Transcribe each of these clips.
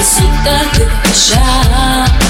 isso tanto já.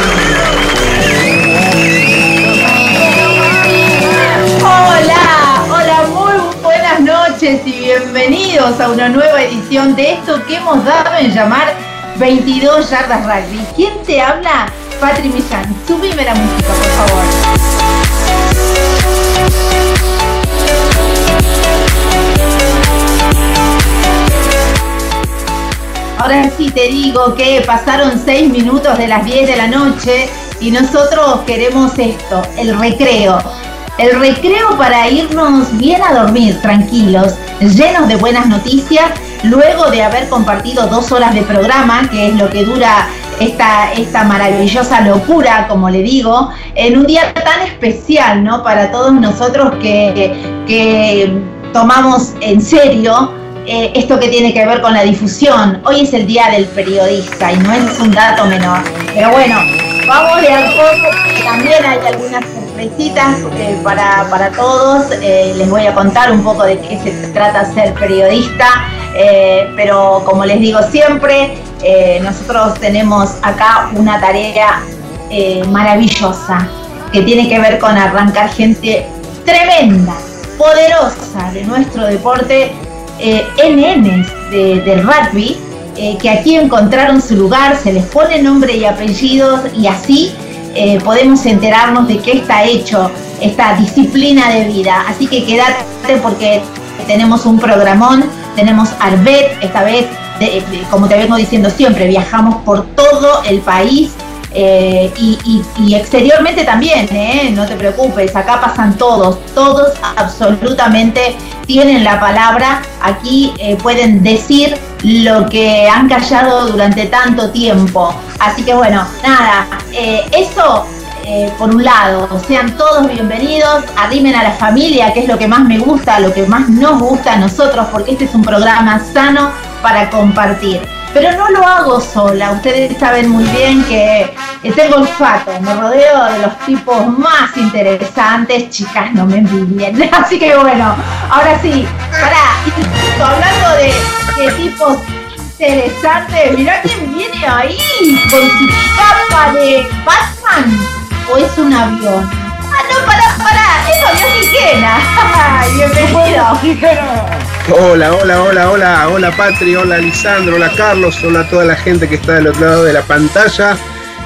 Y bienvenidos a una nueva edición de esto que hemos dado en llamar 22 Yardas Rugby. ¿Quién te habla? Patri Millán. Subime la música, por favor. Ahora sí te digo que pasaron 6 minutos de las 10 de la noche y nosotros queremos esto, el recreo el recreo para irnos bien a dormir, tranquilos, llenos de buenas noticias, luego de haber compartido dos horas de programa, que es lo que dura esta, esta maravillosa locura, como le digo, en un día tan especial, ¿no? Para todos nosotros que, que tomamos en serio eh, esto que tiene que ver con la difusión. Hoy es el Día del Periodista y no es un dato menor. Pero bueno, vamos de a poco, también hay algunas eh, para, para, todos. Eh, les voy a contar un poco de qué se trata ser periodista, eh, pero como les digo siempre, nosotros tenemos acá una tarea maravillosa que tiene que ver con arrancar gente tremenda, poderosa de nuestro deporte, NN del rugby, que aquí encontraron su lugar, se les pone nombre y apellidos y así eh, podemos enterarnos de qué está hecho esta disciplina de vida. Así que quédate porque tenemos un programón, tenemos Arbet, esta vez, como te vengo diciendo siempre, viajamos por todo el país. Eh, y, exteriormente también, eh, no te preocupes, acá pasan todos, todos absolutamente tienen la palabra, aquí pueden decir lo que han callado durante tanto tiempo. Así que bueno, nada, eh, eso eh, por un lado, sean todos bienvenidos, arrimen a la familia, que es lo que más me gusta, lo que más nos gusta a nosotros, porque este es un programa sano para compartir. Pero no lo hago sola, ustedes saben muy bien que tengo olfato, me rodeo de los tipos más interesantes, chicas, no me envidien. Así que bueno, ahora sí, pará, hablando de, de tipos interesantes, mirá quién viene ahí con su capa de Batman. O es un avión. Ah, no, pará, pará, es avión Bienvenido. Hola, hola, hola, hola, hola Patri, hola Lisandro, hola Carlos, hola toda la gente que está del otro lado de la pantalla.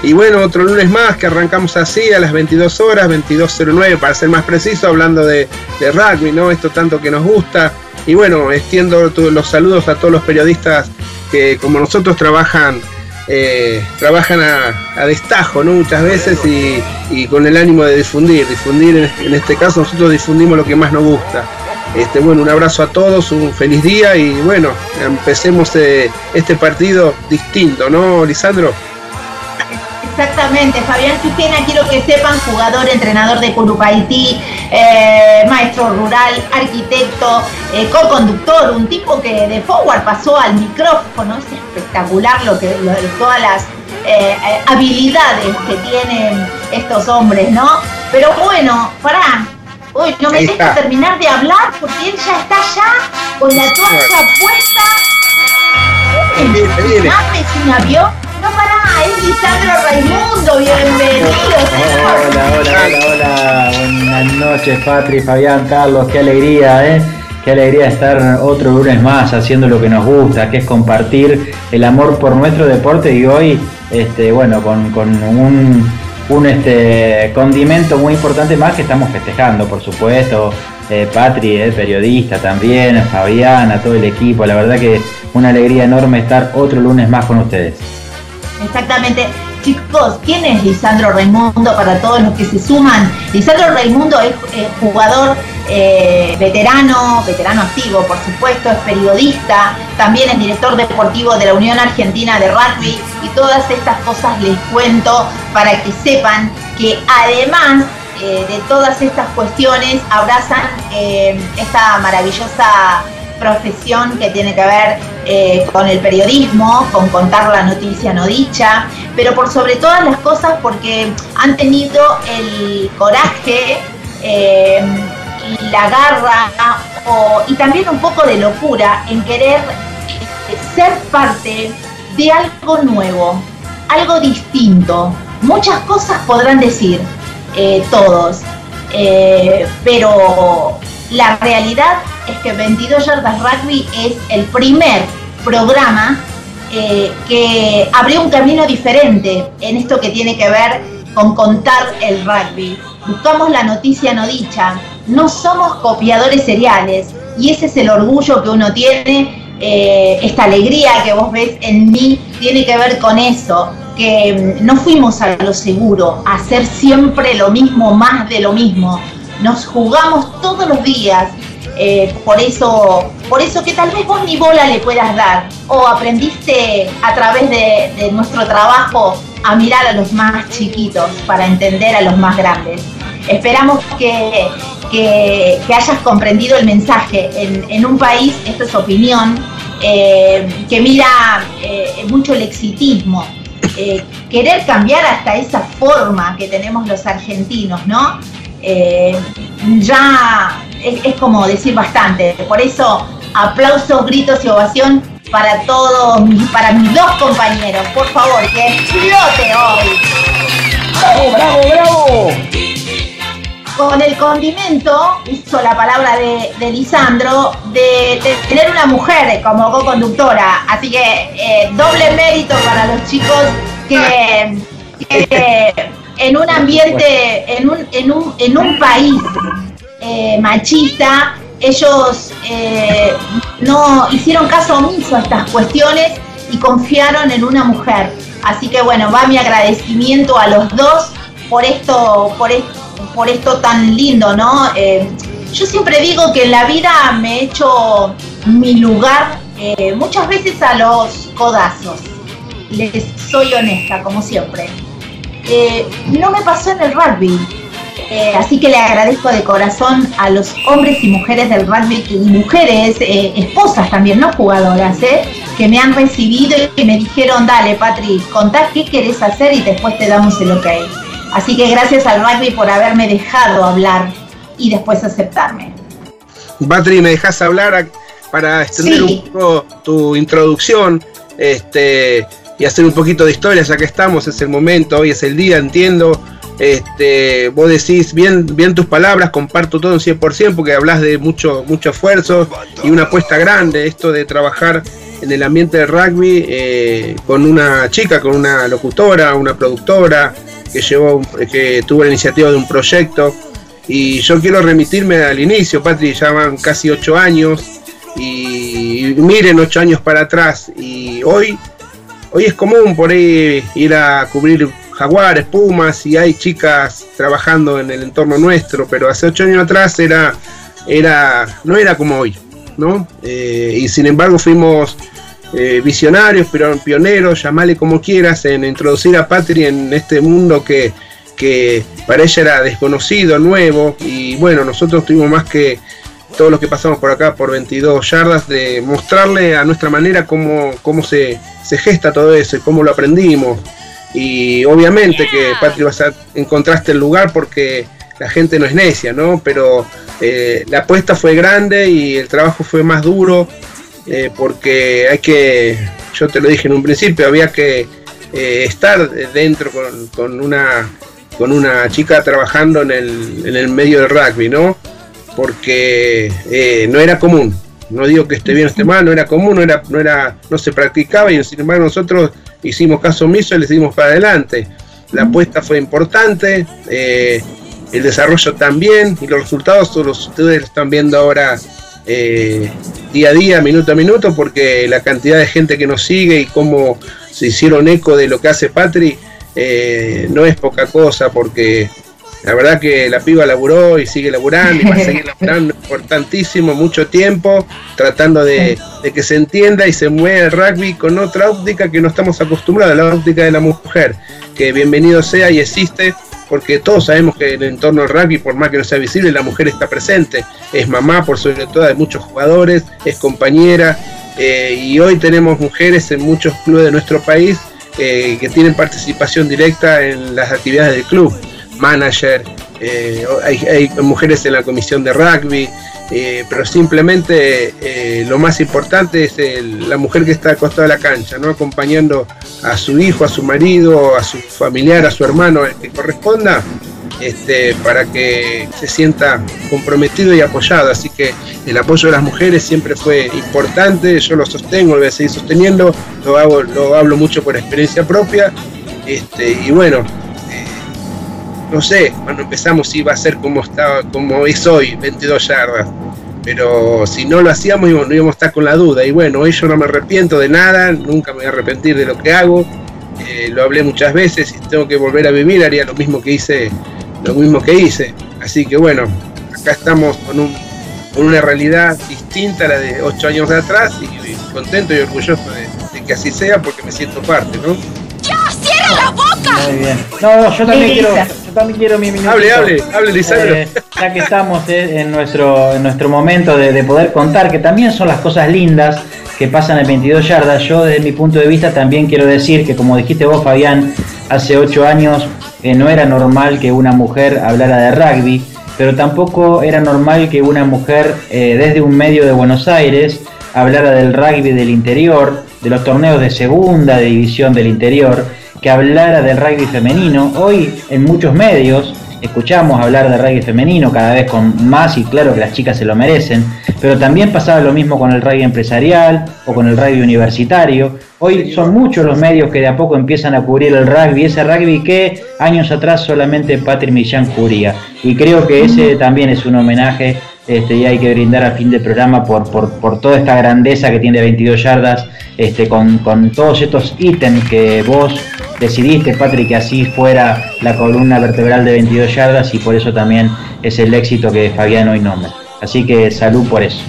Y bueno, otro lunes más que arrancamos así a las 22 horas, 22.09 para ser más preciso, hablando de, de rugby, ¿no? Esto tanto que nos gusta. Y bueno, extiendo los saludos a todos los periodistas que como nosotros trabajan eh, trabajan a, destajo ¿no? muchas veces y, con el ánimo de difundir. Difundir, en este, caso nosotros difundimos lo que más nos gusta. Este, bueno, un abrazo a todos, un feliz día y bueno, empecemos eh, este partido distinto, ¿no, Lisandro? Exactamente, Fabián Quijena, quiero que sepan, jugador, entrenador de Curupaití, eh, maestro rural, arquitecto, eh, co-conductor, un tipo que de forward pasó al micrófono, es espectacular lo que, todas las habilidades que tienen estos hombres, ¿no? Pero bueno, para Uy, no me deja terminar de hablar porque él ya está allá con la toalla puesta. Viene, ¿Es un avión? No, pará, es Lisandro Raimundo, bienvenido. Hola, hola, hola, hola. Buenas noches, Patri, Fabián, Carlos, qué alegría, ¿eh? Qué alegría estar otro lunes más haciendo lo que nos gusta, que es compartir el amor por nuestro deporte y hoy, este, bueno, con, con un un este, condimento muy importante más que estamos festejando, por supuesto. Eh, Patri, el periodista también, Fabián, a todo el equipo. La verdad que una alegría enorme estar otro lunes más con ustedes. Exactamente. Chicos, ¿quién es Lisandro Raimundo para todos los que se suman? Lisandro Raimundo es eh, jugador eh, veterano, veterano activo, por supuesto, es periodista, también es director deportivo de la Unión Argentina de Rugby y todas estas cosas les cuento para que sepan que además eh, de todas estas cuestiones abrazan esta maravillosa profesión que tiene que ver eh, con el periodismo, con contar la noticia no dicha, pero por sobre todas las cosas porque han tenido el coraje eh, y la garra y también un poco de locura en querer eh, ser parte de algo nuevo, algo distinto. Muchas cosas podrán decir todos, pero la realidad es que 22 Yardas Rugby es el primer programa eh, que abrió un camino diferente en esto que tiene que ver con contar el rugby. Buscamos la noticia no dicha, no somos copiadores seriales y ese es el orgullo que uno tiene, eh, esta alegría que vos ves en mí tiene que ver con eso, que mm, no fuimos a lo seguro, a hacer siempre lo mismo, más de lo mismo. Nos jugamos todos los días eh, por eso, por eso que tal vez vos ni bola le puedas dar, o aprendiste a través de, nuestro trabajo a mirar a los más chiquitos para entender a los más grandes. Esperamos que, hayas comprendido el mensaje. En, un país, esto es opinión, eh, que mira eh, mucho el exitismo. querer cambiar hasta esa forma que tenemos los argentinos, ¿no? ya es, como decir bastante. Por eso, aplausos, gritos y ovación para todos, para mis dos compañeros. Por favor, que explote hoy. ¡Bravo, bravo, bravo! Con el condimento, hizo la palabra de, Lisandro, de, tener una mujer como co-conductora. Así que eh, doble mérito para los chicos que, en un ambiente, en un, en un, en un país eh, machista, ellos eh, no hicieron caso omiso a estas cuestiones y confiaron en una mujer. Así que bueno, va mi agradecimiento a los dos por esto, por, esto tan lindo, ¿no? Eh, yo siempre digo que en la vida me he hecho mi lugar muchas veces a los codazos. Les soy honesta, como siempre. no me pasó en el rugby eh, así que le agradezco de corazón a los hombres y mujeres del rugby y mujeres, eh, esposas también, no jugadoras, eh, que me han recibido y me dijeron, dale Patri, contá qué querés hacer y después te damos el ok. Así que gracias al rugby por haberme dejado hablar y después aceptarme. Patri, ¿me dejas hablar para extender un poco tu introducción? Este, y hacer un poquito de historia, ya que estamos, es el momento, hoy es el día, entiendo este, vos decís bien, bien tus palabras, comparto todo un 100% porque hablas de mucho, mucho esfuerzo y una apuesta grande, esto de trabajar en el ambiente del rugby eh, con una chica, con una locutora, una productora que llevó, que tuvo la iniciativa de un proyecto. Y yo quiero remitirme al inicio, Patri, ya van casi ocho años y miren ocho años para atrás y hoy, hoy es común por ahí ir a cubrir jaguares, pumas y hay chicas trabajando en el entorno nuestro, pero hace ocho años atrás era era, no era como hoy, ¿no? Eh, y sin embargo fuimos eh, visionarios, pioneros, llamale como quieras, en introducir a Patri en este mundo que, que para ella era desconocido, nuevo, y bueno, nosotros tuvimos más que todos los que pasamos por acá por 22 yardas de mostrarle a nuestra manera cómo, cómo se, se gesta todo eso y cómo lo aprendimos. Y obviamente que Patri vas a encontraste el lugar porque la gente no es necia, ¿no? Pero eh, la apuesta fue grande y el trabajo fue más duro eh, porque hay que, yo te lo dije en un principio, había que eh, estar dentro con, una, con una chica trabajando en el, en el medio del rugby, ¿no? Porque no era común. No digo que esté bien o esté mal, no era común, no era, no era, no se practicaba y sin embargo nosotros hicimos caso omiso y le seguimos para adelante. La apuesta fue importante, el desarrollo también y los resultados todos ustedes están viendo ahora eh, día a día, minuto a minuto, porque la cantidad de gente que nos sigue y cómo se hicieron eco de lo que hace Patri eh, no es poca cosa, porque la verdad que la piba laburó y sigue laburando y va a seguir laburando importantísimo, mucho tiempo, tratando de, de, que se entienda y se mueva el rugby con otra óptica que no estamos acostumbrados, la óptica de la mujer, que bienvenido sea y existe porque todos sabemos que en el entorno del rugby, por más que no sea visible, la mujer está presente, es mamá por sobre todo de muchos jugadores, es compañera, eh, y hoy tenemos mujeres en muchos clubes de nuestro país eh, que tienen participación directa en las actividades del club, manager, eh, hay, mujeres en la comisión de rugby, eh, pero simplemente eh, lo más importante es la mujer que está acostada de la cancha, ¿no? acompañando a su hijo, a su marido, a su familiar, a su hermano, el que corresponda, este, para que se sienta comprometido y apoyado. Así que el apoyo de las mujeres siempre fue importante, yo lo sostengo, lo voy a seguir sosteniendo, lo, hago, lo hablo mucho por experiencia propia. Este, y bueno, no sé, cuando empezamos iba a ser como estaba, como es hoy, 22 yardas. Pero si no lo hacíamos, no íbamos a estar con la duda. Y bueno, hoy yo no me arrepiento de nada, nunca me voy a arrepentir de lo que hago. Eh, lo hablé muchas veces, si tengo que volver a vivir, haría lo mismo que hice, lo mismo que hice. Así que bueno, acá estamos con, un, con una realidad distinta a la de ocho años de atrás y, contento y orgulloso de, de que así sea porque me siento parte, ¿no? Muy bien. No, yo también quiero, yo también quiero mi minuto. Hable, hable, hable, Lisandro. Eh, ya que estamos eh, en, nuestro, en nuestro momento de, poder contar, que también son las cosas lindas que pasan en 22 yardas, yo desde mi punto de vista también quiero decir que como dijiste vos, Fabián, hace 8 años eh, no era normal que una mujer hablara de rugby, pero tampoco era normal que una mujer desde un medio de Buenos Aires hablara del rugby del interior, de los torneos de segunda división del interior, que hablara del rugby femenino. Hoy en muchos medios escuchamos hablar de rugby femenino cada vez con más y claro que las chicas se lo merecen, pero también pasaba lo mismo con el rugby empresarial o con el rugby universitario. Hoy son muchos los medios que de a poco empiezan a cubrir el rugby, ese rugby que años atrás solamente Patrick Millán cubría. Y creo que ese también es un homenaje este, y hay que brindar al fin del programa por, por, toda esta grandeza que tiene 22 yardas, este, con, todos estos ítems que vos decidiste, Patrick, que así fuera la columna vertebral de 22 yardas y por eso también es el éxito que Fabián hoy nombra. Así que salud por eso.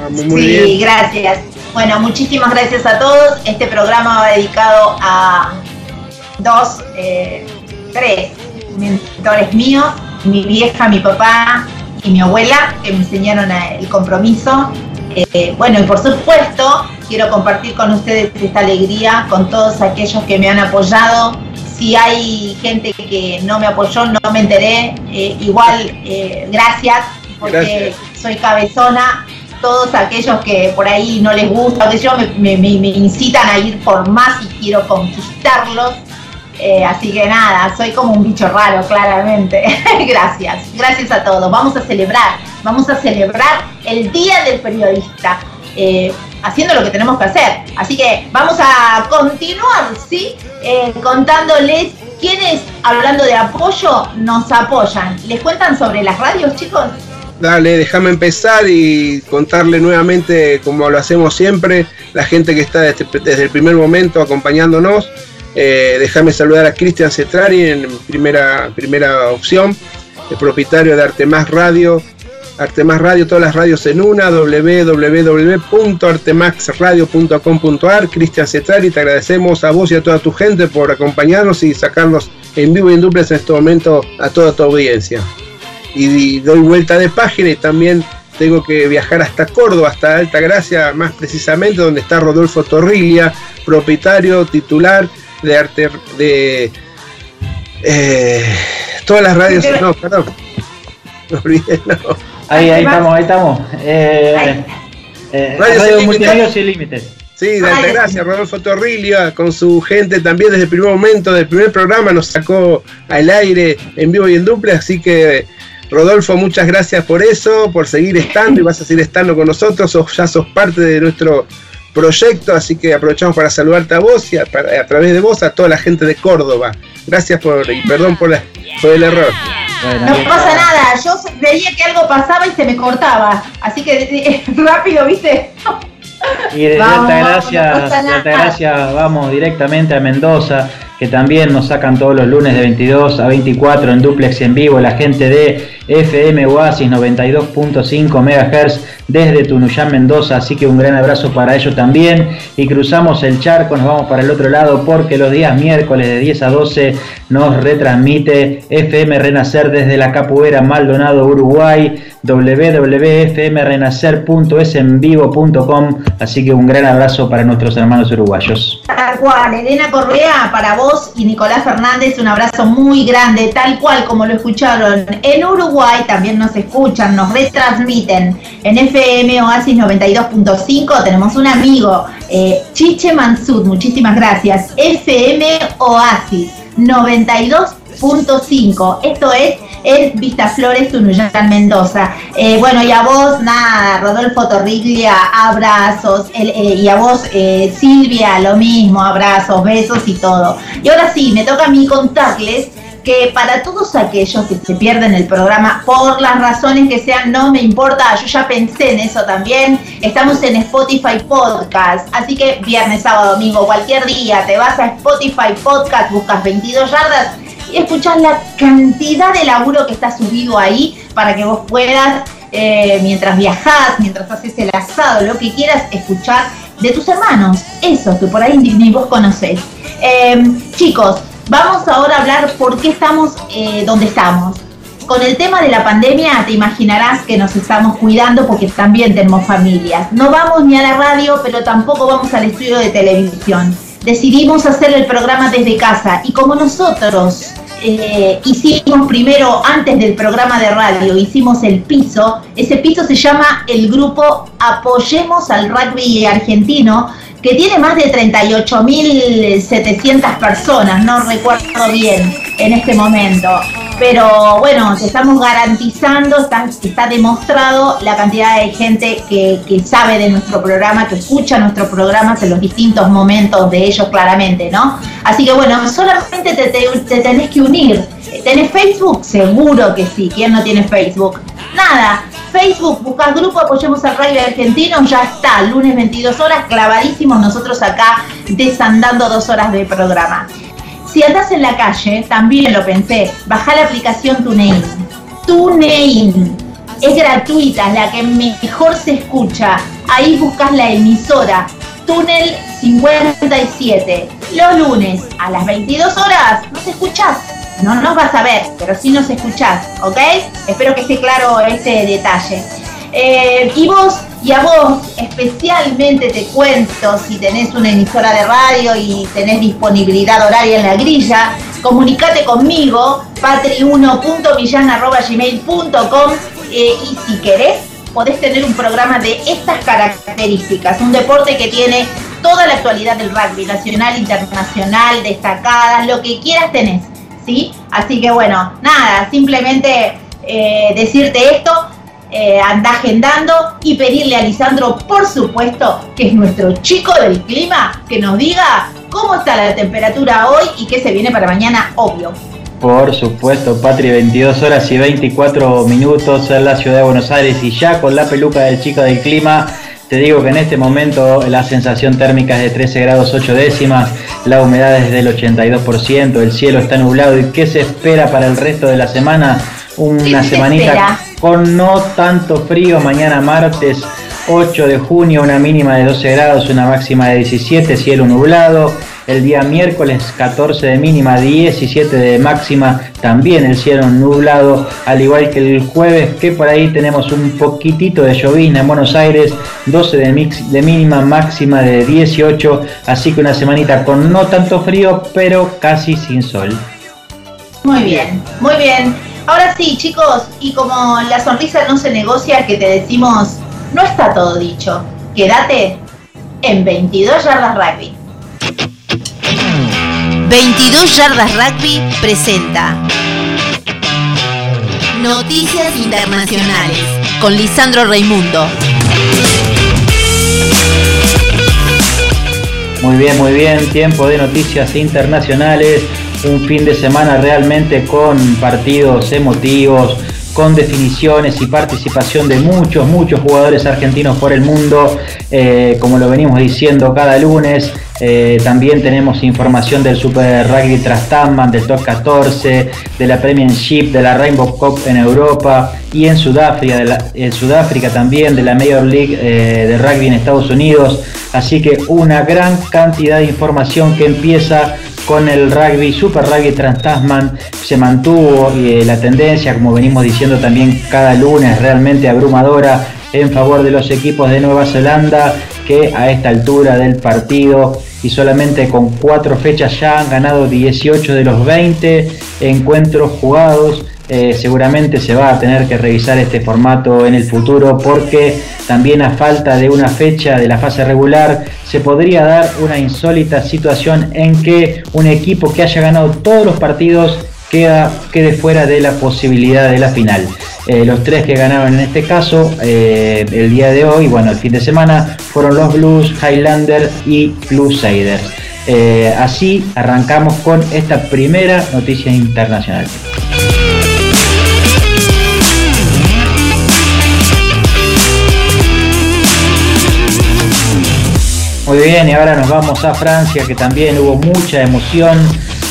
Ah, sí, gracias. Bueno, muchísimas gracias a todos. Este programa va dedicado a dos, eh, tres mentores míos, mi vieja, mi papá y mi abuela, que me enseñaron el compromiso. Eh, bueno, y por supuesto, quiero compartir con ustedes esta alegría, con todos aquellos que me han apoyado. Si hay gente que no me apoyó, no me enteré, eh, igual eh, gracias, porque soy cabezona. Todos aquellos que por ahí no les gusta, que yo me incitan a ir por más y quiero conquistarlos. Eh, así que nada, soy como un bicho raro, claramente. gracias, gracias a todos. Vamos a celebrar, vamos a celebrar el Día del Periodista, eh, haciendo lo que tenemos que hacer. Así que vamos a continuar, ¿sí? Eh, contándoles quiénes, hablando de apoyo, nos apoyan. ¿Les cuentan sobre las radios, chicos? Dale, déjame empezar y contarle nuevamente, como lo hacemos siempre, la gente que está desde, desde el primer momento acompañándonos. Eh, déjame saludar a Cristian Cetrari en primera, primera opción, el propietario de Arte Más Radio, Artemas Radio, todas las radios en una, www.artemaxradio.com.ar. Cristian Cetrari, te agradecemos a vos y a toda tu gente por acompañarnos y sacarnos en vivo y en duples en este momento a toda tu audiencia. Y doy vuelta de página y también tengo que viajar hasta Córdoba, hasta Alta Gracia, más precisamente, donde está Rodolfo Torrilia, propietario, titular de arte de eh, todas las radios. No, perdón. No olvidé, no. Ahí, ahí estamos, ahí estamos. Eh, eh, Radio Multimedios sin Límites. Sí, de Altagracia, Rodolfo Torrilia, con su gente también desde el primer momento del primer programa nos sacó al aire en vivo y en duple, así que Rodolfo, muchas gracias por eso, por seguir estando y vas a seguir estando con nosotros, ya sos parte de nuestro proyecto, así que aprovechamos para saludarte a vos y a, través de vos a toda la gente de Córdoba. Gracias por y perdón por, el error. no pasa nada, yo veía que algo pasaba y se me cortaba, así que rápido, ¿viste? Y de Alta Gracia, vamos directamente a Mendoza que también nos sacan todos los lunes de 22 a 24 en duplex en vivo, la gente de FM Oasis 92.5 MHz desde Tunuyán, Mendoza, así que un gran abrazo para ellos también. Y cruzamos el charco, nos vamos para el otro lado porque los días miércoles de 10 a 12 nos retransmite FM Renacer desde la Capuera Maldonado, Uruguay, www.fmrenacer.esenvivo.com, así que un gran abrazo para nuestros hermanos uruguayos. Tal cual, Elena Correa, para vos y Nicolás Fernández, un abrazo muy grande, tal cual como lo escucharon en Uruguay, también nos escuchan, nos retransmiten en FM Oasis 92.5, tenemos un amigo, eh, Chiche Mansud, muchísimas gracias, FM Oasis 92.5, esto es en Vistaflores, Tunuyán, Mendoza. Eh, bueno, y a vos, nada, Rodolfo Torriglia, abrazos, eh, y a vos, eh, Silvia, lo mismo, abrazos, besos y todo. Y ahora sí, me toca a mí contarles que para todos aquellos que se pierden el programa, por las razones que sean, no me importa, yo ya pensé en eso también, estamos en Spotify Podcast, así que viernes, sábado, domingo, cualquier día, te vas a Spotify Podcast, buscas 22 yardas y escuchar la cantidad de laburo que está subido ahí para que vos puedas, eh, mientras viajás, mientras haces el asado, lo que quieras, escuchar de tus hermanos, esos que por ahí ni vos conocés. Em, chicos, vamos ahora a hablar por qué estamos eh, donde estamos. Con el tema de la pandemia te imaginarás que nos estamos cuidando porque también tenemos familias. No vamos ni a la radio, pero tampoco vamos al estudio de televisión decidimos hacer el programa desde casa. Y como nosotros eh, hicimos primero, antes del programa de radio, hicimos el piso, ese piso se llama el grupo Apoyemos al Rugby Argentino, que tiene más de 38.700 personas, no recuerdo bien en este momento. Pero bueno, te estamos garantizando, está, demostrado la cantidad de gente que, sabe de nuestro programa, que escucha nuestros programas en los distintos momentos de ellos claramente, ¿no? Así que bueno, solamente te, te tenés que unir. ¿Tenés Facebook? Seguro que sí. ¿Quién no tiene Facebook? Nada, Facebook, buscas grupo Apoyemos al Radio Argentino, ya está, lunes 22 horas, clavadísimos nosotros acá desandando dos horas de programa. Si andas en la calle, también lo pensé, baja la aplicación TuneIn. TuneIn es gratuita, es la que mejor se escucha. Ahí buscas la emisora Túnel 57. Los lunes a las 22 horas nos escuchás no nos vas a ver, pero sí nos escuchás, ¿ok? Espero que esté claro este detalle. Eh, y vos, y a vos especialmente te cuento, si tenés una emisora de radio y tenés disponibilidad horaria en la grilla, comunicate conmigo, patri1.millan.gmail.com eh, y si querés, podés tener un programa de estas características, un deporte que tiene toda la actualidad del rugby, nacional, internacional, destacadas, lo que quieras tenés ¿sí? Así que bueno, nada, simplemente eh, decirte esto, eh, anda agendando y pedirle a Lisandro, por supuesto, que es nuestro chico del clima, que nos diga cómo está la temperatura hoy y qué se viene para mañana, obvio. Por supuesto, Patri, 22 horas y 24 minutos en la ciudad de Buenos Aires y ya con la peluca del chico del clima te digo que en este momento la sensación térmica es de 13 grados 8 décimas, la humedad es del 82%, el cielo está nublado y ¿qué se espera para el resto de la semana? una semanita con no tanto frío, mañana martes 8 de junio, una mínima de 12 grados, una máxima de 17, cielo nublado. El día miércoles 14 de mínima, 17 de máxima, también el cielo nublado, al igual que el jueves que por ahí tenemos un poquitito de llovizna en Buenos Aires, 12 de, mix, de mínima, máxima de 18, así que una semanita con no tanto frío, pero casi sin sol. Muy bien, muy bien. Ahora sí, chicos, y como la sonrisa no se negocia, que te decimos no está todo dicho. Quédate en 22 yardas rugby. 22 yardas rugby presenta Noticias Internacionales con Lisandro Raimundo. Muy bien, muy bien, tiempo de noticias internacionales, un fin de semana realmente con partidos emotivos, con definiciones y participación de muchos, muchos jugadores argentinos por el mundo, eh, como lo venimos diciendo cada lunes. Eh, también tenemos información del Super Rugby Trastamman, del Top 14, de la Premiership, de la Rainbow Cup en Europa y en Sudáfrica, en Sudáfrica también, de la Major League eh, de Rugby en Estados Unidos. Así que una gran cantidad de información que empieza con el rugby, Super Rugby Trans Tasman, se mantuvo eh, la tendencia, como venimos diciendo también cada lunes, realmente abrumadora en favor de los equipos de Nueva Zelanda que a esta altura del partido y solamente con cuatro fechas ya han ganado 18 de los 20 encuentros jugados eh, seguramente se va a tener que revisar este formato en el futuro porque también a falta de una fecha de la fase regular se podría dar una insólita situación en que un equipo que haya ganado todos los partidos quede fuera de la posibilidad de la final. Eh, los tres que ganaron en este caso eh, el día de hoy, bueno, el fin de semana, fueron los Blues, Highlander y Crusaders. así arrancamos con esta primera noticia internacional. Muy bien, y ahora nos vamos a Francia, que también hubo mucha emoción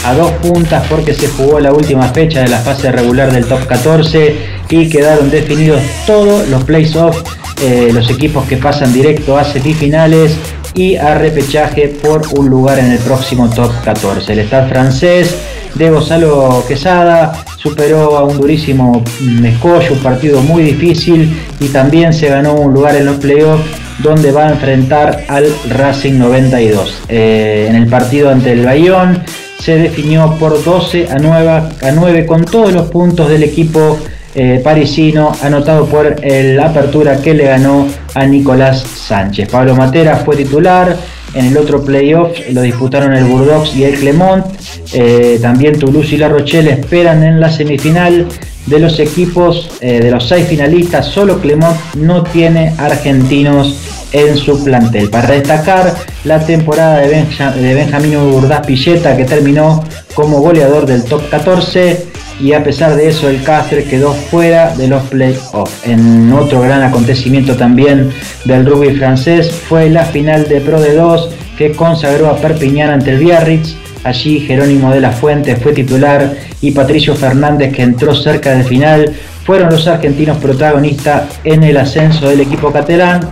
a dos puntas porque se jugó la última fecha de la fase regular del top 14 y quedaron definidos todos los playoffs, eh, los equipos que pasan directo a semifinales y a repechaje por un lugar en el próximo top 14. El Estado francés de Gonzalo Quesada superó a un durísimo Mescollo, un partido muy difícil y también se ganó un lugar en los playoffs donde va a enfrentar al Racing 92. Eh, en el partido ante el Bayón se definió por 12 a 9, a 9 con todos los puntos del equipo eh, parisino anotado por la apertura que le ganó a Nicolás Sánchez. Pablo Matera fue titular, en el otro playoff lo disputaron el Burdox y el Clermont. Eh, también Toulouse y La Rochelle esperan en la semifinal de los equipos, eh, de los seis finalistas, solo Clemont no tiene argentinos en su plantel. Para destacar la temporada de, Benjamín Urdaz Pilleta, que terminó como goleador del top 14, y a pesar de eso, el Castre quedó fuera de los playoffs. En otro gran acontecimiento también del rugby francés fue la final de Pro de 2 que consagró a Perpiñán ante el Biarritz Allí Jerónimo de la Fuente fue titular y Patricio Fernández, que entró cerca del final, fueron los argentinos protagonistas en el ascenso del equipo catalán,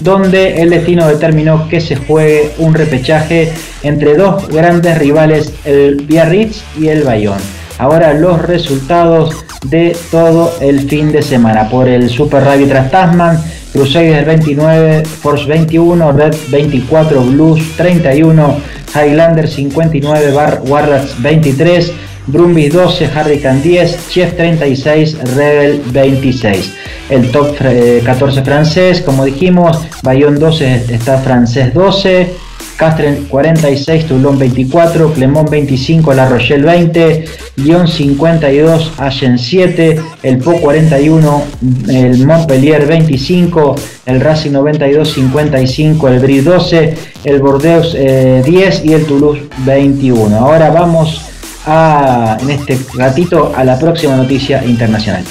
donde el destino determinó que se juegue un repechaje entre dos grandes rivales, el Biarritz y el Bayón. Ahora los resultados de todo el fin de semana por el Super Rugby Tras Tasman, Crusaders 29, Force 21, Red 24, Blues 31, Highlander 59, Bar Warrats 23, Brumby 12, Hurricane 10, Chef 36, Rebel 26. El top 14 eh, francés, como dijimos, Bayonne 12 está francés 12, Castres 46, Toulon 24, Clermont 25, La Rochelle 20, Lyon 52, Allen 7, el Po 41, el Montpellier 25, el Racing 92 55, el Brie 12, el Bordeaux 10 eh, y el Toulouse 21. Ahora vamos a, en este ratito a la próxima noticia internacional.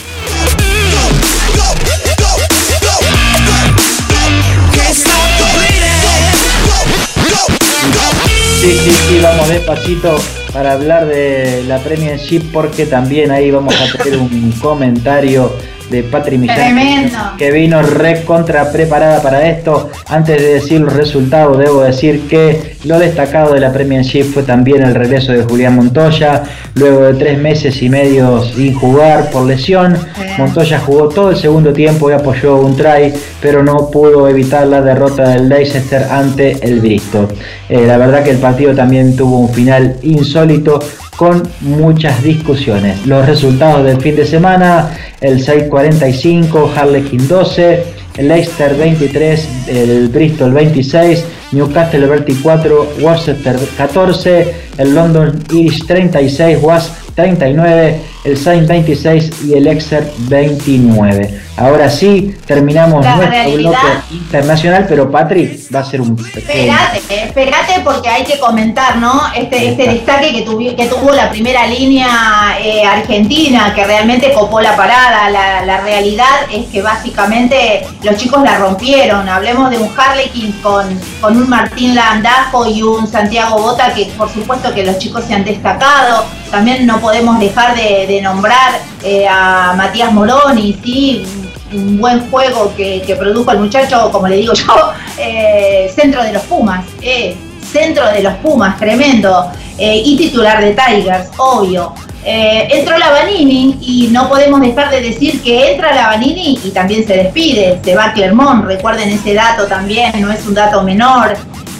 Sí, sí, sí, vamos despacito para hablar de la Premiership porque también ahí vamos a tener un comentario de Patri Millán que vino recontra preparada para esto. Antes de decir los resultados, debo decir que lo destacado de la Premiership fue también el regreso de Julián Montoya, luego de tres meses y medio sin jugar por lesión. Montoya jugó todo el segundo tiempo y apoyó un try, pero no pudo evitar la derrota del Leicester ante el Bristol. Eh, la verdad que el partido también tuvo un final insólito con muchas discusiones. Los resultados del fin de semana, el 645, Harlequin 12, el Leicester 23, el Bristol 26, Newcastle 24, Worcester 14, el London Irish 36, Wasp 39, el Saint 26 y el Exer 29. Ahora sí, terminamos nuestro bloque internacional, pero Patri va a ser un Espérate, espérate porque hay que comentar, ¿no? Este, este destaque que, que tuvo la primera línea eh, argentina, que realmente copó la parada. La, realidad es que básicamente los chicos la rompieron. Hablemos de un Harlequin con, con un Martín Landajo y un Santiago Bota, que por supuesto que los chicos se han destacado. También no podemos dejar de, nombrar eh, a Matías Moroni, ¿sí? un buen juego que, produjo el muchacho, como le digo yo, eh, centro de los Pumas, eh, centro de los Pumas, tremendo, eh, y titular de Tigers, obvio. entró la Vanini y no podemos dejar de decir que entra la Vanini y también se despide, se va Clermont, recuerden ese dato también, no es un dato menor.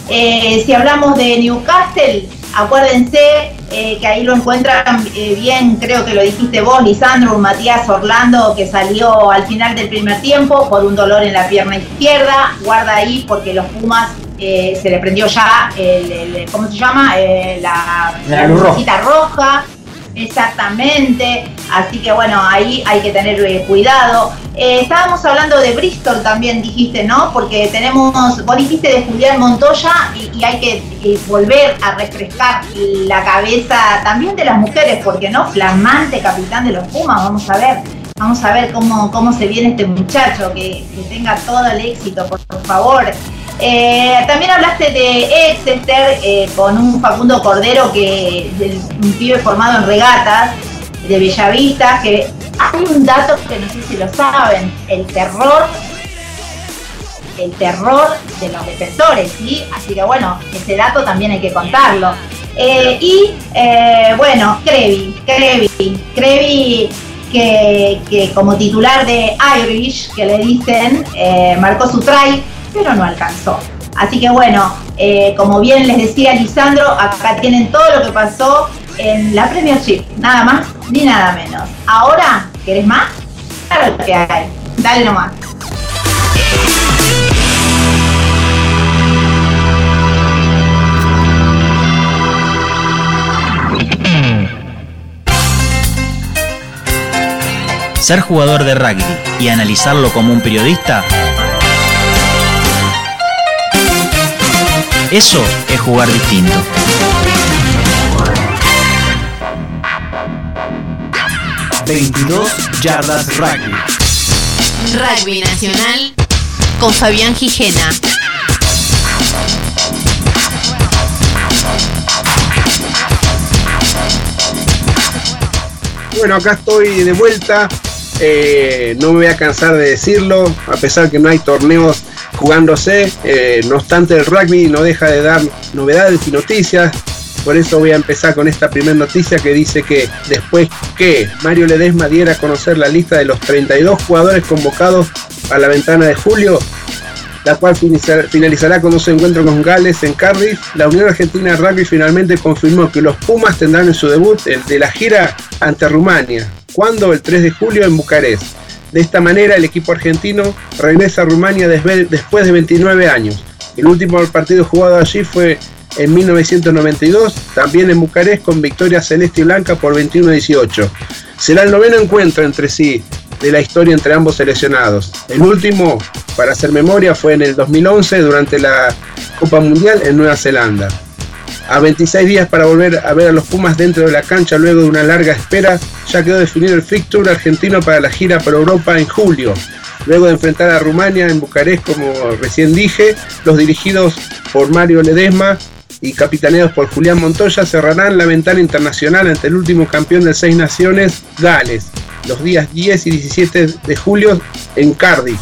si hablamos de Newcastle, acuérdense eh, que ahí lo encuentran eh, bien, creo que lo dijiste vos, Lisandro, Matías Orlando, que salió al final del primer tiempo por un dolor en la pierna izquierda. Guarda ahí porque los Pumas eh, se le prendió ya, el, ¿cómo se llama? la, la, roja. Exactamente, así que bueno, ahí hay que tener eh, cuidado. Eh, estábamos hablando de Bristol también, dijiste, ¿no? Porque tenemos, vos dijiste de Julián Montoya y, hay que eh, volver a refrescar la cabeza también de las mujeres, porque no, flamante capitán de los Pumas, vamos a ver. Vamos a ver cómo, cómo se viene este muchacho, que, tenga todo el éxito, por favor. Eh, también hablaste de Exeter eh, con un Facundo Cordero que un pibe formado en regatas de Bellavista, que hay un dato que no sé si lo saben, el terror, el terror de los defensores, ¿sí? Así que bueno, ese dato también hay que contarlo. Eh, y bueno, Crevi, Crevi, Crevi que, que, como titular de Irish, que le dicen, marcó su try pero no alcanzó. Así que bueno, eh, como bien les decía Lisandro, acá tienen todo lo que pasó en la Premiership, nada más ni nada menos. Ahora, ¿querés más? Claro que hay, dale nomás. Ser jugador de rugby y analizarlo como un periodista Eso es jugar distinto. ...22 yardas rugby. Rugby Nacional con Fabián Gijena. Bueno, acá estoy de vuelta. Eh, no me voy a cansar de decirlo, a pesar que no hay torneos jugándose. Eh, no obstante, el rugby no deja de dar novedades y noticias. Por eso voy a empezar con esta primera noticia que dice que después que Mario Ledesma diera a conocer la lista de los 32 jugadores convocados a la ventana de julio, la cual finalizará con dos encuentros con Gales en Cardiff, la Unión Argentina de Rugby finalmente confirmó que los Pumas tendrán en su debut el de la gira ante Rumania, cuando el 3 de julio en Bucarest. De esta manera, el equipo argentino regresa a Rumania después de 29 años. El último partido jugado allí fue en 1992, también en Bucarest con victoria celeste y blanca por 21-18. Será el noveno encuentro entre sí de la historia entre ambos seleccionados. El último, para hacer memoria, fue en el 2011 durante la Copa Mundial en Nueva Zelanda. A 26 días para volver a ver a los Pumas dentro de la cancha luego de una larga espera, ya quedó definido el fixture argentino para la gira por Europa en julio. Luego de enfrentar a Rumania en Bucarest, como recién dije, los dirigidos por Mario Ledesma y capitaneados por Julián Montoya cerrarán la ventana internacional ante el último campeón de seis naciones, Gales, los días 10 y 17 de julio en Cardiff.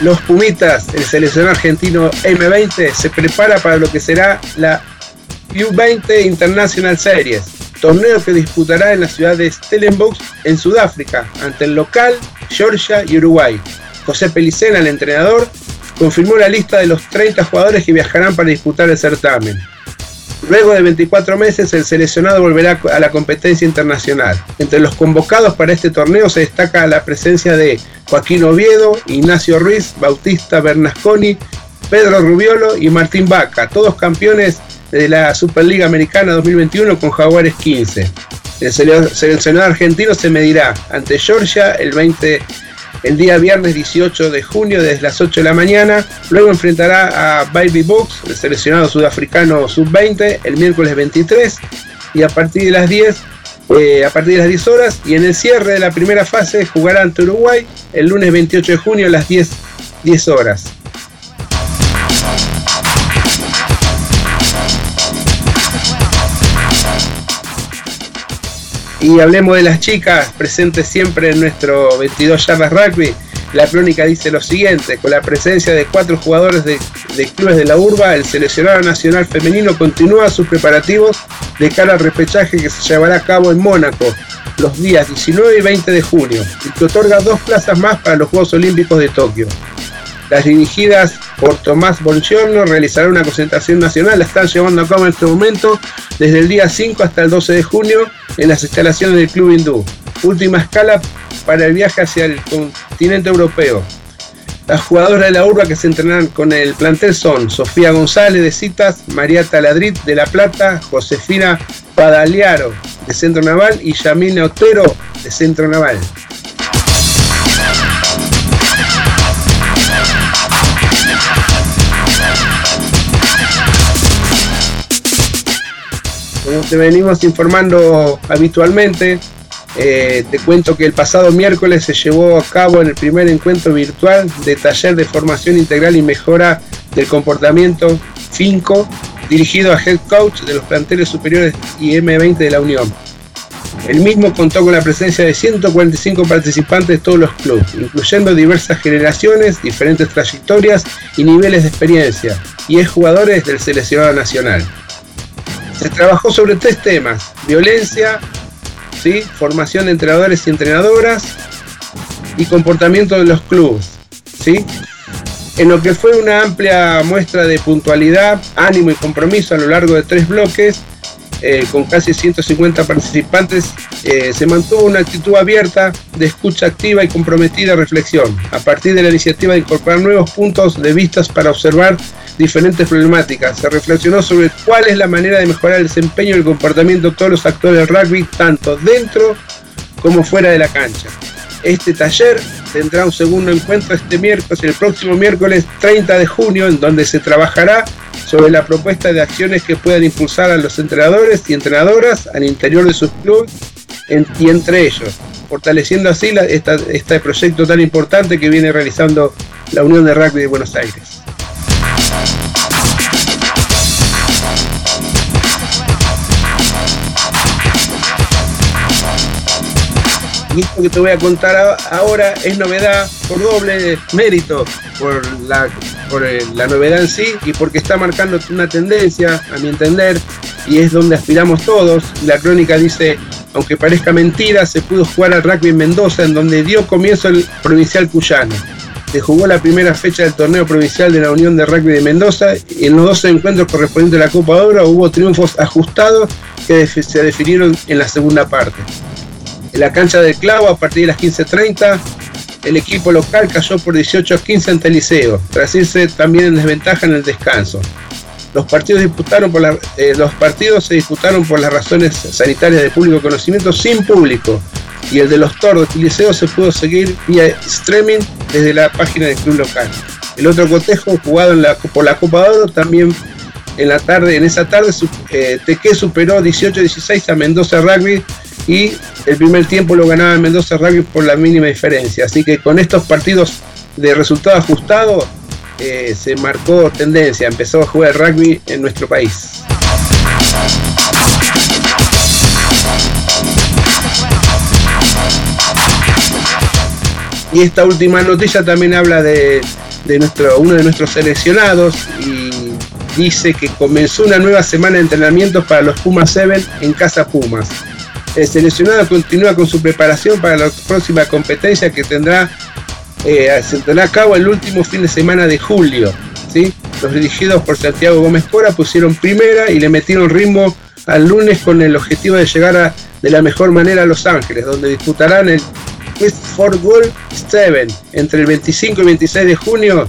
Los Pumitas, el seleccionado argentino M20, se prepara para lo que será la U20 International Series, torneo que disputará en la ciudad de Stellenbosch, en Sudáfrica, ante el local Georgia y Uruguay. José Pelicena, el entrenador, confirmó la lista de los 30 jugadores que viajarán para disputar el certamen. Luego de 24 meses, el seleccionado volverá a la competencia internacional. Entre los convocados para este torneo se destaca la presencia de Joaquín Oviedo, Ignacio Ruiz, Bautista Bernasconi, Pedro Rubiolo y Martín Vaca, todos campeones de la Superliga Americana 2021 con Jaguares 15. El seleccionado argentino se medirá ante Georgia el 20 el día viernes 18 de junio desde las 8 de la mañana. Luego enfrentará a Baby Box, el seleccionado sudafricano sub-20, el miércoles 23 y a partir de las 10 eh, a partir de las 10 horas y en el cierre de la primera fase jugará ante Uruguay el lunes 28 de junio a las 10, 10 horas. Y hablemos de las chicas presentes siempre en nuestro 22 yardas rugby. La crónica dice lo siguiente, con la presencia de cuatro jugadores de, clubes de la urba, el seleccionado nacional femenino continúa sus preparativos de cara al repechaje que se llevará a cabo en Mónaco los días 19 y 20 de junio y que otorga dos plazas más para los Juegos Olímpicos de Tokio. Las dirigidas por Tomás Bongiorno realizarán una concentración nacional, la están llevando a cabo en este momento desde el día 5 hasta el 12 de junio en las instalaciones del Club Hindú. Última escala para el viaje hacia el continente europeo. Las jugadoras de la urba que se entrenarán con el plantel son Sofía González de Citas, María Taladrit de La Plata, Josefina Padaliaro de Centro Naval y Yamina Otero de Centro Naval. Como te venimos informando habitualmente, eh, te cuento que el pasado miércoles se llevó a cabo en el primer encuentro virtual de taller de formación integral y mejora del comportamiento FINCO, dirigido a Head Coach de los planteles superiores y M20 de la Unión. El mismo contó con la presencia de 145 participantes de todos los clubes, incluyendo diversas generaciones, diferentes trayectorias y niveles de experiencia, y es jugadores del seleccionado nacional. Se trabajó sobre tres temas, violencia, ¿sí? formación de entrenadores y entrenadoras y comportamiento de los clubes. ¿sí? En lo que fue una amplia muestra de puntualidad, ánimo y compromiso a lo largo de tres bloques, eh, con casi 150 participantes, eh, se mantuvo una actitud abierta de escucha activa y comprometida reflexión, a partir de la iniciativa de incorporar nuevos puntos de vistas para observar diferentes problemáticas. Se reflexionó sobre cuál es la manera de mejorar el desempeño y el comportamiento de todos los actores del rugby, tanto dentro como fuera de la cancha. Este taller tendrá un segundo encuentro este miércoles, el próximo miércoles 30 de junio, en donde se trabajará sobre la propuesta de acciones que puedan impulsar a los entrenadores y entrenadoras al interior de sus clubes y entre ellos, fortaleciendo así este proyecto tan importante que viene realizando la Unión de Rugby de Buenos Aires. Esto que te voy a contar ahora es novedad por doble mérito, por la, por eh, la novedad en sí y porque está marcando una tendencia, a mi entender, y es donde aspiramos todos. La crónica dice, aunque parezca mentira, se pudo jugar al rugby en Mendoza, en donde dio comienzo el provincial cuyano. Se jugó la primera fecha del torneo provincial de la Unión de Rugby de Mendoza y en los 12 encuentros correspondientes a la Copa Oro hubo triunfos ajustados que se definieron en la segunda parte. En la cancha del Clavo, a partir de las 15.30, el equipo local cayó por 18 a 15 ante el Liceo, tras irse también en desventaja en el descanso. Los partidos, disputaron por eh, los partidos se disputaron por las razones sanitarias de público conocimiento sin público y el de los tordos y liceo se pudo seguir vía streaming desde la página del club local. El otro cotejo jugado por la Copa de Oro también en la tarde, en esa tarde, eh, Teque superó 18-16 a Mendoza Rugby y el primer tiempo lo ganaba Mendoza Rugby por la mínima diferencia. Así que con estos partidos de resultado ajustado eh, se marcó tendencia, empezó a jugar rugby en nuestro país. Y esta última noticia también habla de, nuestro, uno de nuestros seleccionados y dice que comenzó una nueva semana de entrenamientos para los Pumas 7 en Casa Pumas. El seleccionado continúa con su preparación para la próxima competencia que tendrá eh, se tendrá a cabo el último fin de semana de julio. ¿sí? Los dirigidos por Santiago Gómez Cora pusieron primera y le metieron ritmo al lunes con el objetivo de llegar de la mejor manera a Los Ángeles, donde disputarán el West Fort World 7 entre el 25 y 26 de junio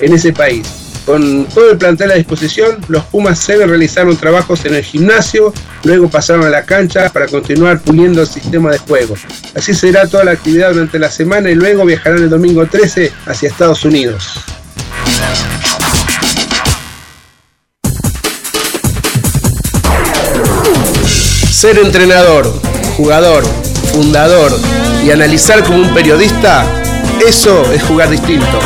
en ese país. Con todo el plantel a disposición, los Pumas 7 realizaron trabajos en el gimnasio, luego pasaron a la cancha para continuar puliendo el sistema de juego. Así será toda la actividad durante la semana y luego viajarán el domingo 13 hacia Estados Unidos. Ser entrenador, jugador, fundador y analizar como un periodista, eso es jugar distinto.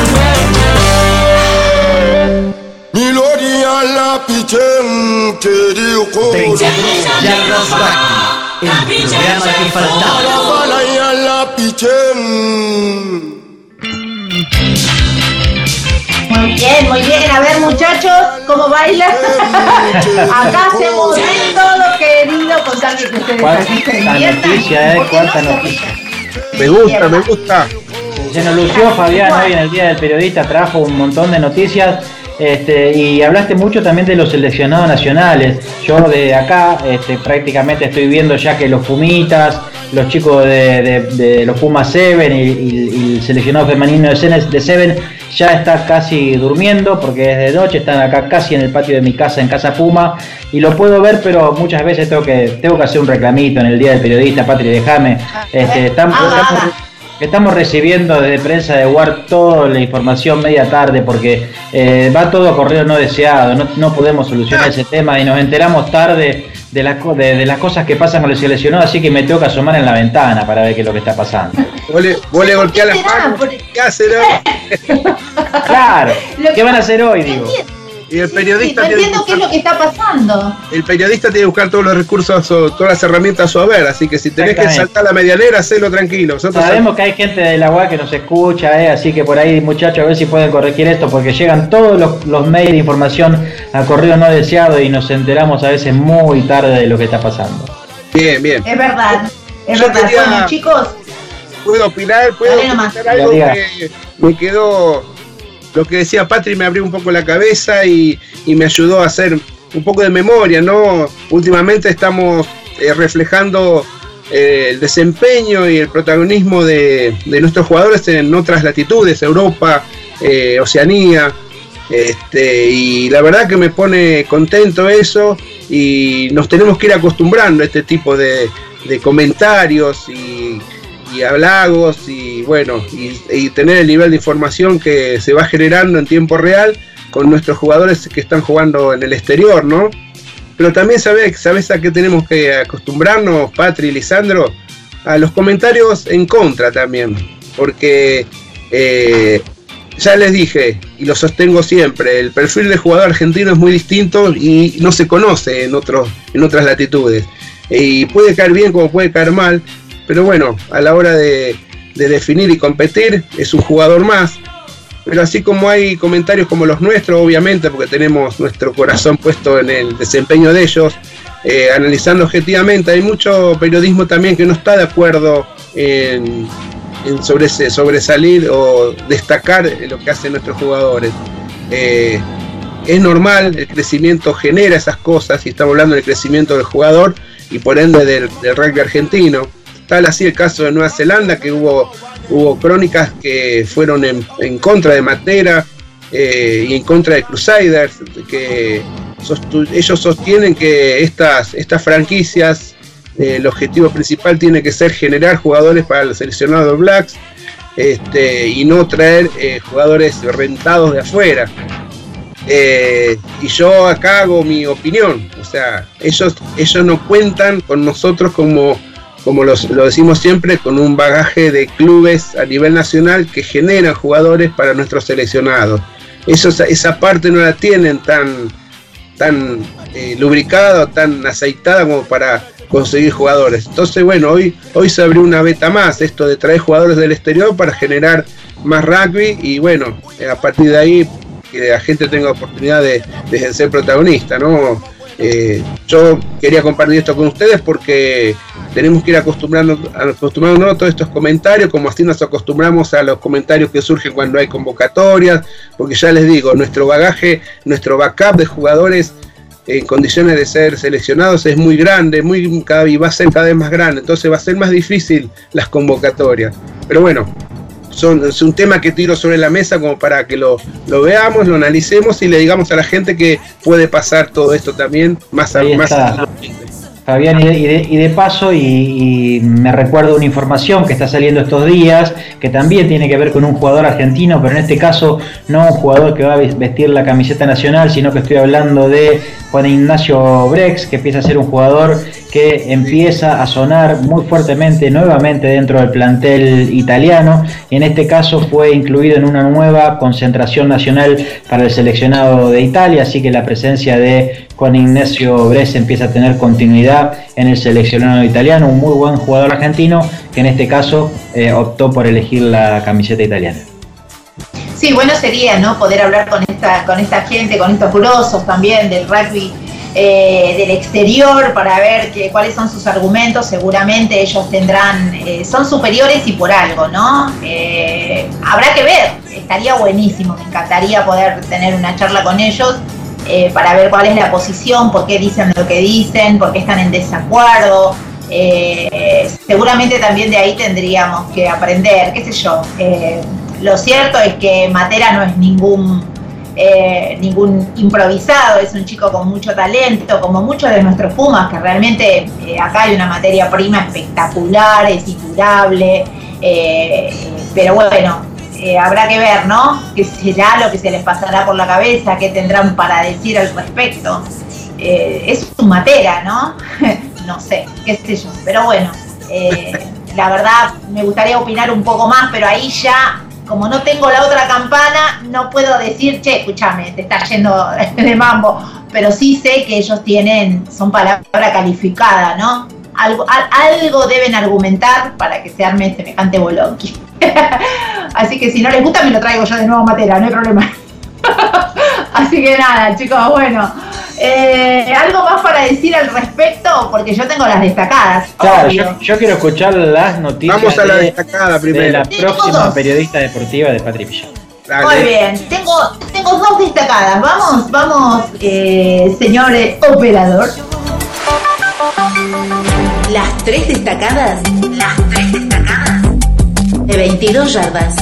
Muy bien, muy bien. A ver, muchachos, ¿cómo bailan? Acá hacemos todo querido con tal que ustedes se noticia, eh, cuánta noticia. Me gusta, me gusta. Se nos lució Fabián hoy en el Día del Periodista, trajo un montón de noticias este, y hablaste mucho también de los seleccionados nacionales. Yo de acá este, prácticamente estoy viendo ya que los Pumitas, los chicos de, los Pumas Seven y, el seleccionado femenino de Seven ya está casi durmiendo porque es de noche, están acá casi en el patio de mi casa, en Casa Puma, y lo puedo ver, pero muchas veces tengo que, tengo que hacer un reclamito en el Día del Periodista, Patria, déjame. Este, estamos, estamos recibiendo desde prensa de WAR toda la información media tarde porque eh, va todo a correo no deseado, no, podemos solucionar ese tema y nos enteramos tarde de, las de, las cosas que pasan con el seleccionado, así que me tengo que asomar en la ventana para ver qué es lo que está pasando. Vos le, vos le golpeás las manos, ¿qué hacen Claro, ¿qué van a hacer hoy, digo? Y el periodista. no entiendo qué es lo que está pasando. El periodista tiene que buscar todos los recursos, o todas las herramientas a su haber. Así que si tenés que saltar la medianera, hacelo tranquilo. Sabemos que hay gente de la UAC que nos escucha, eh, así que por ahí, muchachos, a ver si pueden corregir esto, porque llegan todos los, los mails de información a correo no deseado y nos enteramos a veces muy tarde de lo que está pasando. Bien, bien. Es verdad. Es verdad. Bueno, chicos. Puedo opinar, puedo opinar algo que me quedó lo que decía Patri me abrió un poco la cabeza y, me ayudó a hacer un poco de memoria, ¿no? Últimamente estamos eh, reflejando eh, el desempeño y el protagonismo de, nuestros jugadores en otras latitudes, Europa, eh, Oceanía, este, y la verdad que me pone contento eso y nos tenemos que ir acostumbrando a este tipo de, de comentarios y y halagos y bueno, y, tener el nivel de información que se va generando en tiempo real con nuestros jugadores que están jugando en el exterior, ¿no? Pero también sabes, sabes a qué tenemos que acostumbrarnos, Patri y Lisandro, a los comentarios en contra también, porque eh, ya les dije y lo sostengo siempre, el perfil de jugador argentino es muy distinto y no se conoce en otros en otras latitudes y puede caer bien como puede caer mal, pero bueno, a la hora de, definir y competir, es un jugador más. Pero así como hay comentarios como los nuestros, obviamente, porque tenemos nuestro corazón puesto en el desempeño de ellos, eh, analizando objetivamente, hay mucho periodismo también que no está de acuerdo en, sobre sobresalir o destacar lo que hacen nuestros jugadores. Eh, es normal, el crecimiento genera esas cosas y estamos hablando del crecimiento del jugador y por ende del rugby argentino Tal así el caso de Nueva Zelanda, que hubo, hubo crónicas que fueron en, contra de Matera eh, y en contra de Crusaders, que ellos sostienen que estas, estas franquicias, eh, el objetivo principal tiene que ser generar jugadores para el seleccionado Blacks este, y no traer eh, jugadores rentados de afuera. y yo acá hago mi opinión, o sea, ellos, ellos no cuentan con nosotros como como lo decimos siempre, con un bagaje de clubes a nivel nacional que generan jugadores para nuestros seleccionados. Eso, esa parte no la tienen tan, tan eh, lubricada o tan aceitada como para conseguir jugadores. Entonces, bueno, hoy, hoy se abrió una beta más, esto de traer jugadores del exterior para generar más rugby y bueno, a partir de ahí que la gente tenga oportunidad de, de ser protagonista, ¿no? Eh, yo quería compartir esto con ustedes porque tenemos que ir acostumbrando, acostumbrándonos a todos estos comentarios, como así nos acostumbramos a los comentarios que surgen cuando hay convocatorias, porque ya les digo, nuestro bagaje, nuestro backup de jugadores en condiciones de ser seleccionados es muy grande, muy cada, y va a ser cada vez más grande, entonces va a ser más difícil las convocatorias. Pero bueno, son, es un tema que tiro sobre la mesa como para que lo, lo veamos, lo analicemos y le digamos a la gente que puede pasar todo esto también más, a, más Fabián, y de, paso, y, me recuerdo una información que está saliendo estos días, que también tiene que ver con un jugador argentino, pero en este caso no un jugador que va a vestir la camiseta nacional, sino que estoy hablando de Juan Ignacio Brex, que empieza a ser un jugador que empieza a sonar muy fuertemente nuevamente dentro del plantel italiano y en este caso fue incluido en una nueva concentración nacional para el seleccionado de Italia, así que la presencia de Juan Ignacio Brex empieza a tener continuidad en el seleccionado italiano, un muy buen jugador argentino que en este caso eh, optó por elegir la camiseta italiana. Sí, bueno sería, ¿no? Poder hablar con esta, con esta gente, con estos grosos también del rugby eh, del exterior para ver que, cuáles son sus argumentos. Seguramente ellos tendrán, eh, son superiores y por algo, ¿no? Eh, habrá que ver, estaría buenísimo, me encantaría poder tener una charla con ellos para ver cuál es la posición, por qué dicen lo que dicen, por qué están en desacuerdo. seguramente también de ahí tendríamos que aprender, qué sé yo. Lo cierto es que Matera no es ningún, eh, ningún improvisado, es un chico con mucho talento, como muchos de nuestros Pumas, que realmente eh, acá hay una materia prima espectacular, es indurable, eh, pero bueno, habrá que ver, ¿no? ¿Qué será lo que se les pasará por la cabeza? ¿Qué tendrán para decir al respecto? es un Matera, ¿no? no sé, qué sé yo, pero bueno. la verdad me gustaría opinar un poco más, pero ahí ya como no tengo la otra campana, no puedo decir, che, escúchame, te está yendo de mambo. Pero sí sé que ellos tienen, son palabra calificada, ¿no? Algo, algo deben argumentar para que se arme semejante bolonqui. Así que si no les gusta, me lo traigo yo de nuevo Matera, no hay problema. Así que nada, chicos, bueno. Eh, ¿Algo más para decir al respecto? Porque yo tengo las destacadas. Claro, yo, quiero escuchar las noticias. Vamos a la destacada primero. De la próxima periodista deportiva de Patri Muy bien, tengo, tengo dos destacadas. Vamos, vamos, eh, señor operador. Las tres destacadas. Las tres destacadas. De 22 yardas.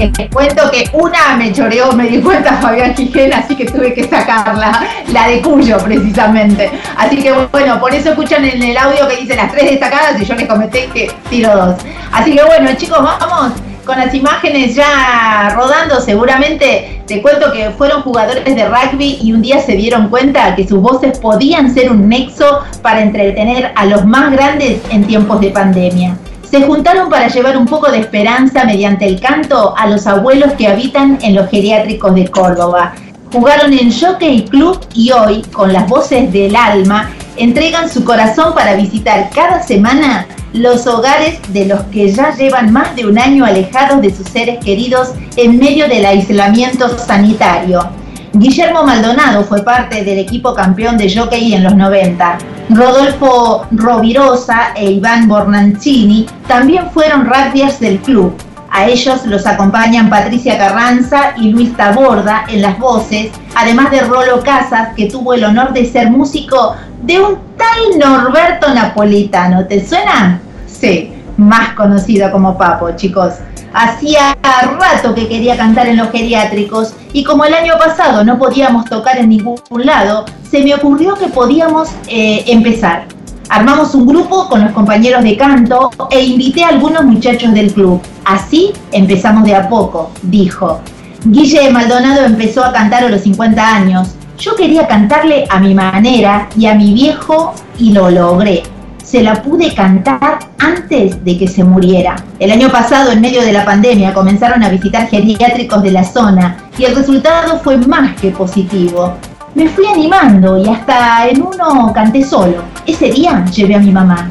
Les cuento que una me choreó, me di cuenta Fabián Quijena, así que tuve que sacarla, la de Cuyo precisamente. Así que bueno, por eso escuchan en el audio que dice las tres destacadas y yo les comenté que tiro dos. Así que bueno, chicos, vamos con las imágenes ya rodando, seguramente te cuento que fueron jugadores de rugby y un día se dieron cuenta que sus voces podían ser un nexo para entretener a los más grandes en tiempos de pandemia se juntaron para llevar un poco de esperanza mediante el canto a los abuelos que habitan en los geriátricos de Córdoba. Jugaron en Jockey Club y hoy, con las voces del alma, entregan su corazón para visitar cada semana los hogares de los que ya llevan más de un año alejados de sus seres queridos en medio del aislamiento sanitario. Guillermo Maldonado fue parte del equipo campeón de jockey en los 90. Rodolfo Rovirosa e Iván Bornancini también fueron rugbyers del club. A ellos los acompañan Patricia Carranza y Luis Taborda en las voces, además de Rolo Casas, que tuvo el honor de ser músico de un tal Norberto Napolitano. ¿Te suena? Sí, más conocido como Papo, chicos. Hacía rato que quería cantar en los geriátricos y como el año pasado no podíamos tocar en ningún lado, se me ocurrió que podíamos eh, empezar. Armamos un grupo con los compañeros de canto e invité a algunos muchachos del club. Así empezamos de a poco, dijo. Guille Maldonado empezó a cantar a los 50 años. Yo quería cantarle a mi manera y a mi viejo y lo logré. Se la pude cantar antes de que se muriera. El año pasado, en medio de la pandemia, comenzaron a visitar geriátricos de la zona y el resultado fue más que positivo. Me fui animando y hasta en uno canté solo. Ese día llevé a mi mamá.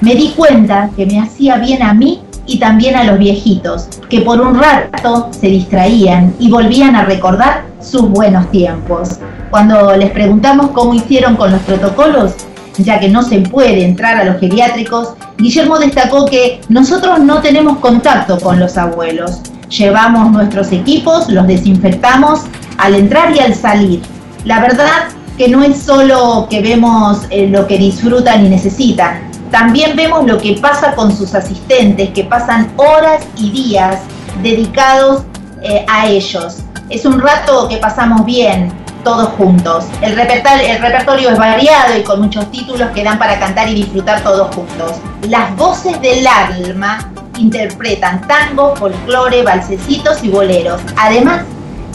Me di cuenta que me hacía bien a mí y también a los viejitos, que por un rato se distraían y volvían a recordar sus buenos tiempos. Cuando les preguntamos cómo hicieron con los protocolos, ya que no se puede entrar a los geriátricos, Guillermo destacó que nosotros no tenemos contacto con los abuelos. Llevamos nuestros equipos, los desinfectamos al entrar y al salir. La verdad que no es solo que vemos eh, lo que disfrutan y necesitan, también vemos lo que pasa con sus asistentes, que pasan horas y días dedicados eh, a ellos. Es un rato que pasamos bien, todos juntos. El repertorio, es variado y con muchos títulos que dan para cantar y disfrutar todos juntos. Las voces del alma interpretan tango, folclore, balsecitos y boleros. Además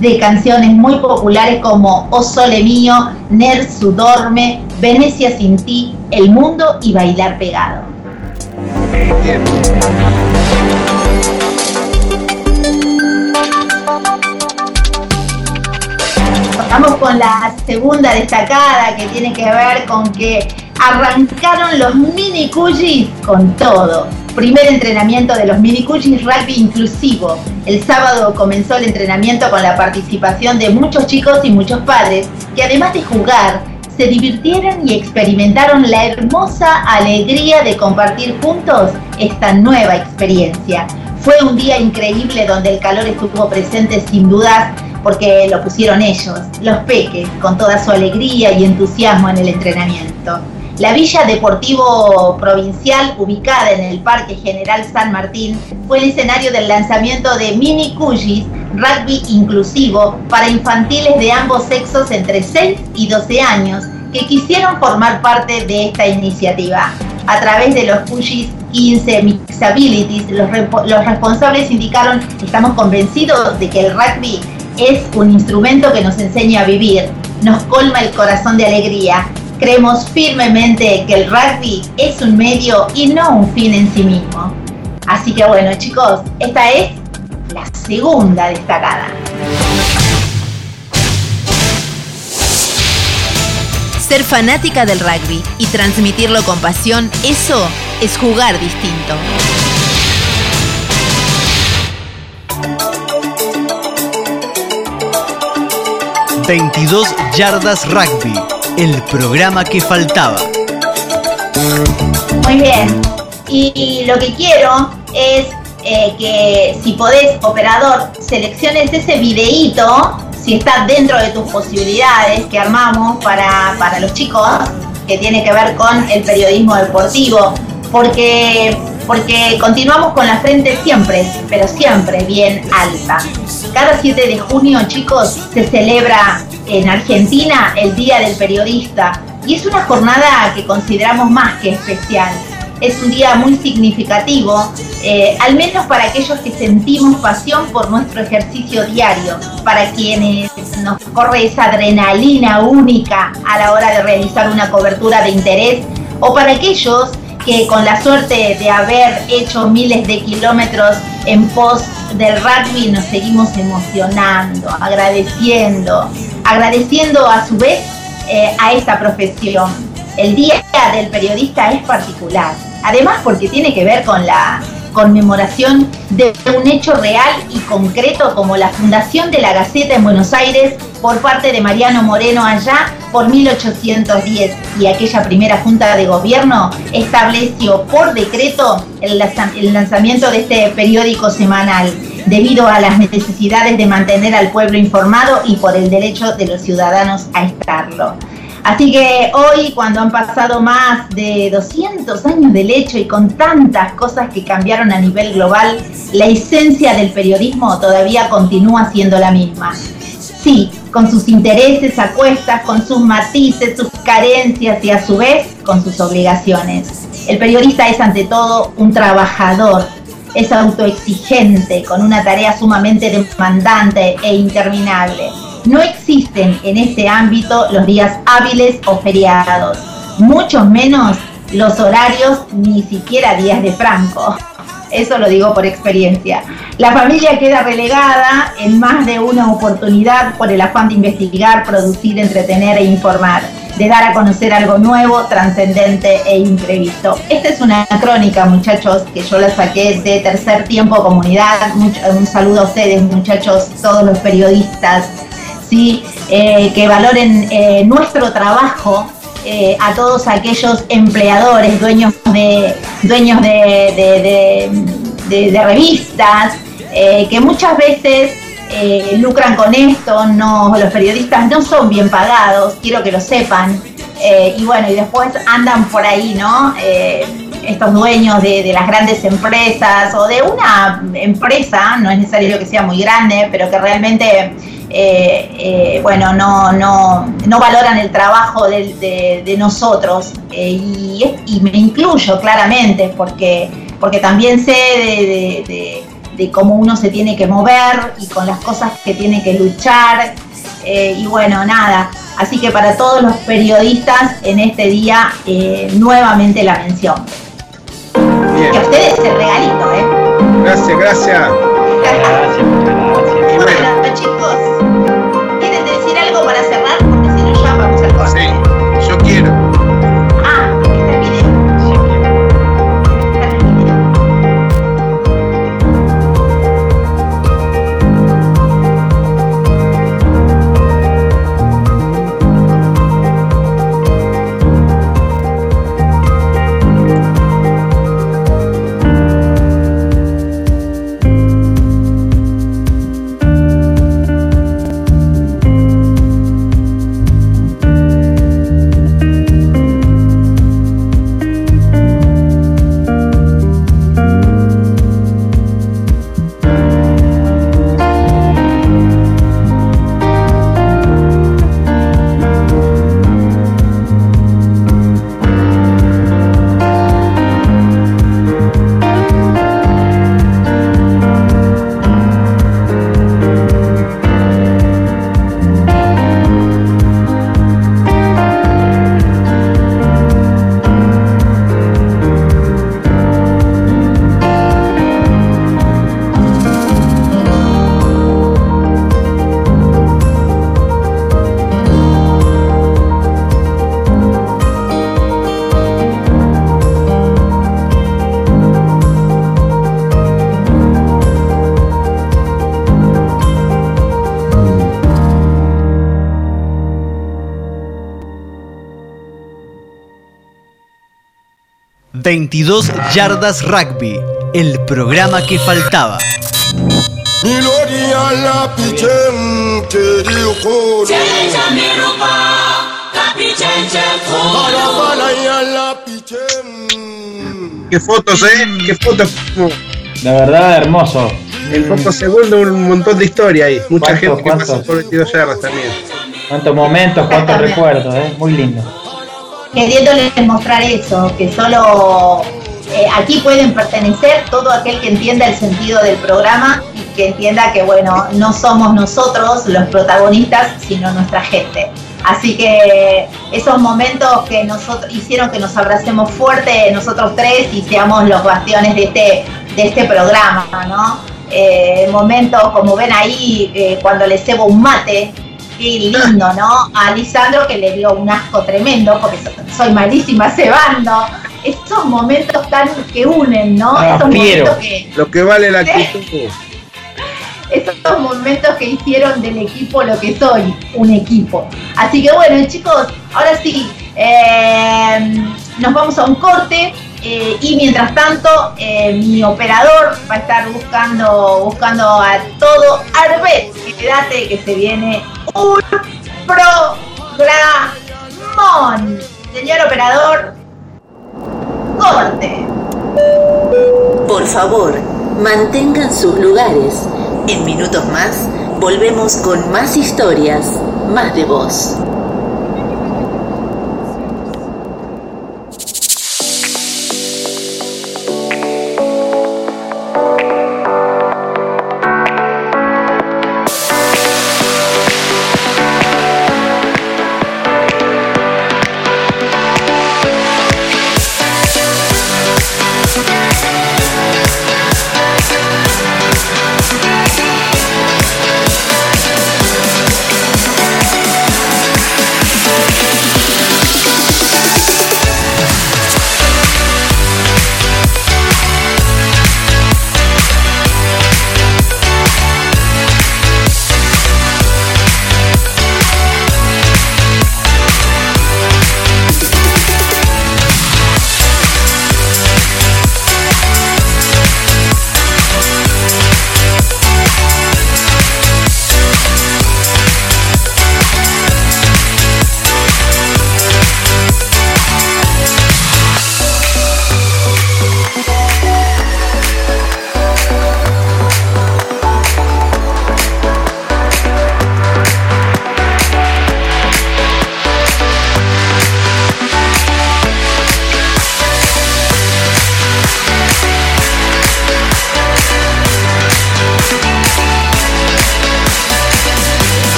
de canciones muy populares como O Sole Mío, Nersu Dorme, Venecia sin ti, El Mundo y Bailar Pegado. Vamos con la segunda destacada que tiene que ver con que arrancaron los mini cuyis con todo. Primer entrenamiento de los mini cuyis rugby inclusivo. El sábado comenzó el entrenamiento con la participación de muchos chicos y muchos padres que además de jugar, se divirtieron y experimentaron la hermosa alegría de compartir juntos esta nueva experiencia. Fue un día increíble donde el calor estuvo presente sin dudas porque lo pusieron ellos, los peques, con toda su alegría y entusiasmo en el entrenamiento. La Villa Deportivo Provincial, ubicada en el Parque General San Martín, fue el escenario del lanzamiento de Mini Cuyis, rugby inclusivo para infantiles de ambos sexos entre 6 y 12 años, que quisieron formar parte de esta iniciativa. A través de los Cuyis 15 Mixabilities, los, los responsables indicaron, estamos convencidos de que el rugby es un instrumento que nos enseña a vivir, nos colma el corazón de alegría Creemos firmemente que el rugby es un medio y no un fin en sí mismo. Así que bueno chicos, esta es la segunda destacada. Ser fanática del rugby y transmitirlo con pasión, eso es jugar distinto. 22 yardas rugby el programa que faltaba. Muy bien. Y, lo que quiero es eh, que si podés, operador, selecciones ese videíto, si está dentro de tus posibilidades que armamos para, para los chicos, que tiene que ver con el periodismo deportivo, porque, porque continuamos con la frente siempre, pero siempre bien alta. Cada 7 de junio, chicos, se celebra en Argentina el Día del Periodista y es una jornada que consideramos más que especial. Es un día muy significativo, eh, al menos para aquellos que sentimos pasión por nuestro ejercicio diario, para quienes nos corre esa adrenalina única a la hora de realizar una cobertura de interés, o para aquellos que con la suerte de haber hecho miles de kilómetros en pos del rugby nos seguimos emocionando, agradeciendo, agradeciendo a su vez eh, a esta profesión. El Día del Periodista es particular, además porque tiene que ver con la conmemoración de un hecho real y concreto como la fundación de la Gaceta en Buenos Aires por parte de Mariano Moreno allá por 1810 y aquella primera junta de gobierno estableció por decreto el lanzamiento de este periódico semanal debido a las necesidades de mantener al pueblo informado y por el derecho de los ciudadanos a estarlo. Así que hoy, cuando han pasado más de 200 años del hecho y con tantas cosas que cambiaron a nivel global, la esencia del periodismo todavía continúa siendo la misma. Sí, con sus intereses a cuestas, con sus matices, sus carencias y a su vez con sus obligaciones. El periodista es ante todo un trabajador, es autoexigente, con una tarea sumamente demandante e interminable no existen en este ámbito los días hábiles o feriados, mucho menos los horarios, ni siquiera días de franco. Eso lo digo por experiencia. La familia queda relegada en más de una oportunidad por el afán de investigar, producir, entretener e informar, de dar a conocer algo nuevo, trascendente e imprevisto. Esta es una crónica, muchachos, que yo la saqué de Tercer Tiempo Comunidad. Un saludo a ustedes, muchachos, todos los periodistas, ¿sí? Eh, que valoren eh, nuestro trabajo eh, a todos aquellos empleadores, dueños de, dueños de, revistas, eh, que muchas veces lucran con esto, no, los periodistas no son bien pagados, quiero que lo sepan. y bueno, y después andan por ahí, ¿no? estos dueños de, las grandes empresas o de una empresa, no es necesario que sea muy grande, pero que realmente eh, eh, bueno, no, no, no, valoran el trabajo de, nosotros eh, y, me incluyo claramente porque, porque también sé de, cómo uno se tiene que mover y con las cosas que tiene que luchar y bueno, nada, así que para todos los periodistas en este día nuevamente la mención. Que a ustedes el regalito, ¿eh? Gracias, gracias. Gracias, muchas gracias.22 Yardas Rugby, el programa que faltaba. Qué fotos, eh, qué fotos. La verdad, hermoso. En pocos segundos un montón de historia ahí. Mucha gente que pasa por 22 yardas también. Cuántos momentos, cuántos recuerdos, eh. Muy lindo queriéndoles mostrar eso, que solo eh, aquí pueden pertenecer todo aquel que entienda el sentido del programa y que entienda que, bueno, no somos nosotros los protagonistas, sino nuestra gente. Así que esos momentos que nosotros hicieron que nos abracemos fuerte nosotros tres y seamos los bastiones de este, de este programa, ¿no? Eh, momentos como ven ahí, eh, cuando le cebo un mate, qué lindo, ¿no? A Lisandro que le dio un asco tremendo porque soy malísima cebando. Esos momentos tan que unen, ¿no? Ah, Esos momentos que. Lo que vale la actitud. Esos momentos que hicieron del equipo lo que soy, un equipo. Así que bueno, chicos, ahora sí, eh, nos vamos a un corte. Eh, y mientras tanto, eh, mi operador va a estar buscando, buscando a todo Arbet. Quédate que se viene un programón. Señor operador, corte. Por favor, mantengan sus lugares. En minutos más, volvemos con más historias, más de voz.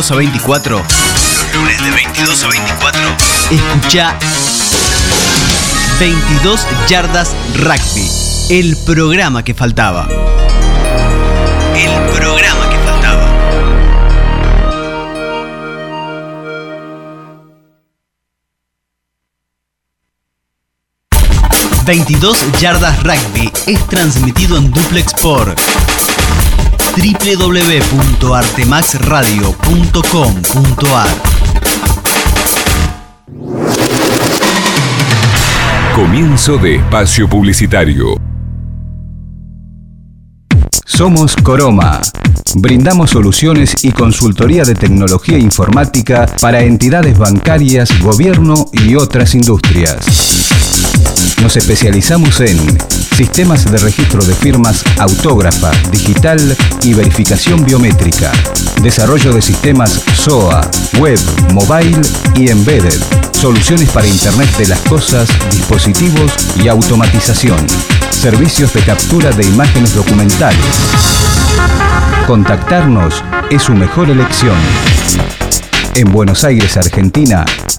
22 a 24. Los lunes de 22 a 24. Escucha 22 Yardas Rugby. El programa que faltaba. El programa que faltaba. 22 Yardas Rugby es transmitido en duplex por www.artemaxradio.com.ar Comienzo de espacio publicitario. Somos Coroma. Brindamos soluciones y consultoría de tecnología informática para entidades bancarias, gobierno y otras industrias. Nos especializamos en sistemas de registro de firmas autógrafa, digital y verificación biométrica, desarrollo de sistemas SOA, web, mobile y embedded, soluciones para Internet de las Cosas, dispositivos y automatización, servicios de captura de imágenes documentales. Contactarnos es su mejor elección. En Buenos Aires, Argentina,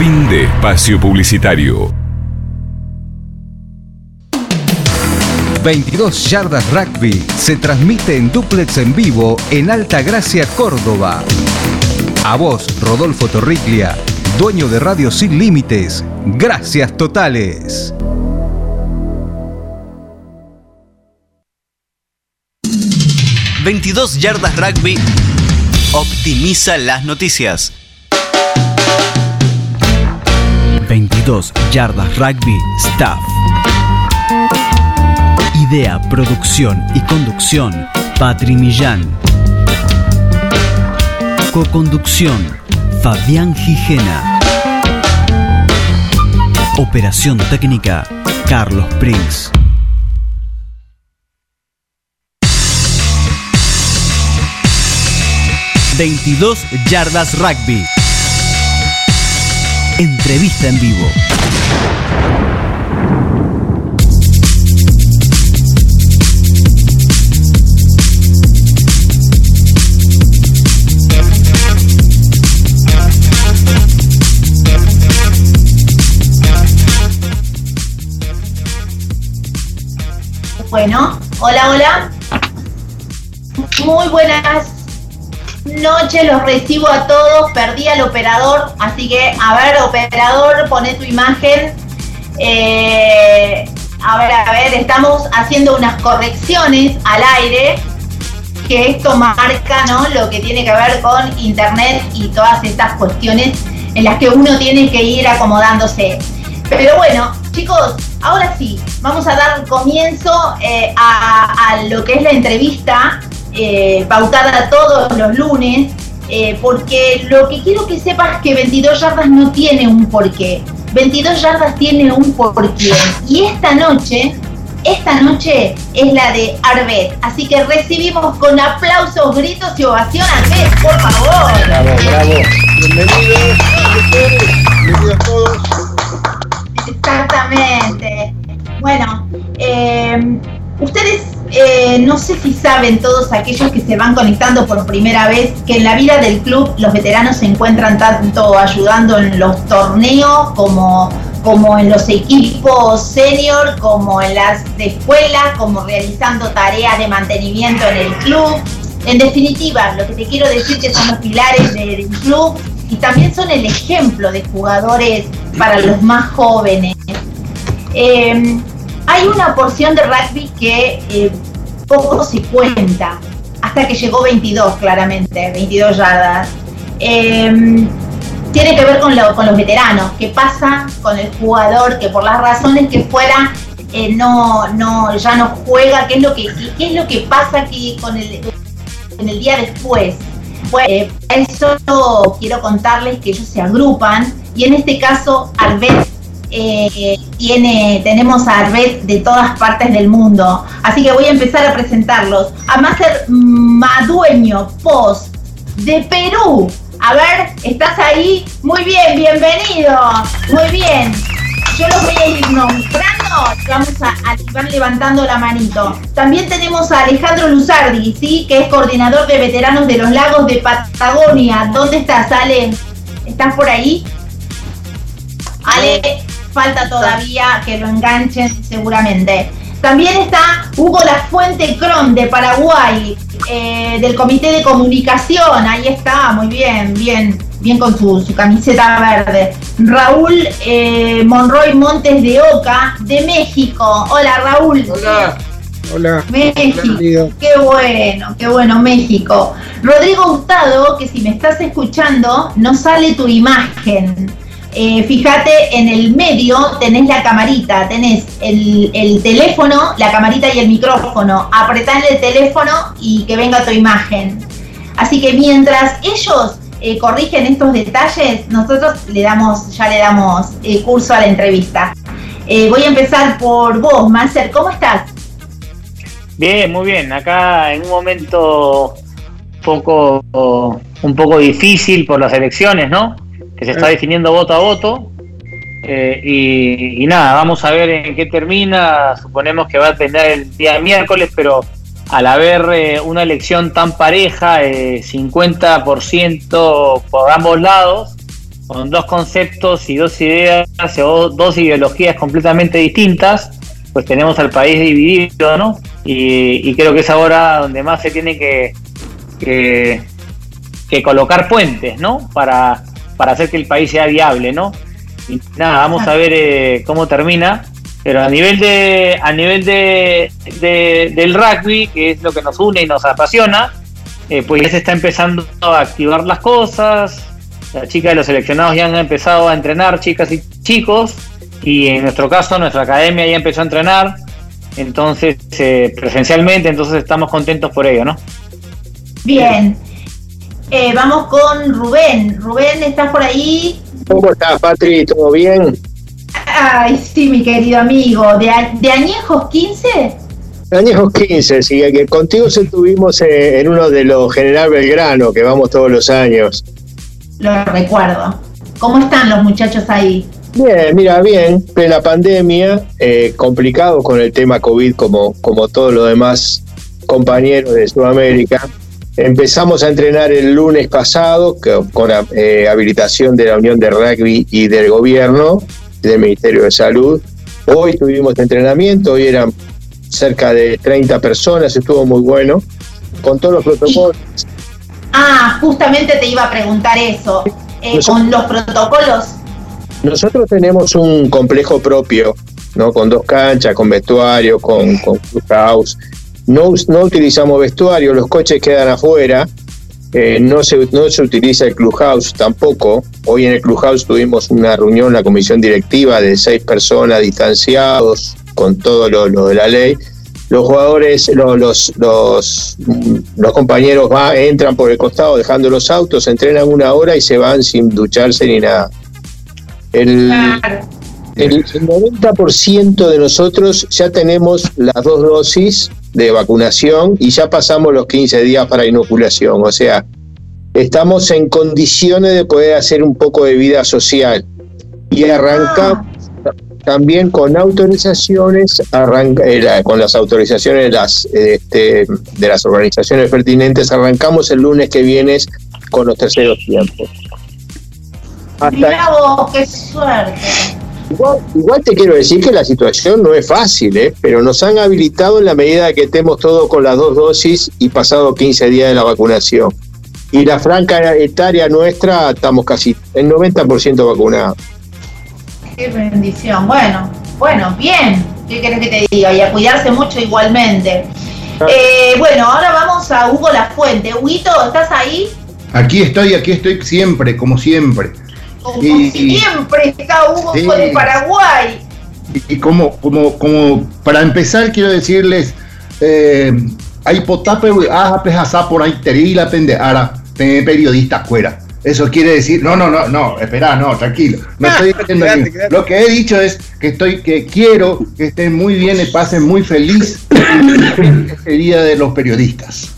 Fin de espacio publicitario. 22 Yardas Rugby se transmite en duplex en vivo en Alta Gracia, Córdoba. A vos, Rodolfo Torriglia, dueño de Radio Sin Límites. Gracias totales. ...22 Yardas Rugby optimiza las noticias. 22 Yardas Rugby Staff. Idea, producción y conducción, Patri Millán. Coconducción, Fabián Gijena. Operación técnica, Carlos Prince. ...22 Yardas Rugby. Entrevista en vivo. Bueno, hola, hola. Muy buenas noches, los recibo a todos. Perdí al operador, así que, a ver, operador, pone tu imagen. Eh, a ver, a ver, estamos haciendo unas correcciones al aire, que esto marca ¿no? lo que tiene que ver con internet y todas estas cuestiones en las que uno tiene que ir acomodándose. Pero bueno, chicos, ahora sí, vamos a dar comienzo eh, a lo que es la entrevista eh, pautada todos los lunes, eh, porque lo que quiero que sepas es que 22 yardas no tiene un porqué. 22 yardas tiene un porqué. Y esta noche, esta noche es la de Arbet. Así que recibimos con aplausos, gritos y ovación a Arbet, por favor. Bravo, bravo. Bienvenidos, bienvenidos todos. Exactamente. Bueno, eh, ustedes eh, no sé si saben todos aquellos que se van conectando por primera vez que en la vida del club los veteranos se encuentran tanto ayudando en los torneos como, como en los equipos senior, como en las de escuela, como realizando tareas de mantenimiento en el club. En definitiva, lo que te quiero decir que son los pilares del club y también son el ejemplo de jugadores para los más jóvenes. Eh, hay una porción de rugby que eh, se cuenta, hasta que llegó 22 claramente, 22 yardas. Eh, tiene que ver con, con los veteranos, qué pasa con el jugador que por las razones que fuera eh, no, no, ya no juega, qué es lo que, qué es lo que pasa aquí con el, en el día después. Pues, eso quiero contarles que ellos se agrupan y en este caso Arbet eh, tenemos a Arbet de todas partes del mundo. Así que voy a empezar a presentarlos. A Máster Madueño Post de Perú. A ver, ¿estás ahí? Muy bien, bienvenido. Muy bien. Yo los voy a ir nombrando. Vamos a, a van levantando la manito. También tenemos a Alejandro Luzardi, ¿sí? Que es coordinador de veteranos de los lagos de Patagonia. ¿Dónde estás, Ale? ¿Estás por ahí? Ale, falta todavía que lo enganchen seguramente. También está Hugo La Fuente Cron de Paraguay, eh, del Comité de Comunicación. Ahí está, muy bien, bien, bien con su, camiseta verde. Raúl eh, Monroy Montes de Oca, de México. Hola, Raúl. Hola. Hola. México. Qué bueno, qué bueno, México. Rodrigo Hurtado, que si me estás escuchando, no sale tu imagen. Eh, fíjate, en el medio tenés la camarita, tenés el, teléfono, la camarita y el micrófono. Apretá en el teléfono y que venga tu imagen. Así que mientras ellos eh, corrigen estos detalles, nosotros le damos, ya le damos eh, curso a la entrevista. voy a empezar por vos, Manser, ¿cómo estás? Bien, muy bien. Acá en un momento poco, un poco difícil por las elecciones, ¿no? Que se está definiendo voto a voto. Eh, y, nada, vamos a ver en qué termina. Suponemos que va a tener el día miércoles, pero al haber eh, una elección tan pareja, 50% eh, por ambos lados, con dos conceptos y dos ideas o dos ideologías completamente distintas, pues tenemos al país dividido, ¿no? Y, creo que es ahora donde más se tiene que, que, que colocar puentes, ¿no? Para, para hacer que el país sea viable, ¿no? Y nada, vamos a ver eh, cómo termina. Pero a nivel de a nivel de, del rugby, que es lo que nos une y nos apasiona, eh, pues ya se está empezando a activar las cosas. Las chicas de los seleccionados ya han empezado a entrenar, chicas y chicos, y en nuestro caso nuestra academia ya empezó a entrenar, entonces eh, presencialmente, entonces estamos contentos por ello, ¿no? Bien, eh, vamos con Rubén. Rubén, ¿estás por ahí? ¿Cómo estás, Patri? ¿Todo bien? Ay, sí, mi querido amigo. ¿De, de Añejos 15? Añejos 15, sí, que contigo estuvimos en uno de los General Belgrano, que vamos todos los años. Lo recuerdo. ¿Cómo están los muchachos ahí? Bien, mira, bien, plena pandemia, eh, complicado con el tema COVID como, como todos los demás compañeros de Sudamérica, Empezamos a entrenar el lunes pasado con eh, habilitación de la Unión de Rugby y del Gobierno, del Ministerio de Salud. Hoy tuvimos entrenamiento, hoy eran cerca de 30 personas, estuvo muy bueno, con todos los protocolos. Ah, justamente te iba a preguntar eso, eh, con los protocolos. Nosotros tenemos un complejo propio, ¿no? Con dos canchas, con vestuario, con, con house no, no utilizamos vestuario, los coches quedan afuera. Eh, no, se, no se utiliza el clubhouse tampoco. Hoy en el clubhouse tuvimos una reunión, la comisión directiva de seis personas distanciados con todo lo, de la ley. Los jugadores, los, los, los, compañeros va, entran por el costado dejando los autos, entrenan una hora y se van sin ducharse ni nada. El, el 90% de nosotros ya tenemos las dos dosis de vacunación y ya pasamos los 15 días para inoculación. O sea, estamos en condiciones de poder hacer un poco de vida social. Y arrancamos también con autorizaciones, arranca, eh, con las autorizaciones de las, este, de las organizaciones pertinentes, arrancamos el lunes que viene con los terceros tiempos. Hasta vos, qué suerte. Igual, te quiero decir que la situación no es fácil, ¿eh? pero nos han habilitado en la medida que estemos todos con las dos dosis y pasado 15 días de la vacunación. y la franca etaria nuestra estamos casi el 90% vacunados. Qué bendición. Bueno, bueno, bien. ¿Qué querés que te diga? Y a cuidarse mucho igualmente. Eh, bueno, ahora vamos a Hugo La Fuente. Huguito, ¿estás ahí? Aquí estoy, aquí estoy siempre, como siempre. Como siempre está Hugo Sí. con el Paraguay. Y como, como, como para empezar quiero decirles, eh, hay potape, ah, pesasa por ahí, terila pendejara, pe- periodista fuera. Eso quiere decir, no, no, no, no, espera, no, tranquilo. No estoy diciendo. Lo que he dicho es que estoy, que quiero que estén muy bien y pasen muy feliz este día de los periodistas.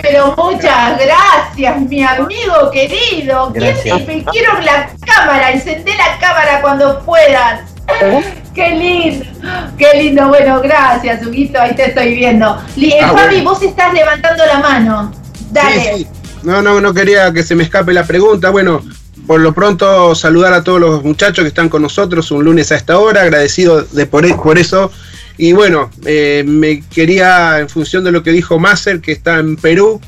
Pero muchas gracias, mi amigo querido. ¿Quién Gracias. te- quiero la cámara, encendé la cámara cuando puedas. Qué lindo, qué lindo. Bueno, gracias, Huguito, ahí te estoy viendo. Eh, Ah, Fabi, bueno. vos estás levantando la mano. Dale. Sí, sí. No, no, no quería que se me escape la pregunta. Bueno, por lo pronto saludar a todos los muchachos que están con nosotros un lunes a esta hora, agradecido de por, por eso. Y bueno, eh, me quería, en función de lo que dijo Masser, que está en Perú,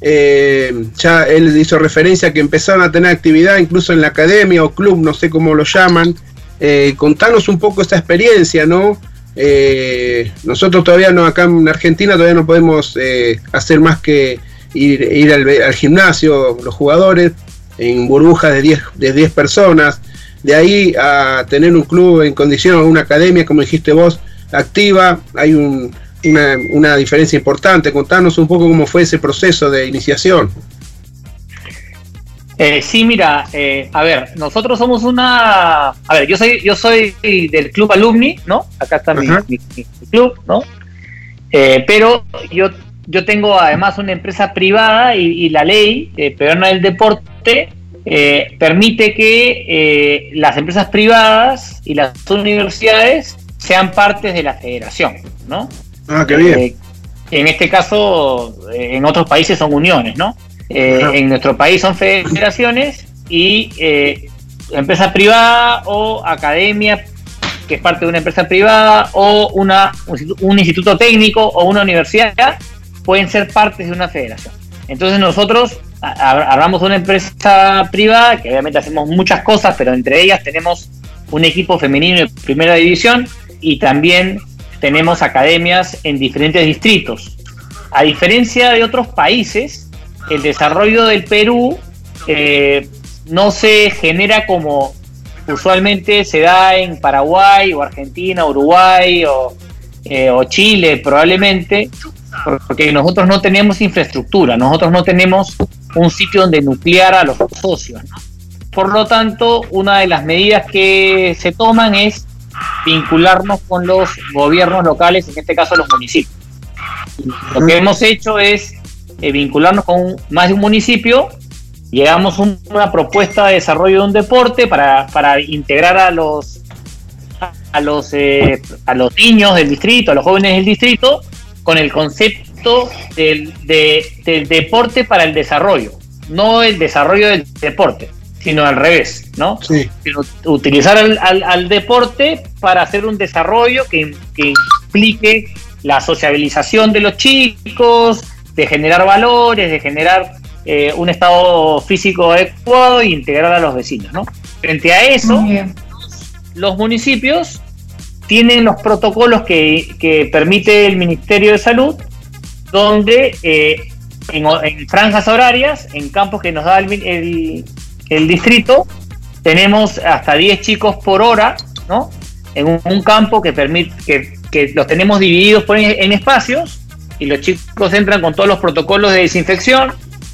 eh, ya él hizo referencia a que empezaron a tener actividad incluso en la academia o club, no sé cómo lo llaman. Eh, contanos un poco esa experiencia, ¿no? Eh, nosotros todavía no, acá en Argentina todavía no podemos eh, hacer más que ir, ir al, al gimnasio, los jugadores, en burbujas de 10 de 10 personas. De ahí a tener un club en condición, una academia, como dijiste vos, activa, hay un- una, una diferencia importante. Contanos un poco cómo fue ese proceso de iniciación. Eh, sí, mira, eh, a ver, nosotros somos una, a ver, yo soy, yo soy del club alumni, ¿no? Acá está mi, Ajá. mi- mi club, ¿no? Eh, pero yo, yo tengo además una empresa privada y, y la ley eh, peruana del deporte eh, permite que eh, las empresas privadas y las universidades sean partes de la federación, ¿no? Ah, qué bien. Eh, en este caso, eh, en otros países son uniones, ¿no? Eh, en nuestro país son federaciones y eh, empresa privada o academia que es parte de una empresa privada o una, un institu- un instituto técnico o una universidad pueden ser partes de una federación. Entonces nosotros a- a- hablamos de una empresa privada que obviamente hacemos muchas cosas, pero entre ellas tenemos un equipo femenino de primera división y también tenemos academias en diferentes distritos. A diferencia de otros países, el desarrollo del Perú eh, no se genera como usualmente se da en Paraguay o Argentina, Uruguay o, eh, o Chile probablemente, porque nosotros no tenemos infraestructura, nosotros no tenemos un sitio donde nuclear a los socios. Por lo tanto, una de las medidas que se toman es vincularnos con los gobiernos locales, en este caso los municipios. Lo que hemos hecho es eh, vincularnos con un- más de un municipio, llegamos a un- una propuesta de desarrollo de un deporte para, para integrar a los a los eh, a los niños del distrito, a los jóvenes del distrito, con el concepto del, de- del deporte para el desarrollo, no el desarrollo del deporte, sino al revés, ¿no? Sí. Sino utilizar al, al- al deporte para hacer un desarrollo que, que implique la sociabilización de los chicos, de generar valores, de generar eh, un estado físico adecuado e integrar a los vecinos, ¿no? Frente a eso, los municipios tienen los protocolos que, que permite el Ministerio de Salud, donde eh, en, en franjas horarias, en campos que nos da el, el- el distrito, tenemos hasta 10 chicos por hora, ¿no? En un, campo que permite que, los tenemos divididos por en, espacios y los chicos entran con todos los protocolos de desinfección,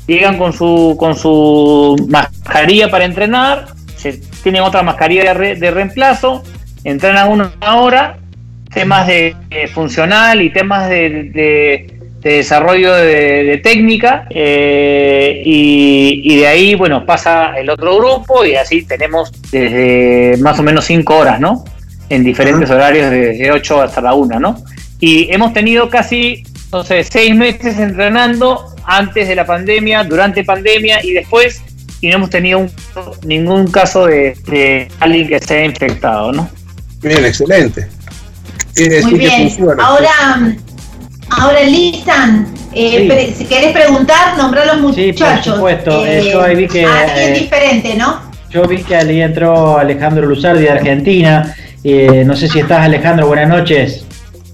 llegan con su con su mascarilla para entrenar, se, tienen otra mascarilla de, re- de reemplazo, entrenan una hora, temas de, de funcional y temas de- de desarrollo de, de técnica eh, y, y de ahí bueno pasa el otro grupo y así tenemos desde más o menos cinco horas no en diferentes horarios de, 8 hasta la 1 no y hemos tenido casi no sé seis meses entrenando antes de la pandemia durante pandemia y después y no hemos tenido un- ningún caso de, de alguien que se haya infectado no Bien, excelente. Quiere Muy bien. funciona. Ahora, ahora Lisan, Eh, pre- si querés preguntar, nombrar a los Sí, por muchachos. supuesto. Eh, yo ahí vi que, es eh, diferente, ¿no? Yo vi que ahí entró Alejandro Luzardi de Argentina. Eh, no sé si estás, Alejandro. Buenas noches.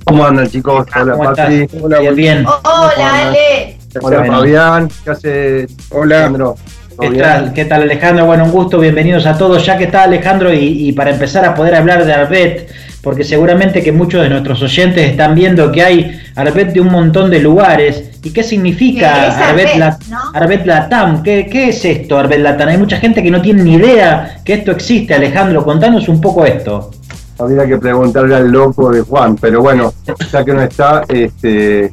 ¿Cómo andan chicos? Hola ¿Cómo Patri. estás? Hola, bien, bien. Hola, Ale. Hola Bueno. Fabián. ¿Qué hace Hola. Alejandro? ¿Todo ¿Qué tal? ¿Qué tal Alejandro? Bueno, un gusto, bienvenidos a todos. Ya que está Alejandro y, y para empezar a poder hablar de Arbet, porque seguramente que muchos de nuestros oyentes están viendo que hay Arbet de un montón de lugares. ¿Y qué significa ¿Qué es Arbet, Arbet, La- no? Arbet Latam? ¿Qué, qué es esto, Arbet Latam? Hay mucha gente que no tiene ni idea que esto existe, Alejandro. Contanos un poco esto. Habría que preguntarle al loco de Juan, pero bueno, ya que no está, este,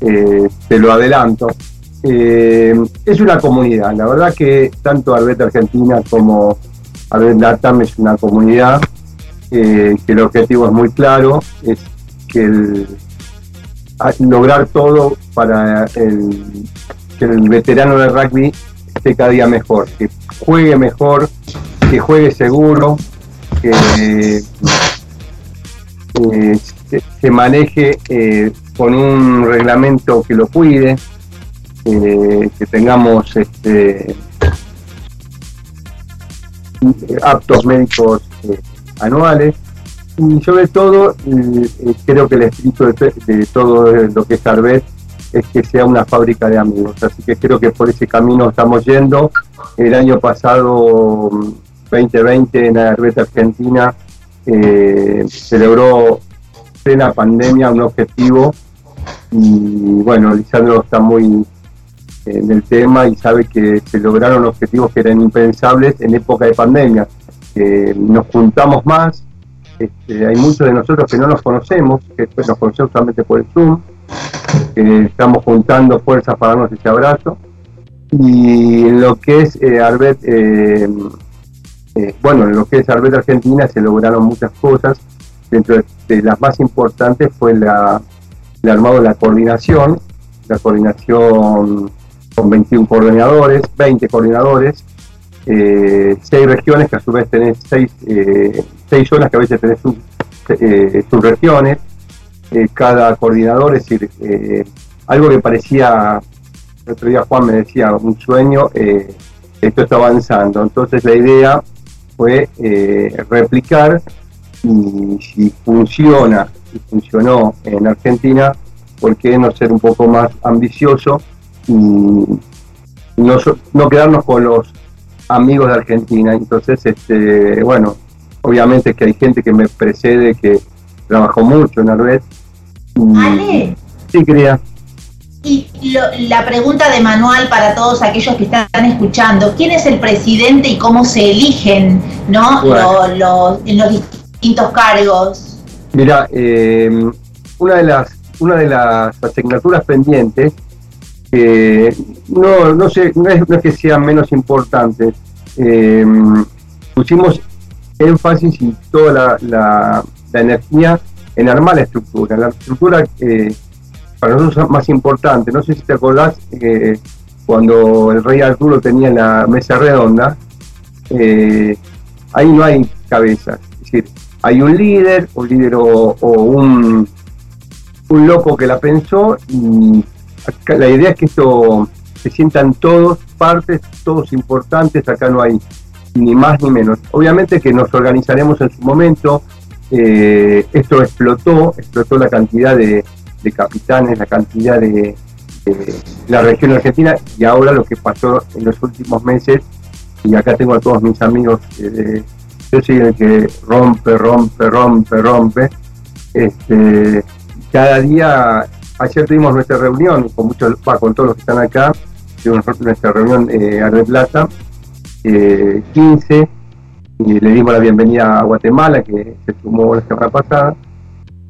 eh, te lo adelanto. Eh, es una comunidad, la verdad que tanto Arbet Argentina como Arbet Latam es una comunidad eh, que el objetivo es muy claro, es que el, lograr todo para el, que el veterano de rugby esté cada día mejor, que juegue mejor, que juegue seguro, que eh, se, se maneje eh, con un reglamento que lo cuide, eh, que tengamos este, aptos médicos eh, anuales y sobre todo eh, creo que el espíritu de, de todo lo que es Arbet es que sea una fábrica de amigos así que creo que por ese camino estamos yendo el año pasado mm, 2020 en Arbet Argentina eh, se logró plena pandemia un objetivo y bueno Lisandro está muy en el tema y sabe que se lograron objetivos que eran impensables en época de pandemia. nos juntamos más, este, hay muchos de nosotros que no nos conocemos, que nos conocemos solamente por el Zoom, que estamos juntando fuerzas para darnos ese abrazo. Y en lo que es eh, Arbet, eh, eh, bueno, en lo que es Arbet Argentina se lograron muchas cosas. Dentro de, las más importantes fue la, el armado de la coordinación, la coordinación con 21 coordinadores, 20 coordinadores, eh, seis regiones que a su vez tenés seis, eh, seis zonas que a veces tenés sus, eh, subregiones, eh, cada coordinador, es decir, eh, algo que parecía, el otro día Juan me decía, un sueño, eh, esto está avanzando. Entonces la idea fue eh, replicar y si funciona y funcionó en Argentina, ¿por qué no ser un poco más ambicioso y no, no quedarnos con los amigos de Argentina? Entonces, este, bueno, obviamente que hay gente que me precede, que trabajó mucho en Arbet. y- Ale. Sí, quería. Y lo- la pregunta de manual para todos aquellos que están escuchando, ¿quién es el presidente y cómo se eligen ¿no? Bueno. Lo- lo- en los distintos cargos? Mira, eh, una de las una de las asignaturas pendientes que no no sé no es, no es que sean menos importantes eh, pusimos énfasis y toda la, la- la energía en armar la estructura. La estructura eh, para nosotros es más importante. No sé si te acordás eh, cuando el rey Arturo tenía la mesa redonda eh, ahí no hay cabezas. Es decir hay un líder, un líder o, un, un loco que la pensó y la idea es que esto se sientan todos partes, todos importantes, acá no hay ni más ni menos. Obviamente que nos organizaremos en su momento, eh, esto explotó, explotó la cantidad de, capitanes, la cantidad de, la región argentina y ahora lo que pasó en los últimos meses, y acá tengo a todos mis amigos eh, yo soy el que rompe, rompe, rompe, rompe. Este, cada día, ayer tuvimos nuestra reunión con muchos, con todos los que están acá, tuvimos nuestra reunión eh, a Plata, eh, 15, y le dimos la bienvenida a Guatemala, que se sumó la semana pasada,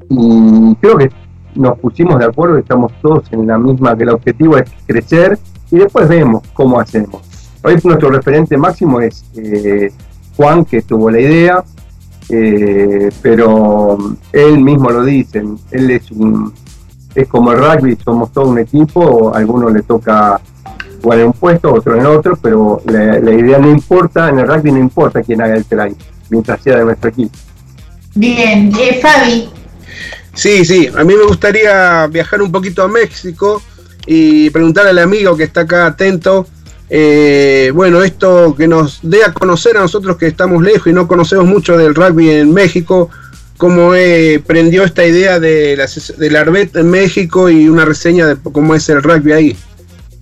y creo que nos pusimos de acuerdo, estamos todos en la misma, que el objetivo es crecer, y después vemos cómo hacemos. Hoy nuestro referente máximo es eh, Juan, que tuvo la idea, eh, pero él mismo lo dice, él es un es como el rugby, somos todo un equipo, a alguno le toca jugar en un puesto, otro en otro, pero la, la idea no importa, en el rugby no importa quién haga el try, mientras sea de nuestro equipo. Bien, eh, Fabi, Sí, sí, a mí me gustaría viajar un poquito a México y preguntarle al amigo que está acá atento, eh, bueno, esto que nos dé a conocer a nosotros que estamos lejos y no conocemos mucho del rugby en México, cómo eh, prendió esta idea de la, del Arbet en México y una reseña de cómo es el rugby ahí.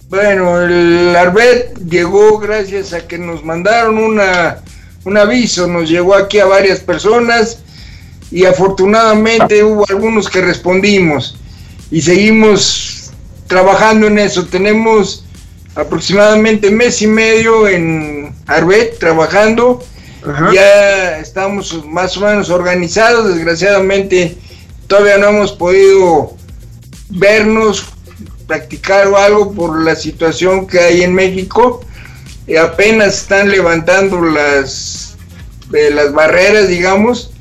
Bueno, el Arbet llegó gracias a que nos mandaron una, un aviso, nos llegó aquí a varias personas y afortunadamente hubo algunos que respondimos y seguimos trabajando en eso. Tenemos aproximadamente mes y medio en Arbet trabajando. Ya estamos más o menos organizados. Desgraciadamente todavía no hemos podido vernos, practicar o algo por la situación que hay en México. Y apenas están levantando las, eh, las barreras, digamos,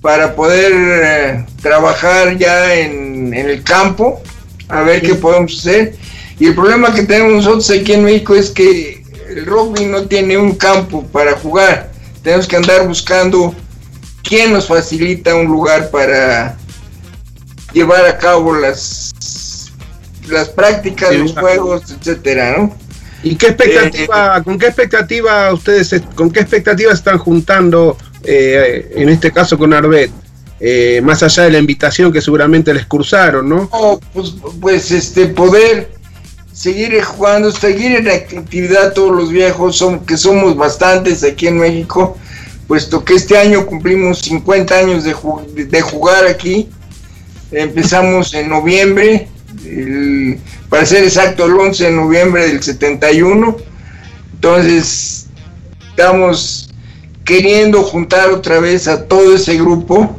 para poder eh, trabajar ya en, en, el campo, a ver qué podemos hacer. Y el problema que tenemos nosotros aquí en México es que el rugby no tiene un campo para jugar. Tenemos que andar buscando quién nos facilita un lugar para llevar a cabo las las prácticas, los juegos, etcétera, ¿no? ¿Y qué expectativa, con qué expectativa ustedes, con qué expectativa están juntando, eh, en este caso con Arbet? Eh, más allá de la invitación que seguramente les cursaron, ¿no? pues, pues este poder seguir jugando, seguir en actividad todos los viejos, son, que somos bastantes aquí en México, puesto que este año cumplimos 50 años de, de jugar aquí. Empezamos en noviembre, para ser exacto, el 11 de noviembre del 71. Entonces, estamos queriendo juntar otra vez a todo ese grupo.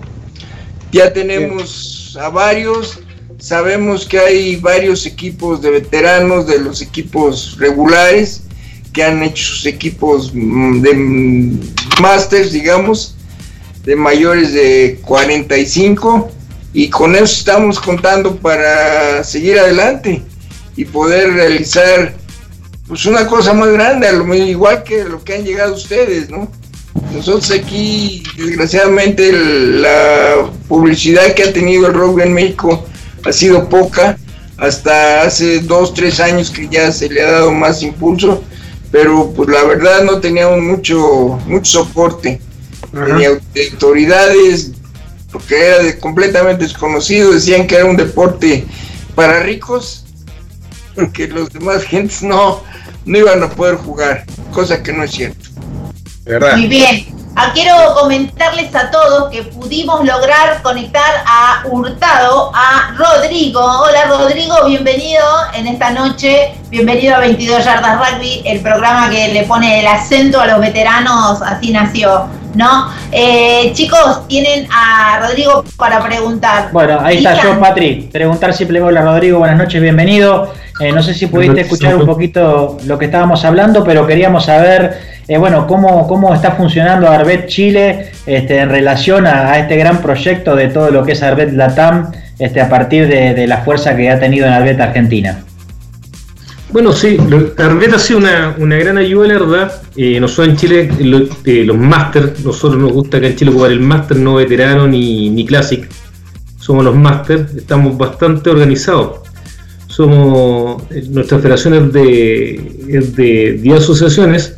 Ya tenemos a varios, Sabemos que hay varios equipos de veteranos de los equipos regulares que han hecho sus equipos mm, de masters, digamos, de mayores de 45 y con eso estamos contando para seguir adelante y poder realizar pues una cosa más grande, igual que lo que han llegado ustedes, ¿no? Nosotros aquí, desgraciadamente, la publicidad que ha tenido el rugby en México ha sido poca, hasta hace dos, tres años que ya se le ha dado más impulso, pero pues la verdad no teníamos mucho, mucho soporte, ni autoridades, porque era completamente desconocido, decían que era un deporte para ricos, que los demás gentes no, no iban a poder jugar, cosa que no es cierto. Muy bien, Ah, quiero comentarles a todos que pudimos lograr conectar a Hurtado, a Rodrigo. Hola Rodrigo, bienvenido en esta noche. Bienvenido a 22 Yardas Rugby, el programa que le pone el acento a los veteranos, así nació, ¿no? Eh, chicos, tienen a Rodrigo para preguntar. Bueno, ahí está yo, Patri. Preguntar simple hola Rodrigo, buenas noches, bienvenido. Eh, no sé si pudiste escuchar un poquito lo que estábamos hablando, pero queríamos saber eh, bueno, cómo, cómo está funcionando Arbet Chile este, en relación a, este gran proyecto de todo lo que es Arbet Latam este, a partir de, la fuerza que ha tenido en Arbet Argentina. Bueno, sí, Arbet ha sido una, gran ayuda, la verdad. Eh, nosotros en Chile, eh, los Master, nosotros nos gusta que en Chile jugar el Master, no veterano ni, ni Classic. Somos los Master, estamos bastante organizados. Somos, nuestra federación de, es de 10 asociaciones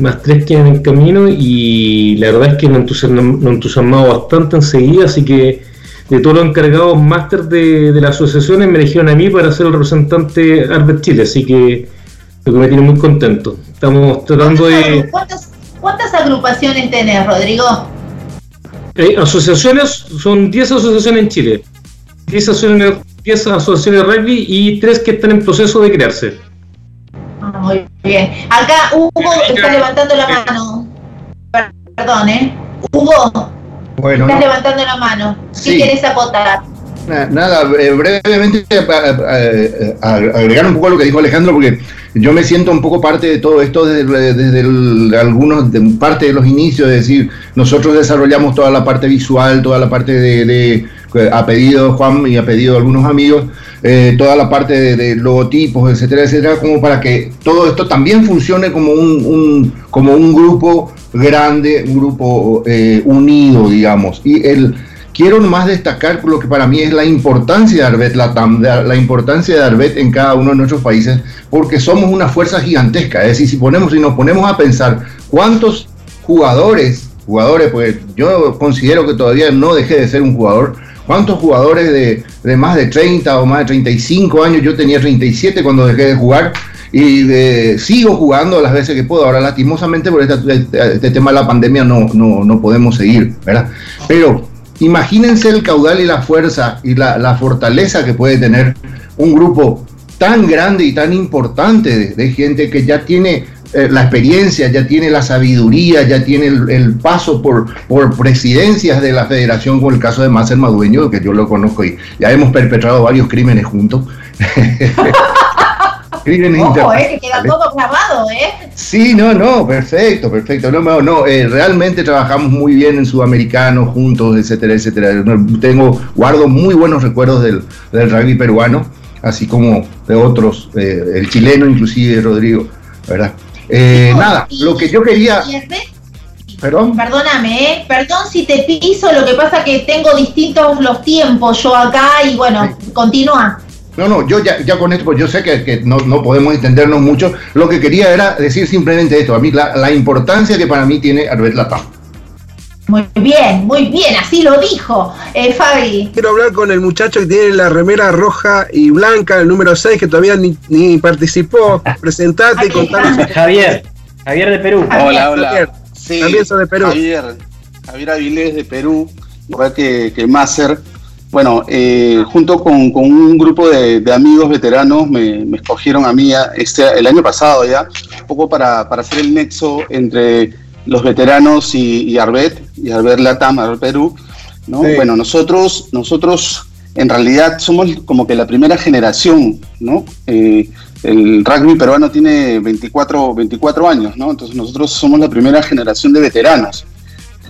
más tres quedan en camino y la verdad es que nos entusiasmado bastante enseguida, así que de todos los encargados máster de, de las asociaciones me eligieron a mí para ser el representante Arbet Chile, así que lo que me tiene muy contento. Estamos tratando de... ¿Cuántas, agrupaciones tenés, Rodrigo? Eh, asociaciones, son 10 asociaciones en Chile, 10 asociaciones, 10 asociaciones de rugby y 3 que están en proceso de crearse. Muy bien. Acá Hugo está levantando la mano. Perdón, ¿eh? Hugo, bueno, estás levantando la mano. ¿Qué quieres aportar? Nada, eh, brevemente eh, eh, agregar un poco a lo que dijo Alejandro, porque yo me siento un poco parte de todo esto desde, desde algunos, de parte de los inicios, es decir, nosotros desarrollamos toda la parte visual, toda la parte de, a pedido de Juan y a pedido de algunos amigos, toda la parte de, logotipos, etcétera, etcétera, como para que todo esto también funcione como un, como un grupo grande, un grupo unido, digamos. Y el quiero más destacar lo que para mí es la importancia de Arbet Latam, de la importancia de Arbet en cada uno de nuestros países, porque somos una fuerza gigantesca. Es decir, si, ponemos, si nos ponemos a pensar cuántos jugadores, jugadores, pues yo considero que todavía no dejé de ser un jugador, cuántos jugadores de, de más de 30 o más de 35 años, yo tenía 37 cuando dejé de jugar, y eh, sigo jugando las veces que puedo. Ahora, lastimosamente, por este, este, tema de la pandemia no, no, no, podemos seguir, ¿verdad? Pero imagínense el caudal y la fuerza y la, la fortaleza que puede tener un grupo tan grande y tan importante de, gente que ya tiene eh, la experiencia, ya tiene la sabiduría, ya tiene el, paso por, por presidencias de la federación, como el caso de Máser Madueño, que yo lo conozco y ya hemos perpetrado varios crímenes juntos. Ojo, eh, que queda todo grabado, ¿eh? Sí, no, no, perfecto, perfecto. No, no, eh, realmente trabajamos muy bien en Sudamericano, juntos, etcétera, etcétera. Tengo, guardo muy buenos recuerdos del, del rugby peruano, así como de otros, eh, el chileno inclusive, Rodrigo, ¿verdad? Eh, nada, lo que yo quería... Perdón. Perdóname, ¿eh? perdón si te piso, lo que pasa que tengo distintos los tiempos yo acá y bueno, continúa. No, no, yo ya, ya con esto, pues yo sé que, no, podemos entendernos mucho. Lo que quería era decir simplemente esto, a mí la, importancia que para mí tiene Arbet Latam. Muy bien, muy bien, así lo dijo eh, Fabi. Quiero hablar con el muchacho que tiene la remera roja y blanca, el número 6, que todavía ni, participó. Presentate y contanos. Javier, Javier de Perú. Hola, hola. Sí, También de Perú. Javier, Javier Avilés de Perú, igual que, que Máser. Bueno, eh, junto con, un grupo de, amigos veteranos me, escogieron a mí este, el año pasado ya, un poco para, hacer el nexo entre los veteranos y, Arbet, y Arbet Latam, Arbet Perú. ¿no? Bueno, nosotros, nosotros en realidad somos como que la primera generación, ¿no? Eh, el rugby peruano tiene 24, 24 años, ¿no? Entonces nosotros somos la primera generación de veteranos.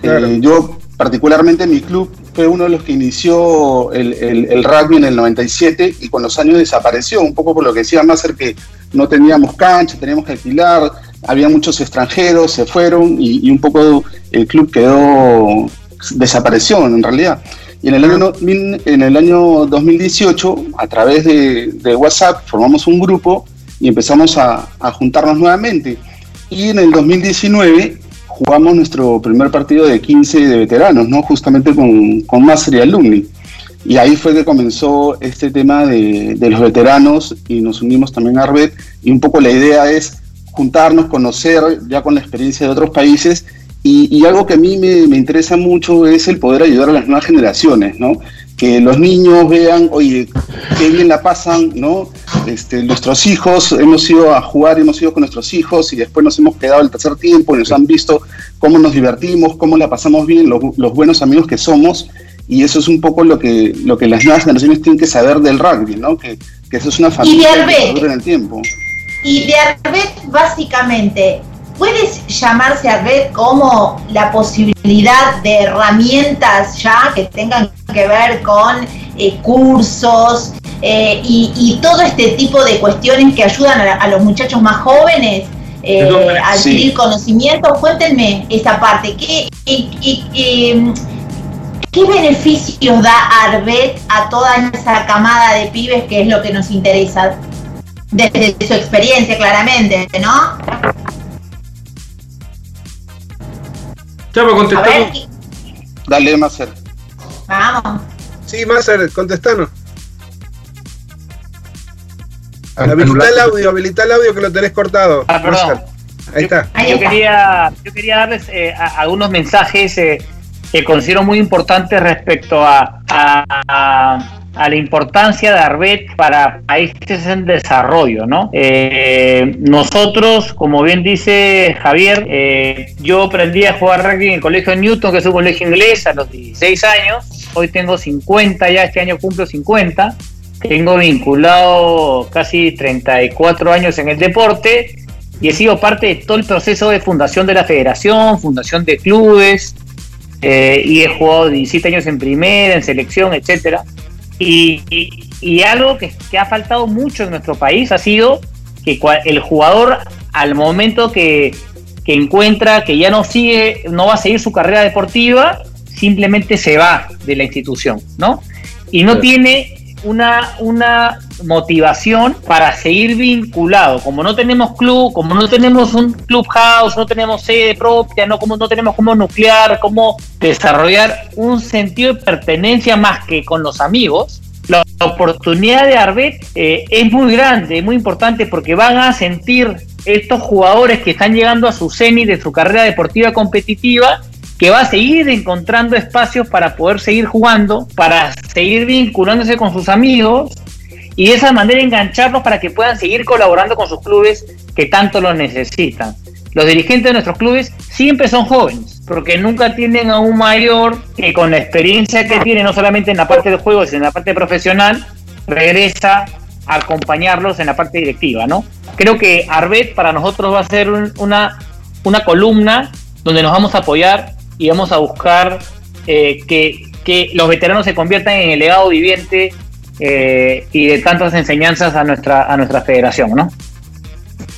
Eh, yo particularmente mi club fue uno de los que inició el, rugby en el 97 y con los años desapareció, un poco por lo que decía Máser que no teníamos cancha, teníamos que alquilar, había muchos extranjeros, se fueron y, un poco el club quedó, desapareció en realidad. Y en el año, en el año 2018, a través de, WhatsApp, formamos un grupo y empezamos a, a juntarnos nuevamente. Y en el 2019 jugamos nuestro primer partido de 15 de veteranos, ¿no? Justamente con, con Master y Alumni. Y ahí fue que comenzó este tema de, los veteranos y nos unimos también a Arbet. Y un poco la idea es juntarnos, conocer ya con la experiencia de otros países. Y, algo que a mí me, me, interesa mucho es el poder ayudar a las nuevas generaciones, ¿no? que los niños vean, oye, qué bien la pasan, ¿no? Este, nuestros hijos, hemos ido a jugar, hemos ido con nuestros hijos y después nos hemos quedado el tercer tiempo y nos han visto cómo nos divertimos, cómo la pasamos bien, los, buenos amigos que somos. Y eso es un poco lo que, lo que las nuevas generaciones tienen que saber del rugby, ¿no? Que, eso es una familia que dura en el tiempo. Y de Arbet, básicamente, ¿Puedes llamarse a red como la posibilidad de herramientas ya que tengan que ver con eh, cursos eh, y, todo este tipo de cuestiones que ayudan a, los muchachos más jóvenes eh, a adquirir conocimiento? Cuéntenme esa parte. ¿Qué, ¿Qué beneficios da Arbet a toda esa camada de pibes que es lo que nos interesa? Desde su experiencia, claramente, ¿no? Chapa, contestamos. Dale, Macer. Vamos. Sí, Macer, contestanos. Habilita el audio, habilita el audio que lo tenés cortado. Ah, perdón. Ahí está. Yo quería, yo quería darles eh, algunos mensajes eh, que considero muy importantes respecto a, a a la importancia de Arbet para países en desarrollo, ¿no? Eh, nosotros, como bien dice Javier, eh, yo aprendí a jugar rugby en el colegio Newton, que es un colegio inglés, a los 16 años. Hoy tengo 50, ya este año cumplo 50. Tengo vinculado casi 34 años en el deporte y he sido parte de todo el proceso de fundación de la federación, fundación de clubes, eh, y he jugado 17 años en primera, en selección, etcétera. Y, algo que, ha faltado mucho en nuestro país ha sido que el jugador al momento que, encuentra que ya no sigue, no va a seguir su carrera deportiva, simplemente se va de la institución, ¿no? Y no tiene una, una motivación para seguir vinculado. Como no tenemos club, como no tenemos un clubhouse, no tenemos sede propia, no, como no tenemos cómo nuclear, cómo desarrollar un sentido de pertenencia más que con los amigos, la oportunidad de Arbet eh, es muy grande, muy importante porque van a sentir estos jugadores que están llegando a su semi de su carrera deportiva competitiva que va a seguir encontrando espacios para poder seguir jugando, para seguir vinculándose con sus amigos y de esa manera engancharlos para que puedan seguir colaborando con sus clubes que tanto los necesitan. Los dirigentes de nuestros clubes siempre son jóvenes, porque nunca tienen a un mayor que con la experiencia que tiene, no solamente en la parte de juegos, sino en la parte profesional, regresa a acompañarlos en la parte directiva, ¿no? Creo que Arbet para nosotros va a ser una, una columna donde nos vamos a apoyar y vamos a buscar eh, que, los veteranos se conviertan en el legado viviente eh, y de tantas enseñanzas a nuestra, a nuestra federación, ¿no?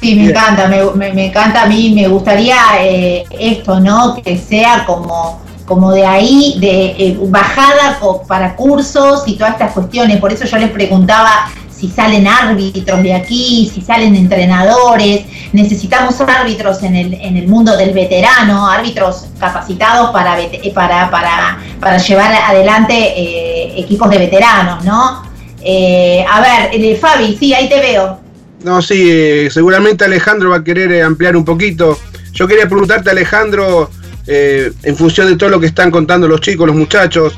Sí, me encanta, me, encanta a mí, me gustaría eh, esto, ¿no? Que sea como, como de ahí, de bajada para cursos y todas estas cuestiones. Por eso yo les preguntaba si salen árbitros de aquí, si salen entrenadores, necesitamos árbitros en el, en el mundo del veterano, árbitros capacitados para, para, para, para llevar adelante eh, equipos de veteranos, ¿no? Eh, a ver, eh, Fabi, sí, ahí te veo. No, sí, seguramente Alejandro va a querer ampliar un poquito. Yo quería preguntarte, Alejandro, en función de todo lo que están contando los chicos, los muchachos,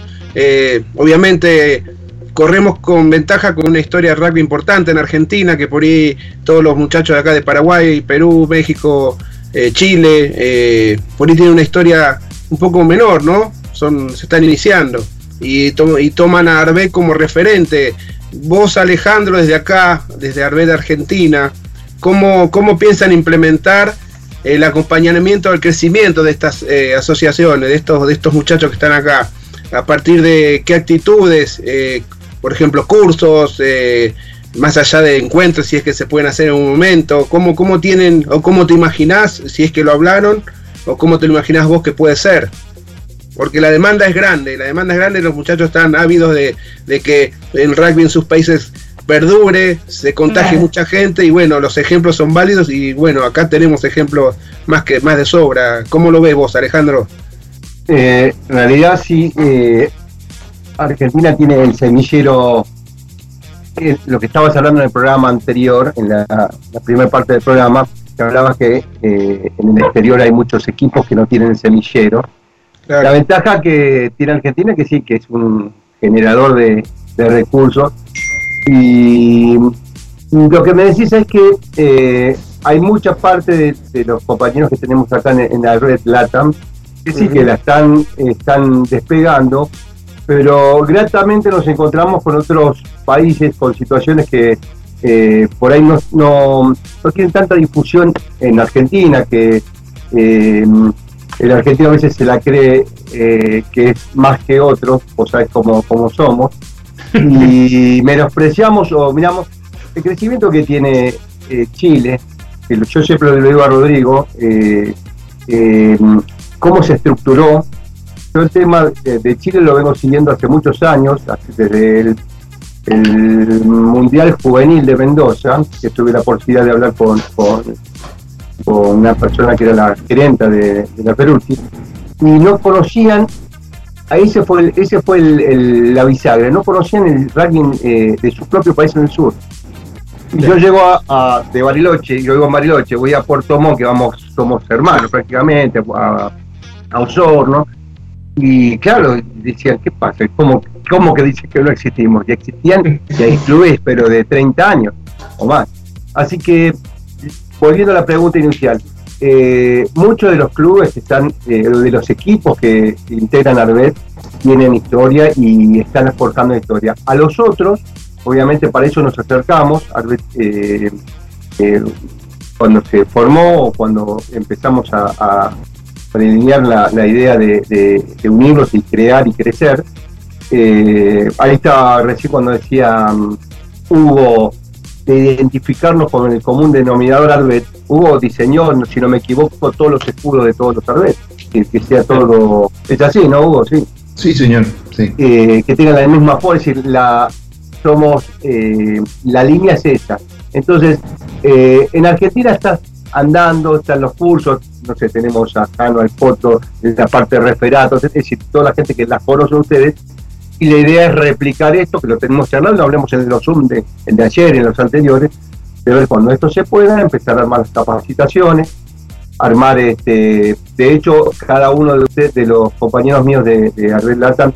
obviamente corremos con ventaja con una historia de rugby importante en Argentina, que por ahí todos los muchachos de acá de Paraguay, Perú, México, eh, Chile, eh, por ahí tienen una historia un poco menor, ¿no? Son, se están iniciando y, toman a Arbe como referente. Vos, Alejandro, desde acá, desde Arbe de Argentina, ¿cómo, cómo piensan implementar el acompañamiento al crecimiento de estas eh, asociaciones, de estos, de estos muchachos que están acá? ¿A partir de qué actitudes, por ejemplo, cursos, eh, más allá de encuentros, si es que se pueden hacer en un momento, cómo, cómo tienen, o cómo te imaginás, si es que lo hablaron, o cómo te lo imaginás vos que puede ser. Porque la demanda es grande, la demanda es grande, los muchachos están ávidos de, que el rugby en sus países perdure, se contagie mucha gente y bueno, los ejemplos son válidos y bueno, acá tenemos ejemplos más que más de sobra. ¿Cómo lo ves vos, Alejandro? Eh, en realidad sí, eh, Argentina tiene el semillero, lo que estabas hablando en el programa anterior, en la, primera parte del programa, que hablaba que eh, en el exterior hay muchos equipos que no tienen el semillero. La ventaja que tiene Argentina es que sí, que es un generador de, recursos. Y lo que me decís es que eh, hay mucha parte de, los compañeros que tenemos acá en, la red LATAM que sí que la están, están despegando pero gratamente nos encontramos con otros países con situaciones que eh, por ahí no, no, tienen tanta difusión en Argentina, que eh, el argentino a veces se la cree eh, que es más que otros, o sabes cómo, somos, y menospreciamos o miramos el crecimiento que tiene Chile, que yo siempre lo digo a Rodrigo, cómo se estructuró yo el tema de Chile lo vengo siguiendo hace muchos años, desde el, Mundial Juvenil de Mendoza, que tuve la oportunidad de hablar con, una persona que era la gerenta de, la Peruti, y no conocían, ahí fue, ese fue el, la bisagra, no conocían el ranking eh, de su propio país en el sur. Y yo llego a, de Bariloche, yo vivo en Bariloche, voy a Puerto Montt, que vamos, somos hermanos prácticamente, a, a Osorno, y claro, decían, ¿qué pasa? ¿Cómo, cómo que dicen que no existimos? Ya existían, ya hay clubes, pero de 30 años o más. Así que, volviendo a la pregunta inicial, eh, muchos de los clubes están, eh, de los equipos que integran Arbet, tienen historia y están exportando historia. A los otros, obviamente para eso nos acercamos, Arbet, eh, cuando se formó o cuando empezamos a alinear la, idea de, unirlos y crear y crecer. Eh, ahí está recién cuando decía um, Hugo de identificarnos con el común denominador Arbet. Hugo diseñó, si no me equivoco, todos los escudos de todos los Arbet. que, que sea todo. Es así, ¿no, Hugo? Sí. Sí, señor. Sí. Eh, que tengan la misma forma, es decir, la, somos, eh, la línea es esa. Entonces, eh, en Argentina estás andando, están los cursos, no sé, tenemos a Jano, al Foto, la parte de referatos, es decir, toda la gente que las conoce a ustedes, y la idea es replicar esto, que lo tenemos charlando, hablemos en los Zoom de, el de ayer y en los anteriores, de ver cuando esto se pueda, empezar a armar las capacitaciones, armar este, de hecho, cada uno de ustedes, de los compañeros míos de, de Arbel Latam,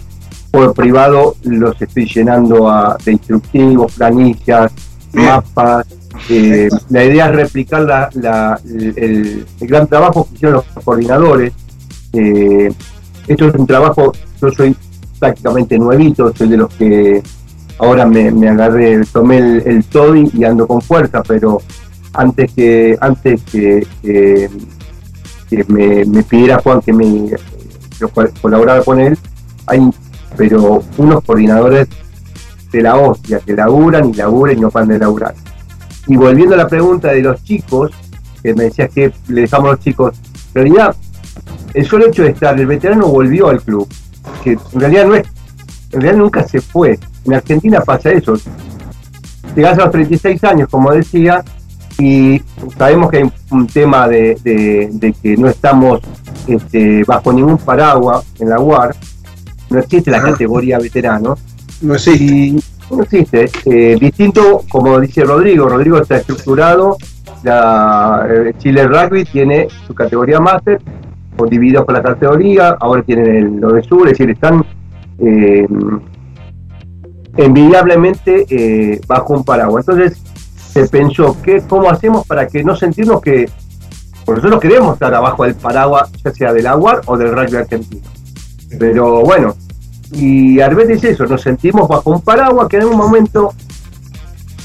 por privado los estoy llenando a, de instructivos, planillas, mapas. Eh, la idea es replicar la, la- el, el gran trabajo que hicieron los coordinadores. Eh, esto es un trabajo, yo soy prácticamente nuevito, soy de los que ahora me, me agarré, tomé el, el TODI y ando con fuerza, pero antes que antes que, que- que me, me pidiera Juan que me yo colaborara con él, hay pero unos coordinadores de la hostia que laburan y laburan y no paran de laburar. Y volviendo a la pregunta de los chicos, que me decías que le dejamos a los chicos, en realidad el solo hecho de estar, el veterano volvió al club, que en realidad no es, en realidad nunca se fue. En Argentina pasa eso. Llegás a los 36 años, como decía, y sabemos que hay un tema de, de- de que no estamos este, bajo ningún paraguas en la UAR, no existe la categoría veterano. No existe. No existe. Eh, distinto, como dice Rodrigo, Rodrigo está estructurado, la eh, Chile Rugby tiene su categoría máster, divididos por la categoría, ahora tienen el, lo de sur, es decir, están eh, envidiablemente eh, bajo un paraguas. Entonces se pensó, ¿qué, ¿cómo hacemos para que no sentirnos que, porque nosotros queremos estar abajo del paraguas, ya sea del agua o del rugby argentino. Pero bueno, y a veces es eso, nos sentimos bajo un paraguas que en un momento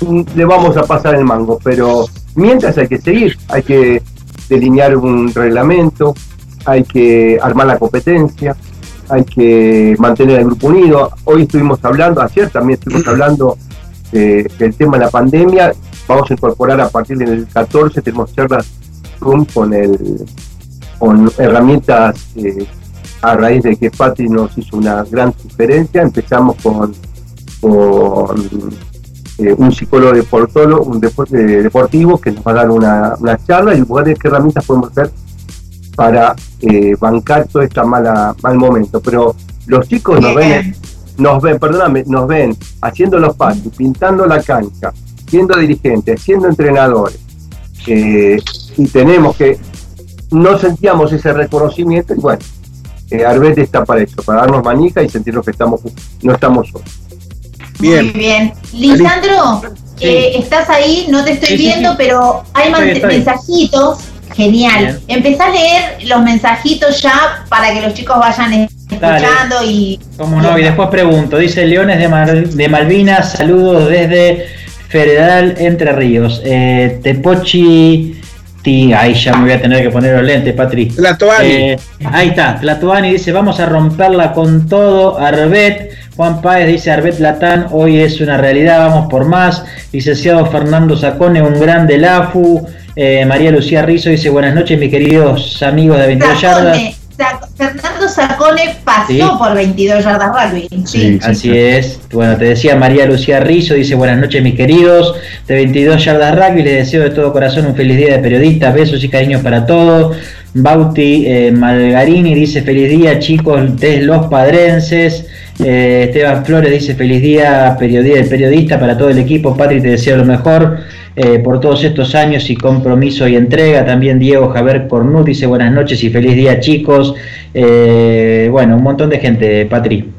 mm, le vamos a pasar el mango, pero mientras hay que seguir, hay que delinear un reglamento, hay que armar la competencia, hay que mantener el grupo unido. Hoy estuvimos hablando, ayer también estuvimos hablando eh, del tema de la pandemia, vamos a incorporar a partir del 14, tenemos charlas Zoom con, el, con herramientas eh, a raíz de que Pati nos hizo una gran sugerencia, empezamos con, con eh, un psicólogo deportólogo, un depo- eh, deportivo que nos va a dar una, una charla y ver qué herramientas podemos hacer para eh, bancar todo este mala, mal momento. Pero los chicos nos ven, nos ven, perdóname, nos ven haciendo los pasos, pintando la cancha, siendo dirigentes, siendo entrenadores. eh, y tenemos que, no sentíamos ese reconocimiento y bueno, eh, Arbete está para eso, para darnos manija y sentirnos que estamos, no estamos solos. Muy bien. Lisandro, eh, estás ahí, no te estoy Sí, viendo, sí. pero hay man- Estoy, estoy. mensajitos. Genial. Empezá a leer los mensajitos ya para que los chicos vayan escuchando y. Cómo no, y después pregunto, dice Leones de, Mar- de Malvinas, saludos desde Federal Entre Ríos. Eh, Tepochi, ti, ahí ya me voy a tener que poner los lentes, Patri. Tlatoani. Eh, ahí está, Tlatoani dice, vamos a romperla con todo, Arbet. Juan Páez dice, Arbet Latán, hoy es una realidad, vamos por más. Licenciado Fernando Sacone, un grande LAFU. Eh, María Lucía Rizo dice, buenas noches, mis queridos amigos de 22 yardas. Fernando Sacone pasó Sí. por 22 yardas rugby. Sí. Así es. Bueno, te decía María Lucía Rizo, dice buenas noches mis queridos, de 22 yardas rugby, les deseo de todo corazón un feliz día de periodistas, besos y cariños para todos. Bauti eh, Malgarini dice feliz día chicos de los padrenses. Eh, Esteban Flores dice feliz día periodi- de periodista para todo el equipo. Patri te deseo lo mejor eh, por todos estos años y compromiso y entrega. También Diego Javier Cornut dice buenas noches y feliz día chicos. Eh, bueno, un montón de gente, Patri.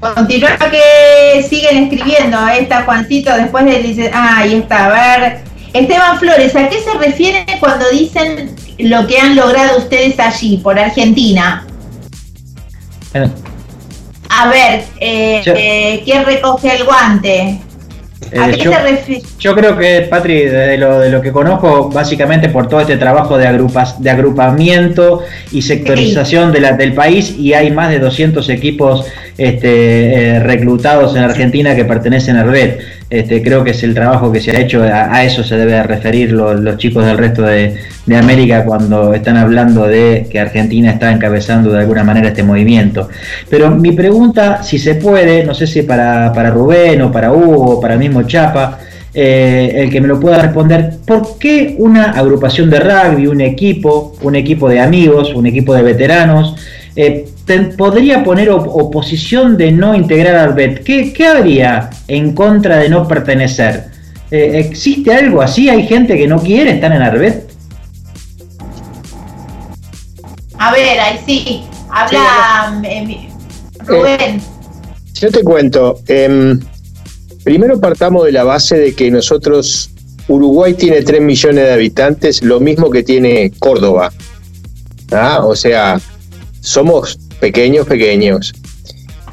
Continúa que siguen escribiendo. Ahí está Juancito, después de dice, ah, ahí está, a ver. Esteban Flores, ¿a qué se refiere cuando dicen lo que han logrado ustedes allí, por Argentina? A ver, eh, Yo- eh, ¿quién recoge el guante? ¿A Eh, qué yo creo que, Patri, de lo, de lo que conozco, básicamente por todo este trabajo de, agrupas, de agrupamiento y sectorización de la, del país, y hay más de 200 equipos este, eh, reclutados en Argentina que pertenecen a RED. Este, creo que es el trabajo que se ha hecho, a, eso se debe referir los, chicos del resto de, América cuando están hablando de que Argentina está encabezando de alguna manera este movimiento. Pero mi pregunta, si se puede, no sé si para, para Rubén o para Hugo o para mismo Chapa, eh, el que me lo pueda responder, ¿por qué una agrupación de rugby, un equipo, un equipo de amigos, un equipo de veteranos, eh, podría poner oposición de no integrar al BET? ¿Qué, ¿Qué, habría en contra de no pertenecer? Eh, ¿Existe algo así? ¿Hay gente que no quiere estar en Arbet? A ver, ahí sí. Habla Rubén. yo te cuento. Em, Primero partamos de la base de que nosotros, Uruguay tiene 3 millones de habitantes, lo mismo que tiene Córdoba. ¿Ah? O sea, somos pequeños, pequeños.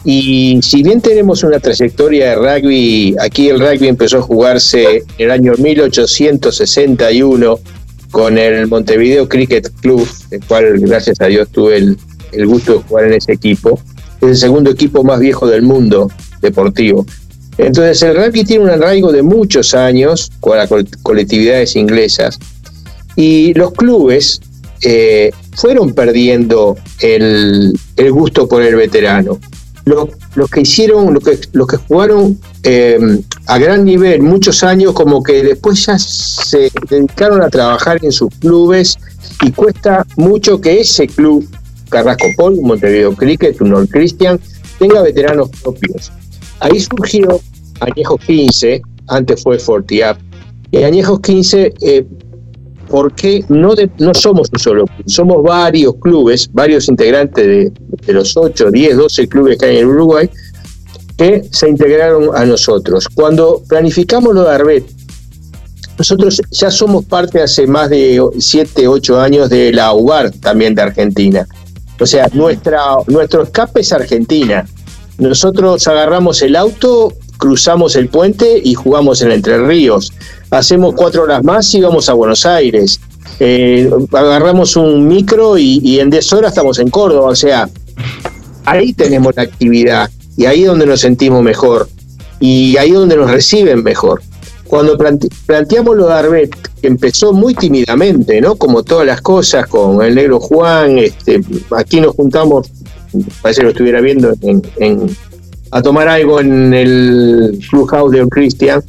Y si bien tenemos una trayectoria de rugby, aquí el rugby empezó a jugarse en el año 1861 con el Montevideo Cricket Club, el cual gracias a Dios tuve el, el gusto de jugar en ese equipo. Es el segundo equipo más viejo del mundo deportivo. Entonces el rugby tiene un arraigo de muchos años con las colectividades inglesas y los clubes eh, fueron perdiendo el, gusto por el veterano. Los, que hicieron, los que, los que jugaron em, a gran nivel muchos años, como que después ya se dedicaron a trabajar en sus clubes y cuesta mucho que ese club, Carrasco Pol, Montevideo Cricket, un North Christian, tenga veteranos propios. Ahí surgió Añejos 15, antes fue Fortiap, y Añejos 15, eh, porque no, no somos un solo club, somos varios clubes, varios integrantes de, los 8, 10, 12 clubes que hay en Uruguay, que se integraron a nosotros. Cuando planificamos lo de Arbet, nosotros ya somos parte hace más de 7, 8 años de la UBAR también de Argentina. O sea, nuestra, nuestro escape es Argentina. Nosotros agarramos el auto, cruzamos el puente y jugamos en Entre Ríos. Hacemos cuatro horas más y vamos a Buenos Aires. Eh, agarramos un micro y, en 10 horas estamos en Córdoba. O sea, ahí tenemos la actividad y ahí es donde nos sentimos mejor y ahí es donde nos reciben mejor. Cuando planteamos lo de Arbet, que empezó muy tímidamente, ¿no? Como todas las cosas, con el negro Juan, este, aquí nos juntamos parece que lo estuviera viendo en, a tomar algo en el clubhouse de Christian.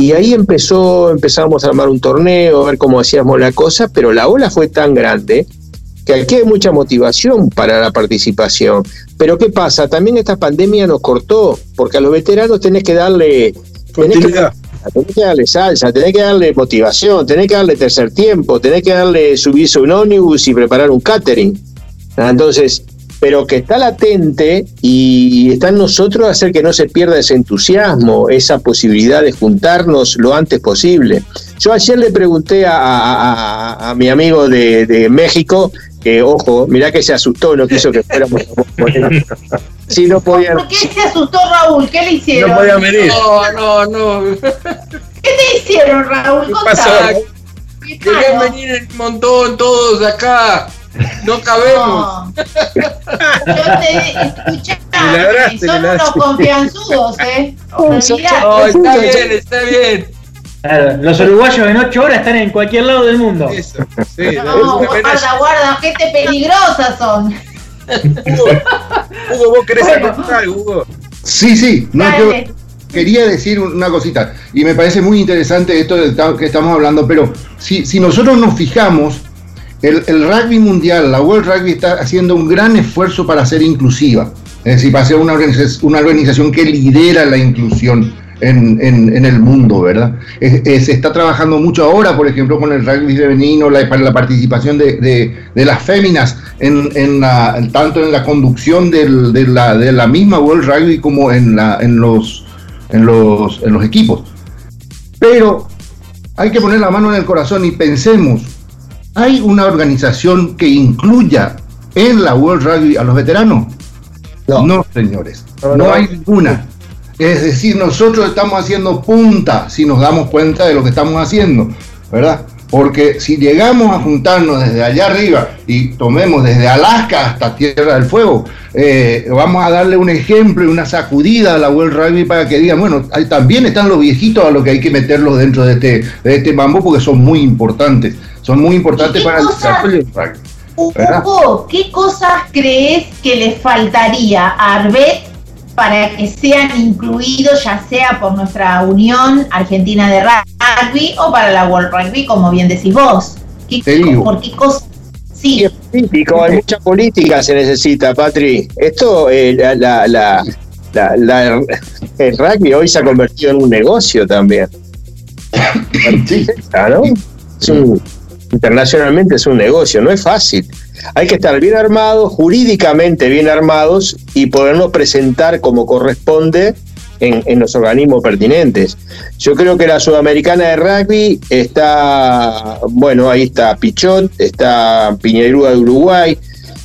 Y ahí empezó, empezamos a armar un torneo, a ver cómo hacíamos la cosa, pero la ola fue tan grande que aquí hay mucha motivación para la participación. Pero ¿qué pasa? También esta pandemia nos cortó, porque a los veteranos tenés que darle... Tenés que, darle salsa, tenés que darle motivación, tenés que darle tercer tiempo, tenés que darle subirse un ómnibus y preparar un catering. Entonces, pero que está latente y está en nosotros hacer que no se pierda ese entusiasmo, esa posibilidad de juntarnos lo antes posible. Yo ayer le pregunté a, mi amigo de, México, que ojo, mirá que se asustó, no quiso que fuéramos. si no podían, ¿Por qué se asustó Raúl? ¿Qué le hicieron? No podía venir. No, no, no. ¿Qué te hicieron, Raúl? ¿Qué pasó? Querían venir un montón todos acá. No cabemos. Yo te escuché. son unos confianzudos, ¿eh? No, está bien, está bien. Claro, los uruguayos en 8 horas están en cualquier lado del mundo. Eso, sí, no, guarda, guarda, gente peligrosa son. Hugo, Hugo vos querés bueno. Hugo. Sí, sí, no, yo quería decir una cosita, y me parece muy interesante esto que estamos hablando, pero si, si nosotros nos fijamos, el, rugby mundial, la World Rugby está haciendo un gran esfuerzo para ser inclusiva, es decir, para ser una, una organización que lidera la inclusión en, el mundo, ¿verdad? se está trabajando mucho ahora, por ejemplo, con el rugby femenino, la, para la participación de, las féminas, en, la, tanto en la conducción de, la, de la misma World Rugby como en, la, en, los, en, los, en los equipos. Pero hay que poner la mano en el corazón y pensemos ¿Hay una organización que incluya en la World Rugby a los veteranos? No, señores, no, hay ninguna. Es decir, nosotros estamos haciendo punta si nos damos cuenta de lo que estamos haciendo, ¿verdad? Porque si llegamos a juntarnos desde allá arriba y tomemos desde Alaska hasta Tierra del Fuego, eh, vamos a darle un ejemplo y una sacudida a la World Rugby para que digan, bueno, ahí también están los viejitos a los que hay que meterlos dentro de este, de este mambo porque son muy importantes. Son muy importantes para el desarrollo del rugby. Hugo, ¿qué cosas crees que le faltaría a Arbet para que sean incluidos, ya sea por nuestra Unión Argentina de Rugby o para la World Rugby, como bien decís vos? ¿Qué, ¿Por qué cosas? Sí. político, hay mucha política se necesita, Patri. Esto, eh, la, la, la, el rugby hoy se ha convertido en un negocio también. sí. ¿no? Es un, internacionalmente es un negocio, no es fácil. Hay que estar bien armados, jurídicamente bien armados y podernos presentar como corresponde en, los organismos pertinentes. Yo creo que la Sudamericana de Rugby está, bueno, ahí está Pichot, está Piñerúa de Uruguay,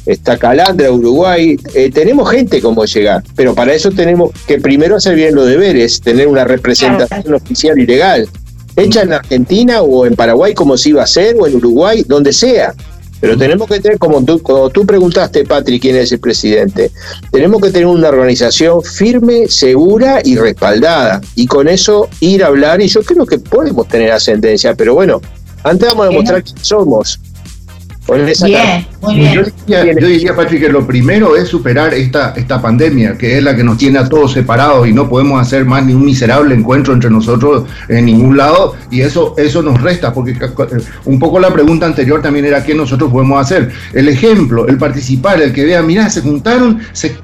está Calandra de Uruguay. Eh, tenemos gente como llegar, pero para eso tenemos que primero hacer bien los deberes, tener una representación oficial y legal hecha en Argentina o en Paraguay como se iba a hacer, o en Uruguay, donde sea. Pero tenemos que tener, como tú, como tú preguntaste, Patrick, quién es el presidente, tenemos que tener una organización firme, segura y respaldada. Y con eso ir a hablar, y yo creo que podemos tener ascendencia, pero bueno, antes vamos a demostrar quién somos. Bien, muy bien. Yo diría, Patrick, que lo primero es superar esta, esta pandemia, que es la que nos tiene a todos separados y no podemos hacer más ni un miserable encuentro entre nosotros en ningún lado y eso, eso nos resta, porque eh, un poco la pregunta anterior también era qué nosotros podemos hacer. El ejemplo, el participar, el que vea, mira, se juntaron, se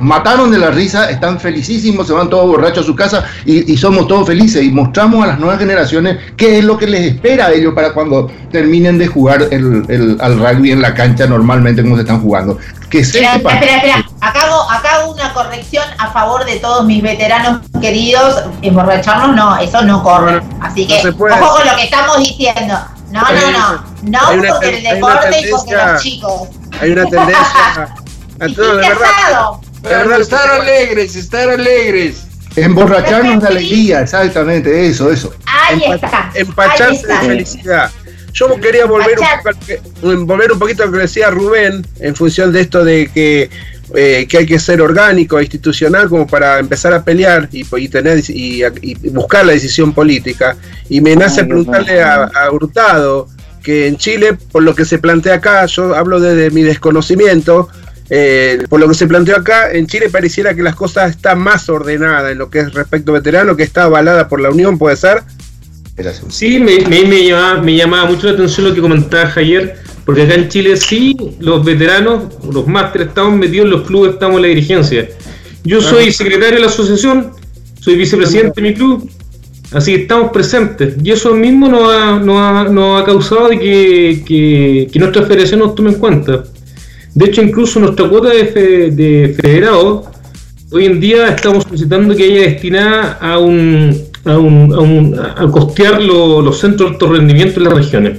mataron de la risa, están felicísimos, se van todos borrachos a su casa y, somos todos felices y mostramos a las nuevas generaciones qué es lo que les espera a ellos para cuando terminen de jugar el, al rugby en la cancha normalmente como se están jugando. Que espera, espera, espera, Acá hago, acá hago una corrección a favor de todos mis veteranos queridos. Emborracharnos no, eso no corre. Así que ojo con lo que estamos diciendo. No, no, no. No porque el deporte y porque los chicos. Hay una tendencia a todo, de verdad. Pero estar alegres, estar alegres. Emborracharnos de alegría, exactamente, eso, eso. Ahí está. Empacharse de felicidad. Yo quería volver un, volver un poquito a lo que decía Rubén, en función de esto de que, eh, que hay que ser orgánico, institucional, como para empezar a pelear y, tener y, buscar la decisión política. Y me nace preguntarle a, a Hurtado que en Chile, por lo que se plantea acá, yo hablo desde mi desconocimiento, eh, por lo que se planteó acá, en Chile pareciera que las cosas están más ordenadas en lo que es respecto a veterano, que está avalada por la Unión, ¿puede ser? Sí, me, me, llamaba, mucho la atención lo que comentaba ayer, porque acá en Chile sí, los veteranos, los másteres, estamos metidos en los clubes, estamos en la dirigencia. Yo soy secretario de la asociación, soy vicepresidente de mi club, así que estamos presentes. Y eso mismo nos ha, ha, causado de que, que, que nuestra federación nos tome en cuenta. De hecho, incluso nuestra cuota de, federado, hoy en día estamos solicitando que haya destinada a un, a, un, a, costear los centros de alto rendimiento en las regiones.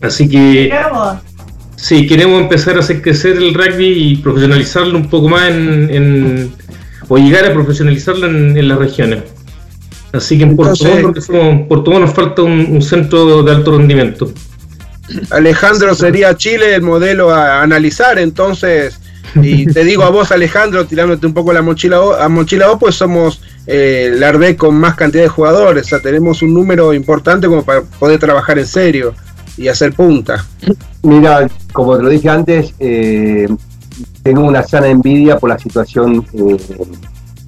Así que sí, queremos empezar a hacer crecer el rugby y profesionalizarlo un poco más en, o llegar a profesionalizarlo en, las regiones. Así que en Puerto Montt, nos falta un centro de alto rendimiento. Alejandro sería Chile el modelo a analizar, entonces, y te digo a vos, Alejandro, tirándote un poco la mochila a mochila vos, pues somos eh, la ARDE con más cantidad de jugadores, o sea, tenemos un número importante como para poder trabajar en serio y hacer punta. Mira, como te lo dije antes, eh, tengo una sana envidia por la situación eh,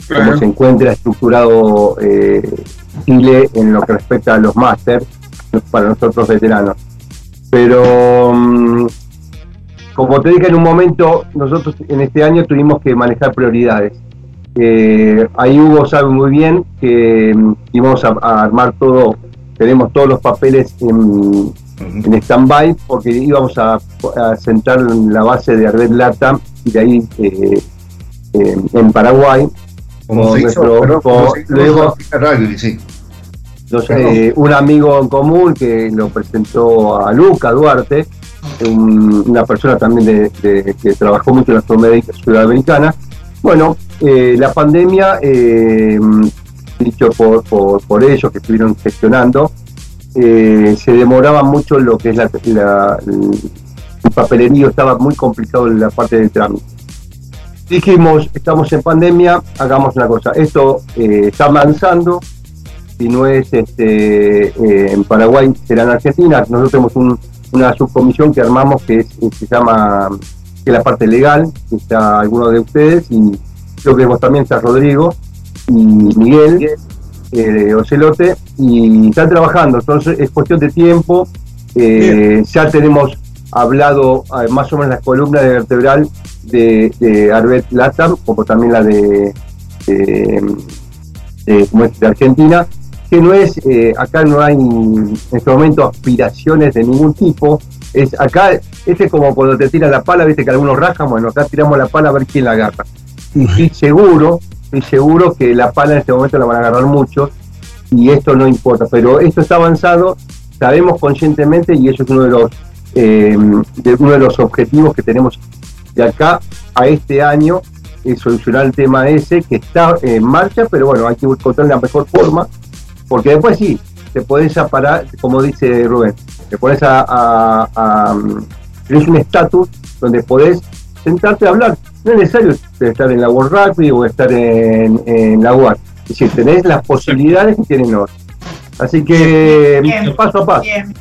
como se encuentra estructurado eh, Chile en lo que respecta a los máster para nosotros veteranos pero mm, como te dije en un momento, nosotros en este año tuvimos que manejar prioridades. Eh, ahí Hugo sabe muy bien que mm, íbamos a, armar todo, tenemos todos los papeles en, en stand-by porque íbamos a, sentar la base de Red Lata y de ahí eh, en Paraguay. Como nuestro, luego, sí. Eh, un amigo en común que lo presentó a Luca Duarte, una persona también de, que trabajó mucho en la ciudad americana. Bueno, eh, la pandemia, eh, dicho por, por, ellos que estuvieron gestionando, eh, se demoraba mucho lo que es la, la- el, el papelerío, estaba muy complicado en la parte del trámite. Dijimos, estamos en pandemia, hagamos una cosa, esto eh, está avanzando, si no es este, eh, en Paraguay, será en Argentina. Nosotros tenemos un- una subcomisión que armamos que, es, se llama, que es la parte legal, que está alguno de ustedes, y creo que vos también está Rodrigo y Miguel eh, Ocelote, y están trabajando, entonces es cuestión de tiempo. Eh, ya tenemos hablado eh, más o menos las columnas de vertebral de, de Arbet Latam, como también la de, de, de Argentina, que no es, eh, acá no hay en este momento aspiraciones de ningún tipo. Es acá, este es como cuando te tiran la pala, viste que algunos rajan, bueno, acá tiramos la pala a ver quién la agarra. Y estoy seguro, estoy seguro que la pala en este momento la van a agarrar muchos y esto no importa, pero esto está avanzado, sabemos conscientemente y eso es uno de los eh, de uno de los objetivos que tenemos de acá a este año es solucionar el tema ese que está en marcha, pero bueno, hay que encontrar la mejor forma, porque después sí, te podés aparar, como dice Rubén, te pones a, a, a- tenés un estatus donde podés sentarte a hablar. No es necesario estar en la World Rugby o estar en, en la UAR. Es decir, tenés las posibilidades que tienen otros. Así que Bien. paso a paso. Bien.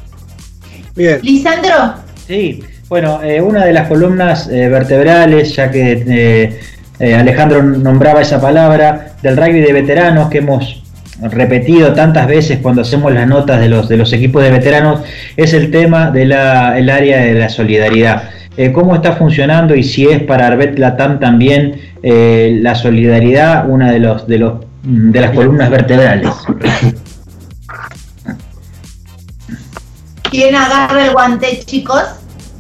Bien. Lisandro, Sí, bueno, eh, una de las columnas eh, vertebrales, ya que eh, eh, Alejandro nombraba esa palabra, del rugby de veteranos que hemos repetido tantas veces cuando hacemos las notas de los, de los equipos de veteranos, es el tema del el área de la solidaridad. Eh, ¿Cómo está funcionando y si es para Arbet Latam también eh, la solidaridad una de, los, de, los, de las columnas vertebrales? ¿quién agarra el guante, chicos?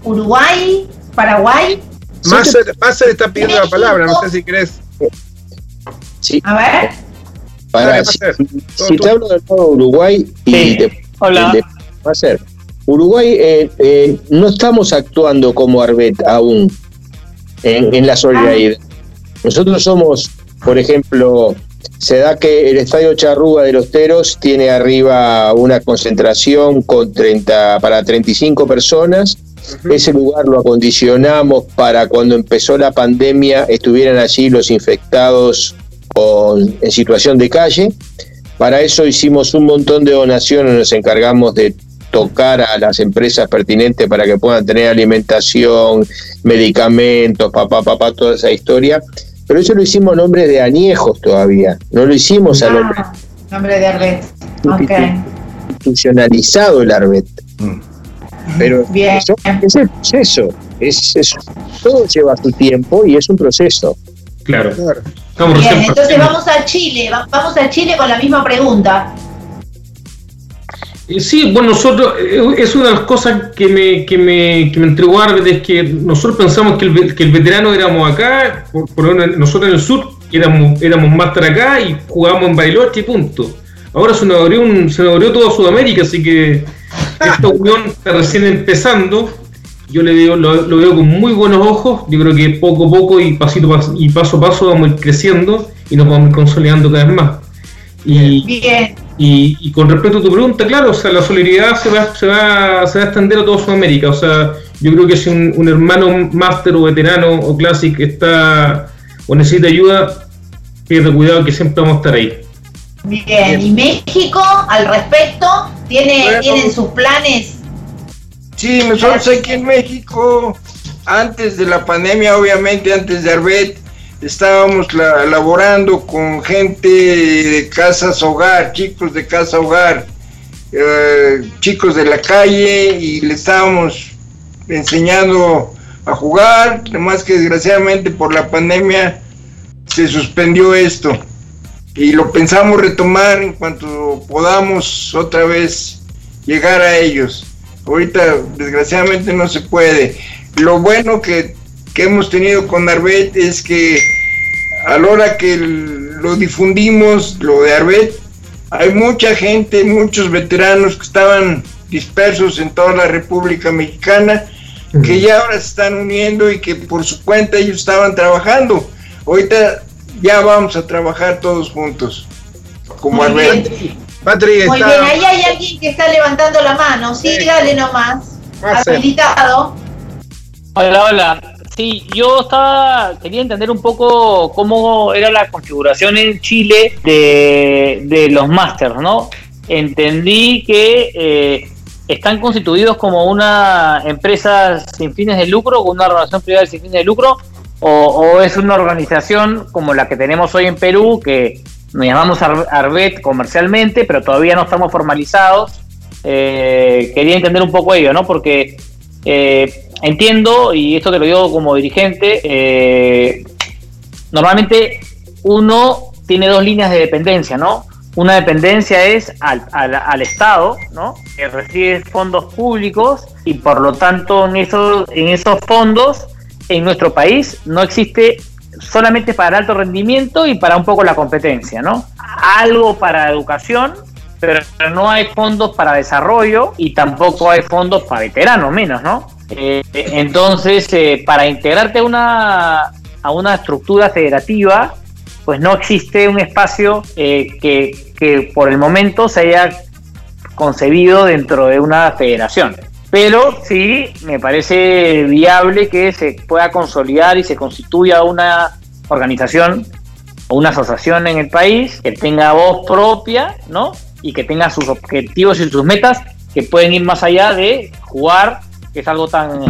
¿Uruguay? ¿Paraguay? Máser, Máser está pidiendo la palabra, no sé si querés. Sí. A ver. Si, te hablo del nuevo Uruguay y Sí. de, Hola. de- va a ser. Uruguay eh, eh, no estamos actuando como Arbet aún en, en la solidaridad. Nosotros somos, por ejemplo, se da que el estadio Charrúa de los Teros tiene arriba una concentración con 30 para 35 personas. Ese lugar lo acondicionamos para cuando empezó la pandemia estuvieran allí los infectados en situación de calle. Para eso hicimos un montón de donaciones, nos encargamos de tocar a las empresas pertinentes para que puedan tener alimentación, medicamentos, papá, papá, toda esa historia. Pero eso lo hicimos a nombre de añejos todavía, no lo hicimos a nombre Ah, nombre de Arbet. Ok. institucionalizado el ARBET. Pero Bien. eso es el proceso, es, es- todo lleva su tiempo y es un proceso. Claro. Estamos Bien, entonces vamos a Chile. va- Vamos a Chile con la misma pregunta. Eh, Sí, bueno, nosotros, eh, es una de las cosas que me, que me, que me entregó es que nosotros pensamos que el, que el veterano éramos acá, por, por nosotros en el sur éramos, éramos máster acá y jugábamos en Bariloche y punto. Ahora se nos abrió, un, se nos abrió toda Sudamérica, así que esta unión está recién empezando. Yo le veo, lo, lo veo con muy buenos ojos. Yo creo que poco a poco y pasito pas- y paso a paso vamos a ir creciendo y nos vamos a ir consolidando cada vez más. Y, Bien. y, y con respecto a tu pregunta, claro, o sea, la solidaridad se va, se va, se va a extender a toda Sudamérica. O sea, yo creo que si un, un hermano máster o veterano o classic está o necesita ayuda, pierde cuidado que siempre vamos a estar ahí. Bien. ¿Y México al respecto? ¿Tiene, Bueno. ¿Tienen sus planes? Sí, nosotros aquí en México, antes de la pandemia, obviamente, antes de Arbet, estábamos la- laborando con gente de casas hogar, chicos de casa hogar, eh, chicos de la calle, y le estábamos enseñando a jugar, más que desgraciadamente por la pandemia se suspendió esto. Y lo pensamos retomar en cuanto podamos otra vez llegar a ellos. Ahorita desgraciadamente no se puede. Lo bueno que, que hemos tenido con Arbet es que a la hora que lo difundimos, lo de Arbet, hay mucha gente, muchos veteranos que estaban dispersos en toda la República Mexicana, que ya ahora se están uniendo y que por su cuenta ellos estaban trabajando. Ahorita ya vamos a trabajar todos juntos, como Arbet. Patri, Muy está- bien, ahí hay alguien que está levantando la mano. Sí, dale nomás. Habilitado. Hola, hola. Sí, yo estaba quería entender un poco cómo era la configuración en Chile de, de los másters, ¿no? Entendí que eh, están constituidos como una empresa sin fines de lucro, con una relación privada sin fines de lucro, o, o es una organización como la que tenemos hoy en Perú, que nos llamamos Ar- Arbet comercialmente, pero todavía no estamos formalizados. Eh, quería entender un poco ello, ¿no? Porque eh, entiendo, y esto te lo digo como dirigente, eh, normalmente uno tiene dos líneas de dependencia, ¿no? Una dependencia es al, al- al Estado, ¿no? Que recibe fondos públicos y por lo tanto en esos, en esos fondos en nuestro país no existe solamente para el alto rendimiento y para un poco la competencia, ¿no? Algo para educación, pero no hay fondos para desarrollo y tampoco hay fondos para veteranos, menos, ¿no? Eh, entonces, eh, para integrarte a una, a una estructura federativa, pues no existe un espacio eh, que, que por el momento se haya concebido dentro de una federación. Pero sí me parece viable que se pueda consolidar y se constituya una organización o una asociación en el país que tenga voz propia, ¿no? Y que tenga sus objetivos y sus metas que pueden ir más allá de jugar, que es algo tan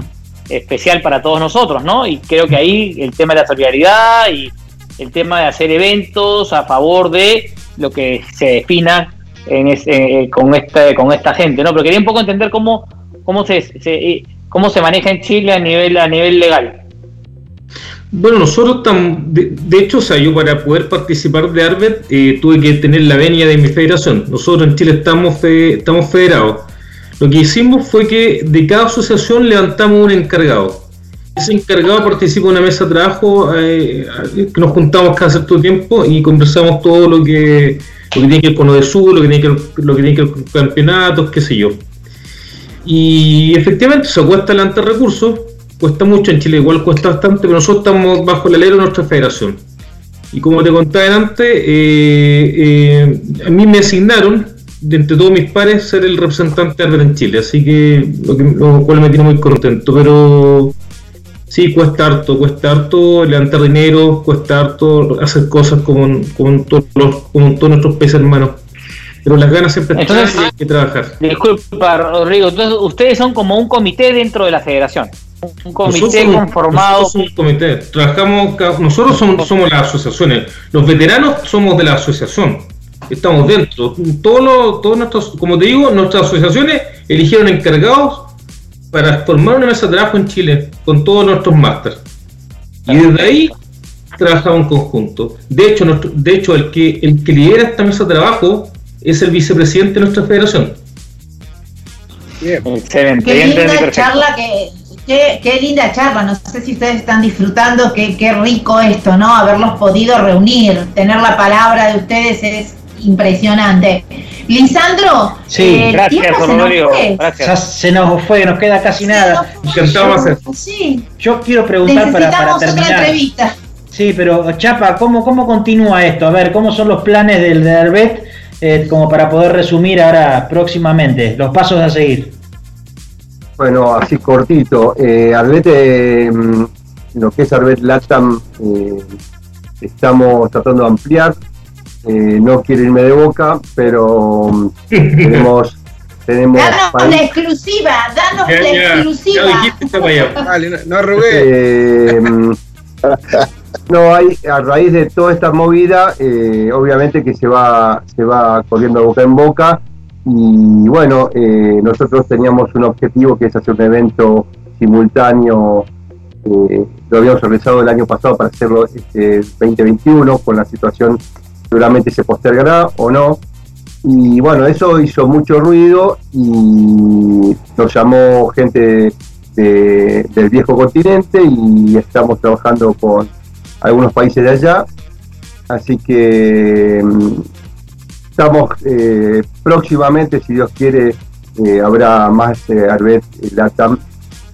especial para todos nosotros, ¿no? Y creo que ahí el tema de la solidaridad y el tema de hacer eventos a favor de lo que se defina en es- eh, con esta con esta gente, ¿no? Pero quería un poco entender cómo cómo se, eh, cómo se maneja en Chile a nivel a nivel legal. Bueno, nosotros tam- de, de hecho, o sea, yo para poder participar de Arbet eh, tuve que tener la venia de mi federación. Nosotros en Chile estamos, estamos federados. Lo que hicimos fue que de cada asociación levantamos un encargado. Ese encargado participa en una mesa de trabajo eh, que nos juntamos cada cierto tiempo y conversamos todo lo que, lo que tiene que ver con lo de sur, lo que tiene que ver, lo que tiene que ver con campeonatos, qué sé yo. Y efectivamente se cuesta adelantar recursos, cuesta mucho en Chile, igual cuesta bastante, pero nosotros estamos bajo el alero de nuestra federación. Y como te contaba antes, eh, eh, a mí me asignaron, de entre todos mis pares, ser el representante Arbet en Chile, así que lo, que, lo cual me tiene muy contento, pero sí, cuesta harto, cuesta harto levantar dinero, cuesta harto hacer cosas como, como, todos, los, como todos nuestros países hermanos. Pero las ganas siempre están y hay que trabajar. Disculpa, Rodrigo, entonces ustedes son como un comité dentro de la federación. Un comité Nosotros conformado. nosotros somos un comité. Trabajamos, nosotros somos, somos las asociaciones. Los veteranos somos de la asociación. Estamos dentro. Todos los, todos nuestros, como te digo, nuestras asociaciones eligieron encargados para formar una mesa de trabajo en Chile con todos nuestros másters. Y desde ahí trabajamos en conjunto. De hecho, nuestro- de hecho el, que, el que lidera esta mesa de trabajo es el vicepresidente de nuestra federación. Excelente, Qué linda perfecto. charla, que, qué, qué linda charla. No sé si ustedes están disfrutando, qué, qué rico esto, ¿no? Haberlos podido reunir, tener la palabra de ustedes es impresionante. Lisandro, Sí, eh, gracias, se Rodrigo. fue. Ya se nos fue, nos queda casi nada. Sí, Yo quiero preguntar para, para necesitamos otra terminar. entrevista. Sí, pero Chapa, ¿cómo, ¿cómo continúa esto? A ver, ¿cómo son los planes del de Arbet? Eh, como para poder resumir ahora próximamente, los pasos a seguir. Bueno, así cortito. Eh, Arbet, eh, mm, lo que es Arbet Latam, eh, estamos tratando de ampliar. Eh, no quiero irme de boca, pero mm, tenemos. tenemos Danos país- la exclusiva, danos Ya, la ya, exclusiva. ya dijiste, Vale, no, no arrugué. Eh, no, hay, a raíz de toda esta movida, eh, obviamente que se va, se va corriendo boca en boca. Y bueno, eh, nosotros teníamos un objetivo que es hacer un evento simultáneo. eh, lo habíamos organizado el año pasado para hacerlo este 2021, con la situación seguramente se postergará o no. Y bueno, eso hizo mucho ruido y nos llamó gente de- del viejo continente y estamos trabajando con algunos países de allá. Así que mm, estamos eh, próximamente, si Dios quiere, eh, habrá más eh, Arbet Latam,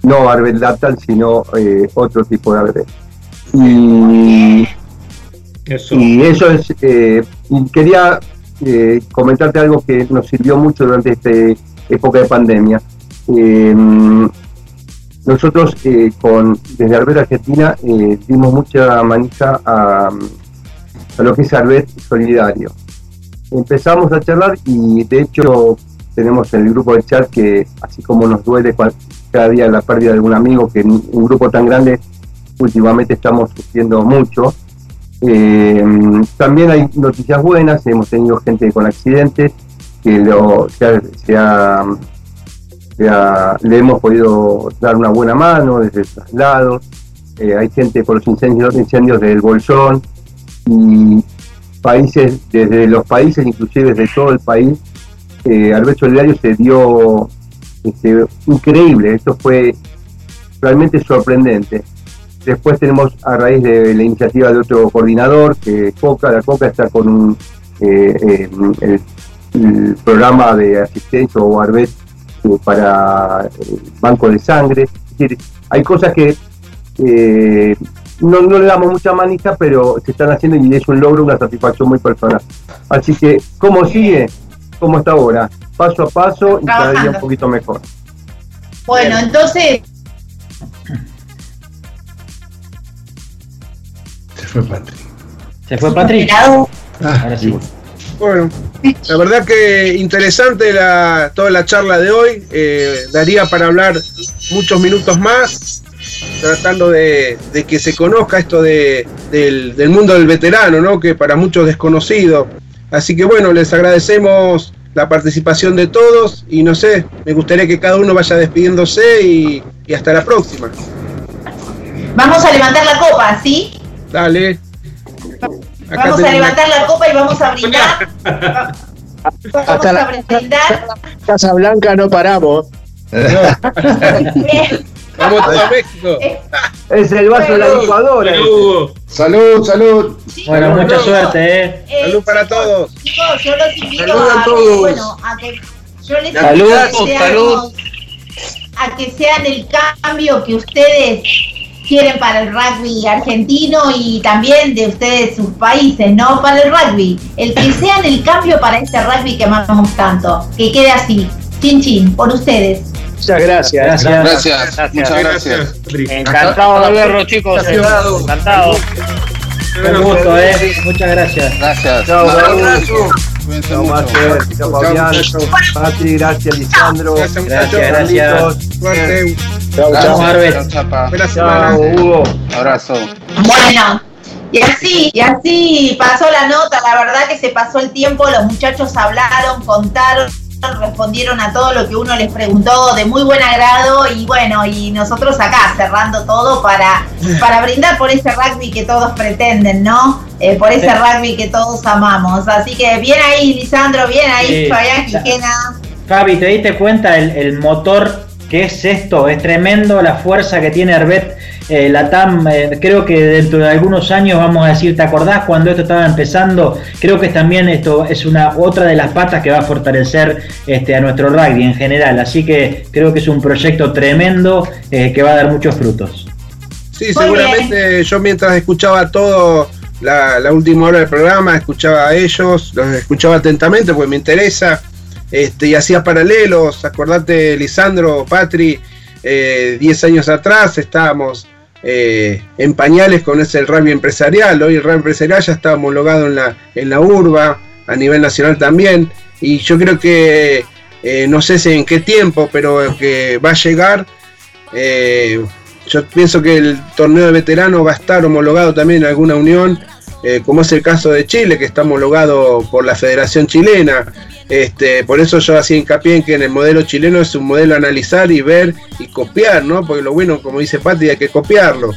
no Arbet Latam, sino eh, otro tipo de Arbet. Y Eso. y eso es, eh, y quería eh, comentarte algo que nos sirvió mucho durante esta época de pandemia. Nosotros eh, con desde Arbet Argentina eh, dimos mucha manija a, lo que es Arbet Solidario. Empezamos a charlar y de hecho tenemos en el grupo de chat que así como nos duele cada día la pérdida de un amigo, que un grupo tan grande últimamente estamos sufriendo mucho. Eh, también hay noticias buenas, hemos tenido gente con accidentes que lo, se ha- se ha se ha- le hemos podido dar una buena mano desde el traslado. Eh, hay gente por los incendios, incendios del Bolsón y países, desde los países, inclusive desde todo el país, eh, Solidario se dio este, increíble. Esto fue realmente sorprendente. Después tenemos a raíz de la iniciativa de otro coordinador, que Coca, la Coca está con un, eh, eh, el, el programa de asistencia o Arbet eh, para el banco de sangre. Es decir, hay cosas que eh, no, no le damos mucha manija, pero se están haciendo y es un logro, una satisfacción muy personal. Así que, ¿cómo sigue? ¿Cómo está ahora? Paso a paso y cada día un poquito mejor. Bueno, entonces, Se fue Patri. ¿Se fue Patrick? Ahora sí. Bueno, la verdad que interesante la, toda la charla de hoy. Eh, daría para hablar muchos minutos más, tratando de, de que se conozca esto de, del, del mundo del veterano, ¿no? que para muchos es desconocido. Así que bueno, les agradecemos la participación de todos y no sé, me gustaría que cada uno vaya despidiéndose y, y hasta la próxima. vamos a levantar la copa, ¿sí? Dale. Acá Vamos a levantar la copa y vamos a brindar. Vamos Hasta a la brindar. Casa Blanca no paramos. Vamos a México. Es el vaso de la licuadora. Salud, salud. Bueno, mucha suerte, ¿eh? Salud para todos. Chicos, yo los invito Salud a a, todos. bueno, a que yo les Salud, invito a que seamos- salud. a que sean el cambio que ustedes quieren para el rugby argentino y también de ustedes sus países, ¿no? Para el rugby. El que sean el cambio para este rugby que amamos tanto. Que quede así. Chin chin, por ustedes. Muchas gracias. Gracias, muchas gracias. Encantado de verlo, chicos. Gracias. Encantado. Un gusto, ¿eh? Muchas gracias. Gracias. Abrazo. Cuídense Chao, mucho. Master. Chao, Fabián. Patri, gracias, Lisandro. Gracias, Gracias. Suerte. Chao, chao. Arbet. Chao. Hugo. Abrazo. Bueno, y así, y así pasó la nota, la verdad que se pasó el tiempo, los muchachos hablaron, contaron, respondieron a todo lo que uno les preguntó de muy buen agrado y bueno, y nosotros acá cerrando todo para, para brindar por ese rugby que todos pretenden, ¿no? Eh, por ese Sí. rugby que todos amamos. Así que bien ahí, Lisandro, bien ahí, Sí. Fabián Quijena. Fabi, ¿te diste cuenta el, el motor que es esto? Es tremendo la fuerza que tiene Arbet eh, Latam. eh, creo que dentro de algunos años vamos a decir, ¿te acordás cuando esto estaba empezando? Creo que también esto es una otra de las patas que va a fortalecer este, a nuestro rugby en general. Así que creo que es un proyecto tremendo eh, que va a dar muchos frutos. Sí, Muy seguramente yo mientras escuchaba todo la, la última hora del programa, escuchaba a ellos, los escuchaba atentamente porque me interesa, este, y hacía paralelos, acordate Lisandro, Patri, eh, 10 años atrás estábamos eh, en pañales con ese rugby empresarial, hoy el rugby empresarial ya está homologado en la, en la urba, a nivel nacional también, y yo creo que, eh, no sé si en qué tiempo, pero que va a llegar. eh, yo pienso que el torneo de veteranos va a estar homologado también en alguna unión, eh, como es el caso de Chile, que está homologado por la Federación Chilena. Este, por eso yo hacía hincapié en que en el modelo chileno es un modelo a analizar y ver y copiar, ¿no? Porque lo bueno, como dice Pati, hay que copiarlo.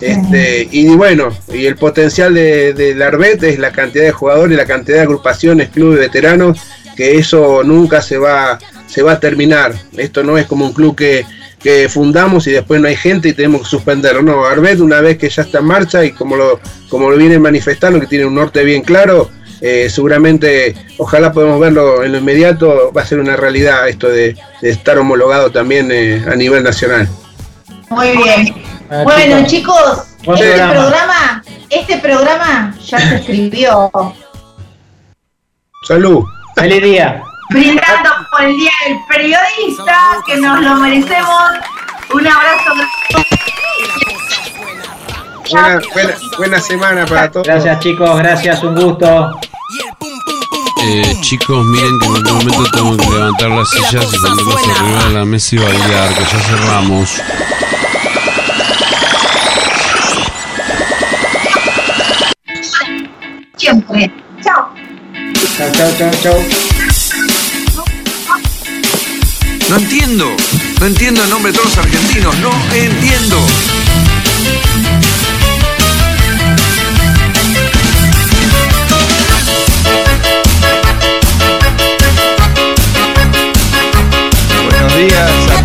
Este, y bueno, y el potencial de, del Arbet es la cantidad de jugadores, la cantidad de agrupaciones, clubes, veteranos, que eso nunca se va, se va a terminar. Esto no es como un club que, que fundamos y después no hay gente y tenemos que suspenderlo. No, Arbet una vez que ya está en marcha y como lo, como lo vienen manifestando, que tiene un norte bien claro, eh, seguramente, ojalá podamos verlo en lo inmediato, va a ser una realidad esto de, de estar homologado también eh, a nivel nacional. Muy bien. Ah, Bueno, chicos, este programa. programa, este programa ya se escribió. Salud. Feliz día. Brindando por el Día del Periodista, que nos lo merecemos. Un abrazo. Buena, buena, buena semana para todos. Gracias chicos, gracias, un gusto. Eh, chicos, miren que en algún momento tengo que levantar las sillas y ponerlas arriba de la mesa y bailar, que ya cerramos. Siempre. Chao. Chau, chau, chau, chau. No entiendo. No entiendo el nombre de todos los argentinos. No entiendo. Buenos días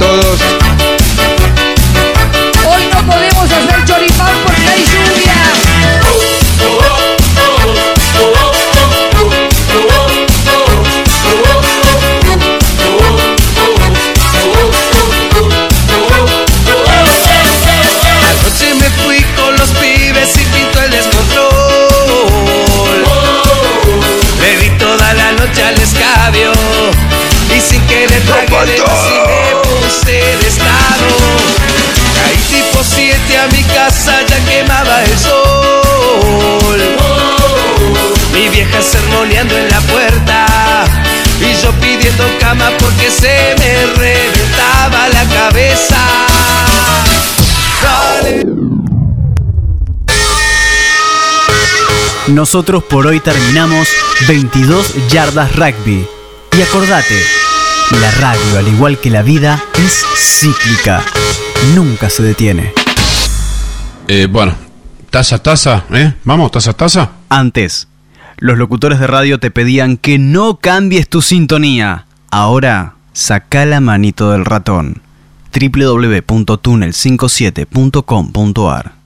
a mi casa, ya quemaba el sol. Mi vieja sermoneando en la puerta y yo pidiendo cama porque se me reventaba la cabeza. Dale. Nosotros por hoy terminamos 22 yardas rugby. Y acordate, la radio, al igual que la vida, es cíclica. Nunca se detiene. Eh, bueno, taza, taza, ¿eh? Vamos, taza, taza. Antes, los locutores de radio te pedían que no cambies tu sintonía. Ahora, saca la manito del ratón. www.tunnel57.com.ar